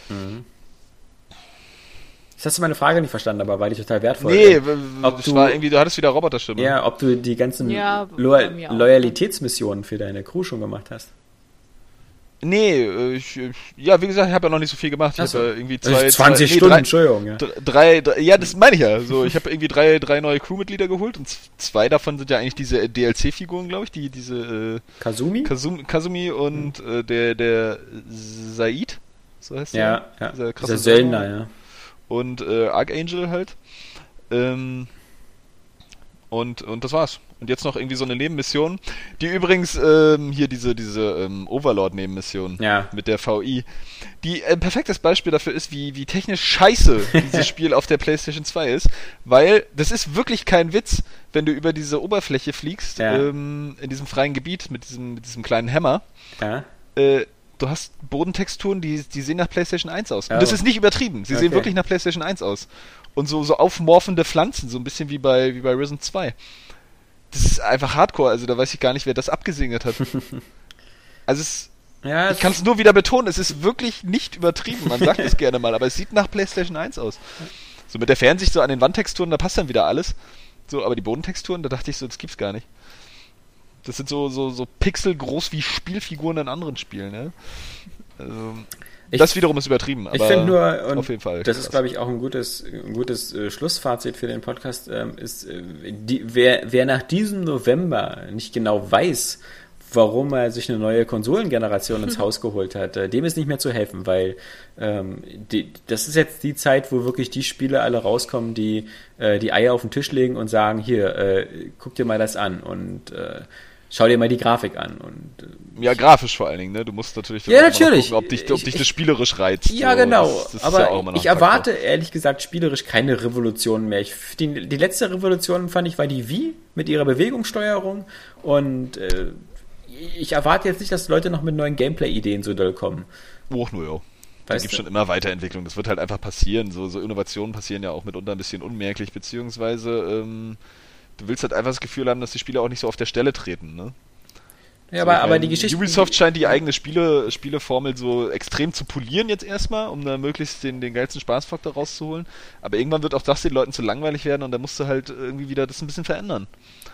Mhm. Jetzt hast du meine Frage nicht verstanden, aber weil ich total wertvoll Nee, ob du, war irgendwie, du hattest wieder Roboterstimme. Ja, ob du die ganzen ja, Lo Loyalitätsmissionen für deine Crew schon gemacht hast. Nee, äh, ich, ja, wie gesagt, ich habe ja noch nicht so viel gemacht. Ich habe ja irgendwie zwei, 20 zwei, Stunden, drei, Entschuldigung. Ja. Drei, drei, ja, das meine ich ja. So, ich habe irgendwie drei, drei neue Crewmitglieder geholt und zwei davon sind ja eigentlich diese DLC-Figuren, glaube ich, die diese äh, Kazumi, Kazumi, Kazumi und mhm. äh, der der Said, so heißt ja, der. Ja, dieser, dieser Söldner, ja. Und äh, Archangel halt. Ähm, und, und das war's. Und jetzt noch irgendwie so eine Nebenmission, die übrigens ähm, hier diese, diese ähm, Overlord-Nebenmission ja. mit der VI, die ein perfektes Beispiel dafür ist, wie, wie technisch scheiße dieses Spiel auf der PlayStation 2 ist, weil das ist wirklich kein Witz, wenn du über diese Oberfläche fliegst, ja. ähm, in diesem freien Gebiet mit diesem, mit diesem kleinen Hammer. Ja. Äh, du hast Bodentexturen, die, die sehen nach PlayStation 1 aus. Und das ist nicht übertrieben. Sie okay. sehen wirklich nach PlayStation 1 aus. Und so, so aufmorfende Pflanzen, so ein bisschen wie bei, wie bei Risen 2. Das ist einfach Hardcore, also da weiß ich gar nicht, wer das abgesegnet hat. also es, ja, ich kann es nur wieder betonen, es ist wirklich nicht übertrieben. Man sagt es gerne mal, aber es sieht nach PlayStation 1 aus. So mit der Fernsicht so an den Wandtexturen, da passt dann wieder alles. So, aber die Bodentexturen, da dachte ich so, das gibt's gar nicht. Das sind so, so, so Pixel groß wie Spielfiguren in anderen Spielen, ne? Also, ich, das wiederum ist übertrieben, ich finde nur, und auf jeden Fall. Das ist, glaube ich, auch ein gutes, ein gutes äh, Schlussfazit für den Podcast, ähm, ist, äh, die, wer, wer nach diesem November nicht genau weiß, warum er sich eine neue Konsolengeneration ins Haus geholt hat, äh, dem ist nicht mehr zu helfen, weil ähm, die, das ist jetzt die Zeit, wo wirklich die Spiele alle rauskommen, die äh, die Eier auf den Tisch legen und sagen, hier, äh, guck dir mal das an und äh, schau dir mal die Grafik an. Und, äh, ja, grafisch vor allen Dingen, ne? Du musst natürlich, ja, natürlich. Gucken, ob dich, ob dich das spielerisch reizt. Ja, so. genau. Das, das Aber ja ich erwarte ehrlich gesagt spielerisch keine Revolution mehr. Ich, die, die letzte Revolution fand ich war die Wii mit ihrer Bewegungssteuerung und äh, ich erwarte jetzt nicht, dass Leute noch mit neuen Gameplay-Ideen so doll kommen. Och, nur ja. Da gibt schon immer Weiterentwicklung. Das wird halt einfach passieren. So, so Innovationen passieren ja auch mitunter ein bisschen unmerklich, beziehungsweise ähm, du willst halt einfach das Gefühl haben, dass die Spieler auch nicht so auf der Stelle treten, ne? Ja, aber, aber die Geschichte. Ubisoft scheint die eigene Spiele, Spieleformel so extrem zu polieren jetzt erstmal, um da möglichst den, den geilsten Spaßfaktor rauszuholen. Aber irgendwann wird auch das den Leuten zu langweilig werden und da musst du halt irgendwie wieder das ein bisschen verändern.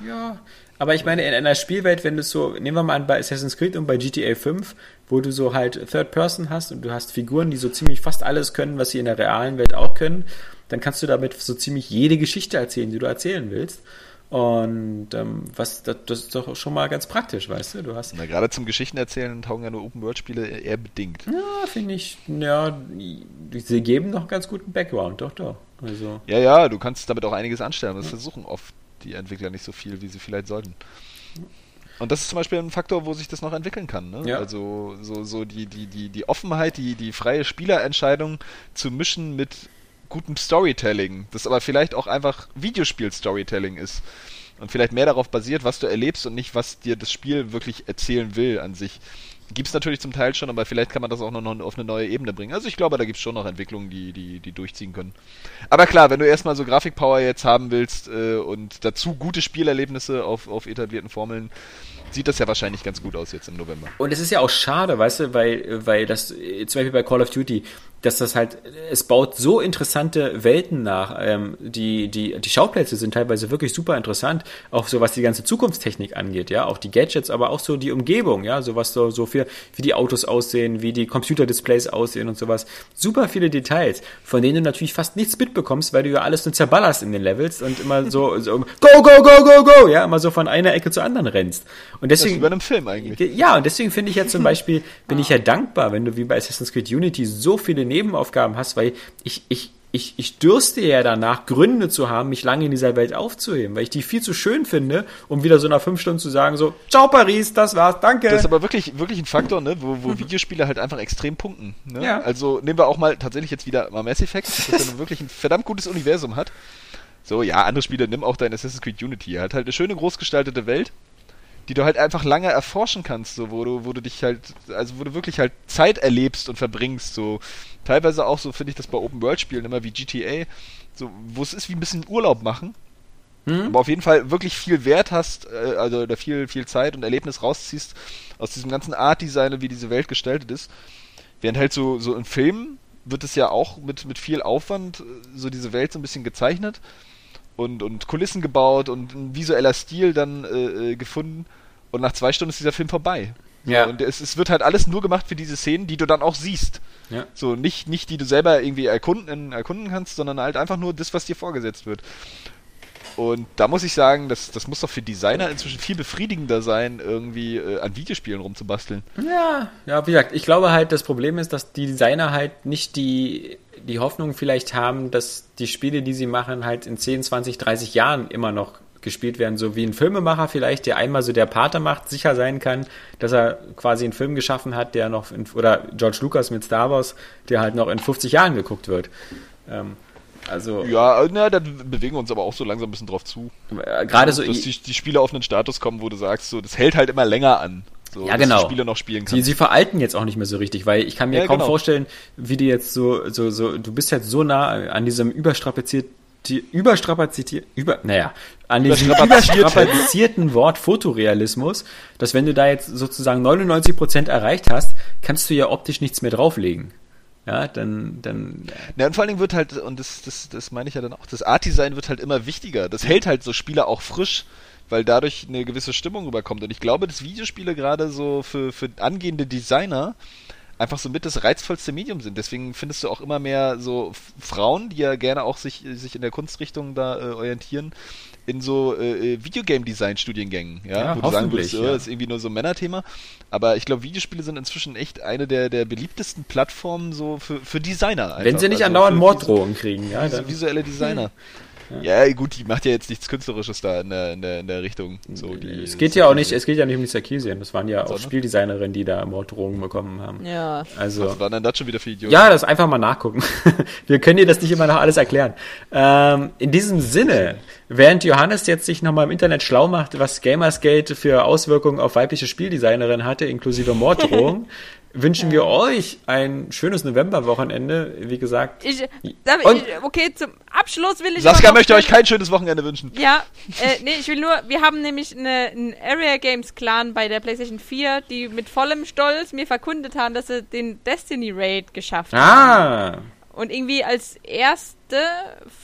Ja, aber ich meine, in einer Spielwelt, wenn du so, nehmen wir mal an bei Assassin's Creed und bei GTA 5, wo du so halt Third Person hast und du hast Figuren, die so ziemlich fast alles können, was sie in der realen Welt auch können, dann kannst du damit so ziemlich jede Geschichte erzählen, die du erzählen willst. Und ähm, was das, das, ist doch schon mal ganz praktisch, weißt du? Du hast. Na, gerade zum Geschichten erzählen taugen ja nur Open-World-Spiele eher bedingt. Ja, finde ich, ja, sie geben noch ganz guten Background, doch, doch. Also. Ja, ja, du kannst damit auch einiges anstellen. Das versuchen oft die Entwickler nicht so viel, wie sie vielleicht sollten. Und das ist zum Beispiel ein Faktor, wo sich das noch entwickeln kann. Ne? Ja. Also so, so die, die, die, die Offenheit, die, die freie Spielerentscheidung zu mischen mit gutem Storytelling, das aber vielleicht auch einfach Videospiel-Storytelling ist und vielleicht mehr darauf basiert, was du erlebst und nicht, was dir das Spiel wirklich erzählen will an sich. Gibt es natürlich zum Teil schon, aber vielleicht kann man das auch noch auf eine neue Ebene bringen. Also ich glaube, da gibt es schon noch Entwicklungen, die, die, die durchziehen können. Aber klar, wenn du erstmal so Grafikpower jetzt haben willst äh, und dazu gute Spielerlebnisse auf, auf etablierten Formeln, sieht das ja wahrscheinlich ganz gut aus jetzt im November. Und es ist ja auch schade, weißt du, weil, weil das zum Beispiel bei Call of Duty, dass das halt, es baut so interessante Welten nach. Ähm, die, die, die Schauplätze sind teilweise wirklich super interessant, auch so was die ganze Zukunftstechnik angeht, ja, auch die Gadgets, aber auch so die Umgebung, ja, so was so, so für, wie die Autos aussehen, wie die Computerdisplays aussehen und sowas. Super viele Details, von denen du natürlich fast nichts mitbekommst, weil du ja alles nur zerballerst in den Levels und immer so, so go, go, go, go, go, ja, immer so von einer Ecke zur anderen rennst. Und deswegen. Das ist über einem Film eigentlich. Ja, und deswegen finde ich ja zum Beispiel, bin ich ja dankbar, wenn du wie bei Assassin's Creed Unity so viele Nebenaufgaben hast, weil ich, ich, ich, ich dürste ja danach, Gründe zu haben, mich lange in dieser Welt aufzuheben, weil ich die viel zu schön finde, um wieder so nach fünf Stunden zu sagen, so, ciao Paris, das war's, danke. Das ist aber wirklich, wirklich ein Faktor, ne, wo, wo Videospiele halt einfach extrem punkten. Ne? Ja. Also nehmen wir auch mal tatsächlich jetzt wieder mal Mass Effect, das ja wirklich ein verdammt gutes Universum hat. So, ja, andere Spiele, nimm auch dein Assassin's Creed Unity. Er hat halt eine schöne, großgestaltete Welt, die du halt einfach lange erforschen kannst, so, wo du, wo du dich halt, also wo du wirklich halt Zeit erlebst und verbringst, so. Teilweise auch so finde ich das bei Open-World-Spielen immer wie GTA, so, wo es ist wie ein bisschen Urlaub machen. Mhm. Aber auf jeden Fall wirklich viel Wert hast, äh, also da viel, viel Zeit und Erlebnis rausziehst aus diesem ganzen Art-Design, wie diese Welt gestaltet ist. Während halt so, so in Filmen wird es ja auch mit, mit viel Aufwand äh, so diese Welt so ein bisschen gezeichnet und, und Kulissen gebaut und ein visueller Stil dann äh, äh gefunden. Und nach zwei Stunden ist dieser Film vorbei. Ja. und es, es, wird halt alles nur gemacht für diese Szenen, die du dann auch siehst. Ja. So, nicht, nicht die du selber irgendwie erkunden, erkunden kannst, sondern halt einfach nur das, was dir vorgesetzt wird. Und da muss ich sagen, das, das muss doch für Designer inzwischen viel befriedigender sein, irgendwie äh, an Videospielen rumzubasteln. Ja, ja, wie gesagt, ich glaube halt, das Problem ist, dass die Designer halt nicht die, die Hoffnung vielleicht haben, dass die Spiele, die sie machen, halt in 10, 20, 30 Jahren immer noch gespielt werden, so wie ein Filmemacher vielleicht, der einmal so der Pater macht, sicher sein kann, dass er quasi einen Film geschaffen hat, der noch, in, oder George Lucas mit Star Wars, der halt noch in 50 Jahren geguckt wird. Ähm, also ja, na, da bewegen wir uns aber auch so langsam ein bisschen drauf zu. Äh, Gerade so, dass die, die Spiele auf einen Status kommen, wo du sagst, so das hält halt immer länger an. So, Ja, genau. du Spiele noch spielen Sie, kannst. sie veralten jetzt auch nicht mehr so richtig, weil ich kann mir Ja, kaum genau. vorstellen, wie die jetzt so, so, so, du bist jetzt so nah an diesem überstrapaziert, die- überstrapaziert, über, naja, an diesem Überstrapaziert. überstrapazierten Wort Fotorealismus, dass wenn du da jetzt sozusagen 99% erreicht hast, kannst du ja optisch nichts mehr drauflegen. Ja, dann, dann, Ja, und vor allen Dingen wird halt, und das, das, das meine ich ja dann auch, das Art-Design wird halt immer wichtiger. Das hält halt so Spiele auch frisch, weil dadurch eine gewisse Stimmung rüberkommt. Und ich glaube, dass Videospiele gerade so für, für angehende Designer einfach so mit das reizvollste Medium sind. Deswegen findest du auch immer mehr so Frauen, die ja gerne auch sich, sich in der Kunstrichtung da äh, orientieren, in so äh, äh, Videogame-Design-Studiengängen, ja, Ja, wo du sagen würdest, oh, ja. das ist irgendwie nur so ein Männerthema. Aber ich glaube, Videospiele sind inzwischen echt eine der, der beliebtesten Plattformen so für, für Designer. wenn einfach. sie nicht Also andauernd Morddrohungen kriegen, ja, visuelle Designer. Ja. gut, die macht ja jetzt nichts Künstlerisches da in der, in der, in der Richtung. So, die, es geht ja auch nicht, es geht ja nicht um die Sarkisian, das waren ja auch Sondern? Spieldesignerinnen, die da Morddrohungen bekommen haben. Ja. Also, Was waren denn das schon wieder für Idioten? Ja, das einfach mal nachgucken. Wir können dir das nicht immer noch alles erklären. Ähm, in diesem Sinne, während Johannes jetzt sich nochmal im Internet schlau macht, was Gamersgate für Auswirkungen auf weibliche Spieldesignerinnen hatte, inklusive Morddrohung, wünschen wir euch ein schönes Novemberwochenende. Wie gesagt, Ich, darf Und- ich, okay, zum Abschluss will ich Saskia möchte euch kein schönes Wochenende wünschen. Ja, äh, nee, ich will nur, wir haben nämlich eine, einen Area Games Clan bei der PlayStation 4, die mit vollem Stolz mir verkundet haben, dass sie den Destiny Raid geschafft haben. ah, Und irgendwie als erste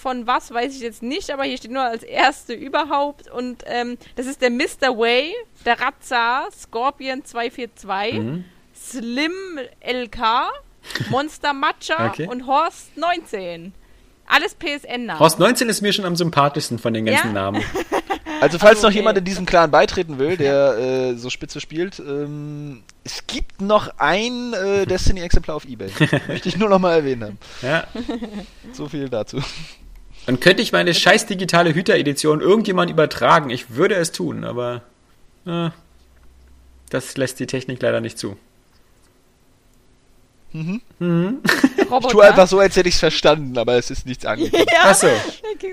von was weiß ich jetzt nicht, aber hier steht nur als erste überhaupt. Und ähm, das ist der Mr. Way, der Razza, Scorpion 242, Mhm. Slim LK, Monster Matcha Okay. und Horst 19. Alles PSN-Namen. Horst 19 ist mir schon am sympathischsten von den ganzen Ja? Namen. Also falls Also, noch okay. jemand in diesem Clan beitreten will, der äh, so spitze spielt, ähm, es gibt noch ein äh, Destiny-Exemplar auf Ebay. Möchte ich nur noch mal erwähnen haben. Ja. So viel dazu. Und könnte ich meine scheiß digitale Hüter-Edition irgendjemand übertragen? Ich würde es tun, aber äh, das lässt die Technik leider nicht zu. Roboter. Ich tue einfach so, als hätte ich es verstanden, aber es ist nichts angekommen. Ja. Achso,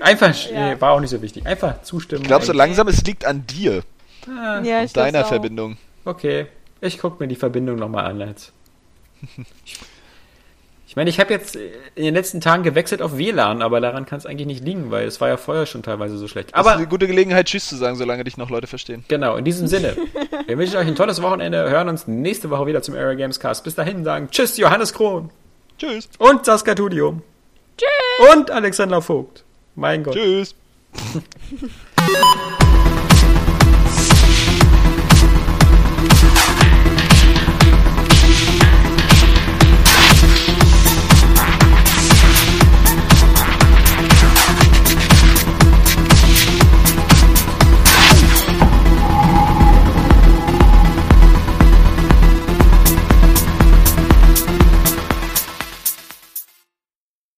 einfach, Ja. nee, war auch nicht so wichtig. Einfach zustimmen. Ich glaube so langsam, es liegt an dir, Ah, Ja, deiner. Verbindung. Okay, ich gucke mir die Verbindung nochmal an jetzt. Ich meine, ich habe jetzt in den letzten Tagen gewechselt auf WLAN, aber daran kann es eigentlich nicht liegen, weil es war ja vorher schon teilweise so schlecht. Aber das ist eine gute Gelegenheit, Tschüss zu sagen, solange dich noch Leute verstehen. genau, in diesem Sinne, wir wünschen euch ein tolles Wochenende, hören uns nächste Woche wieder zum Area Games Cast. Bis dahin sagen Tschüss, Johannes Krohn Tschüss. und Saskia Tudium. Tschüss. Und Alexander Vogt. Mein Gott. Tschüss.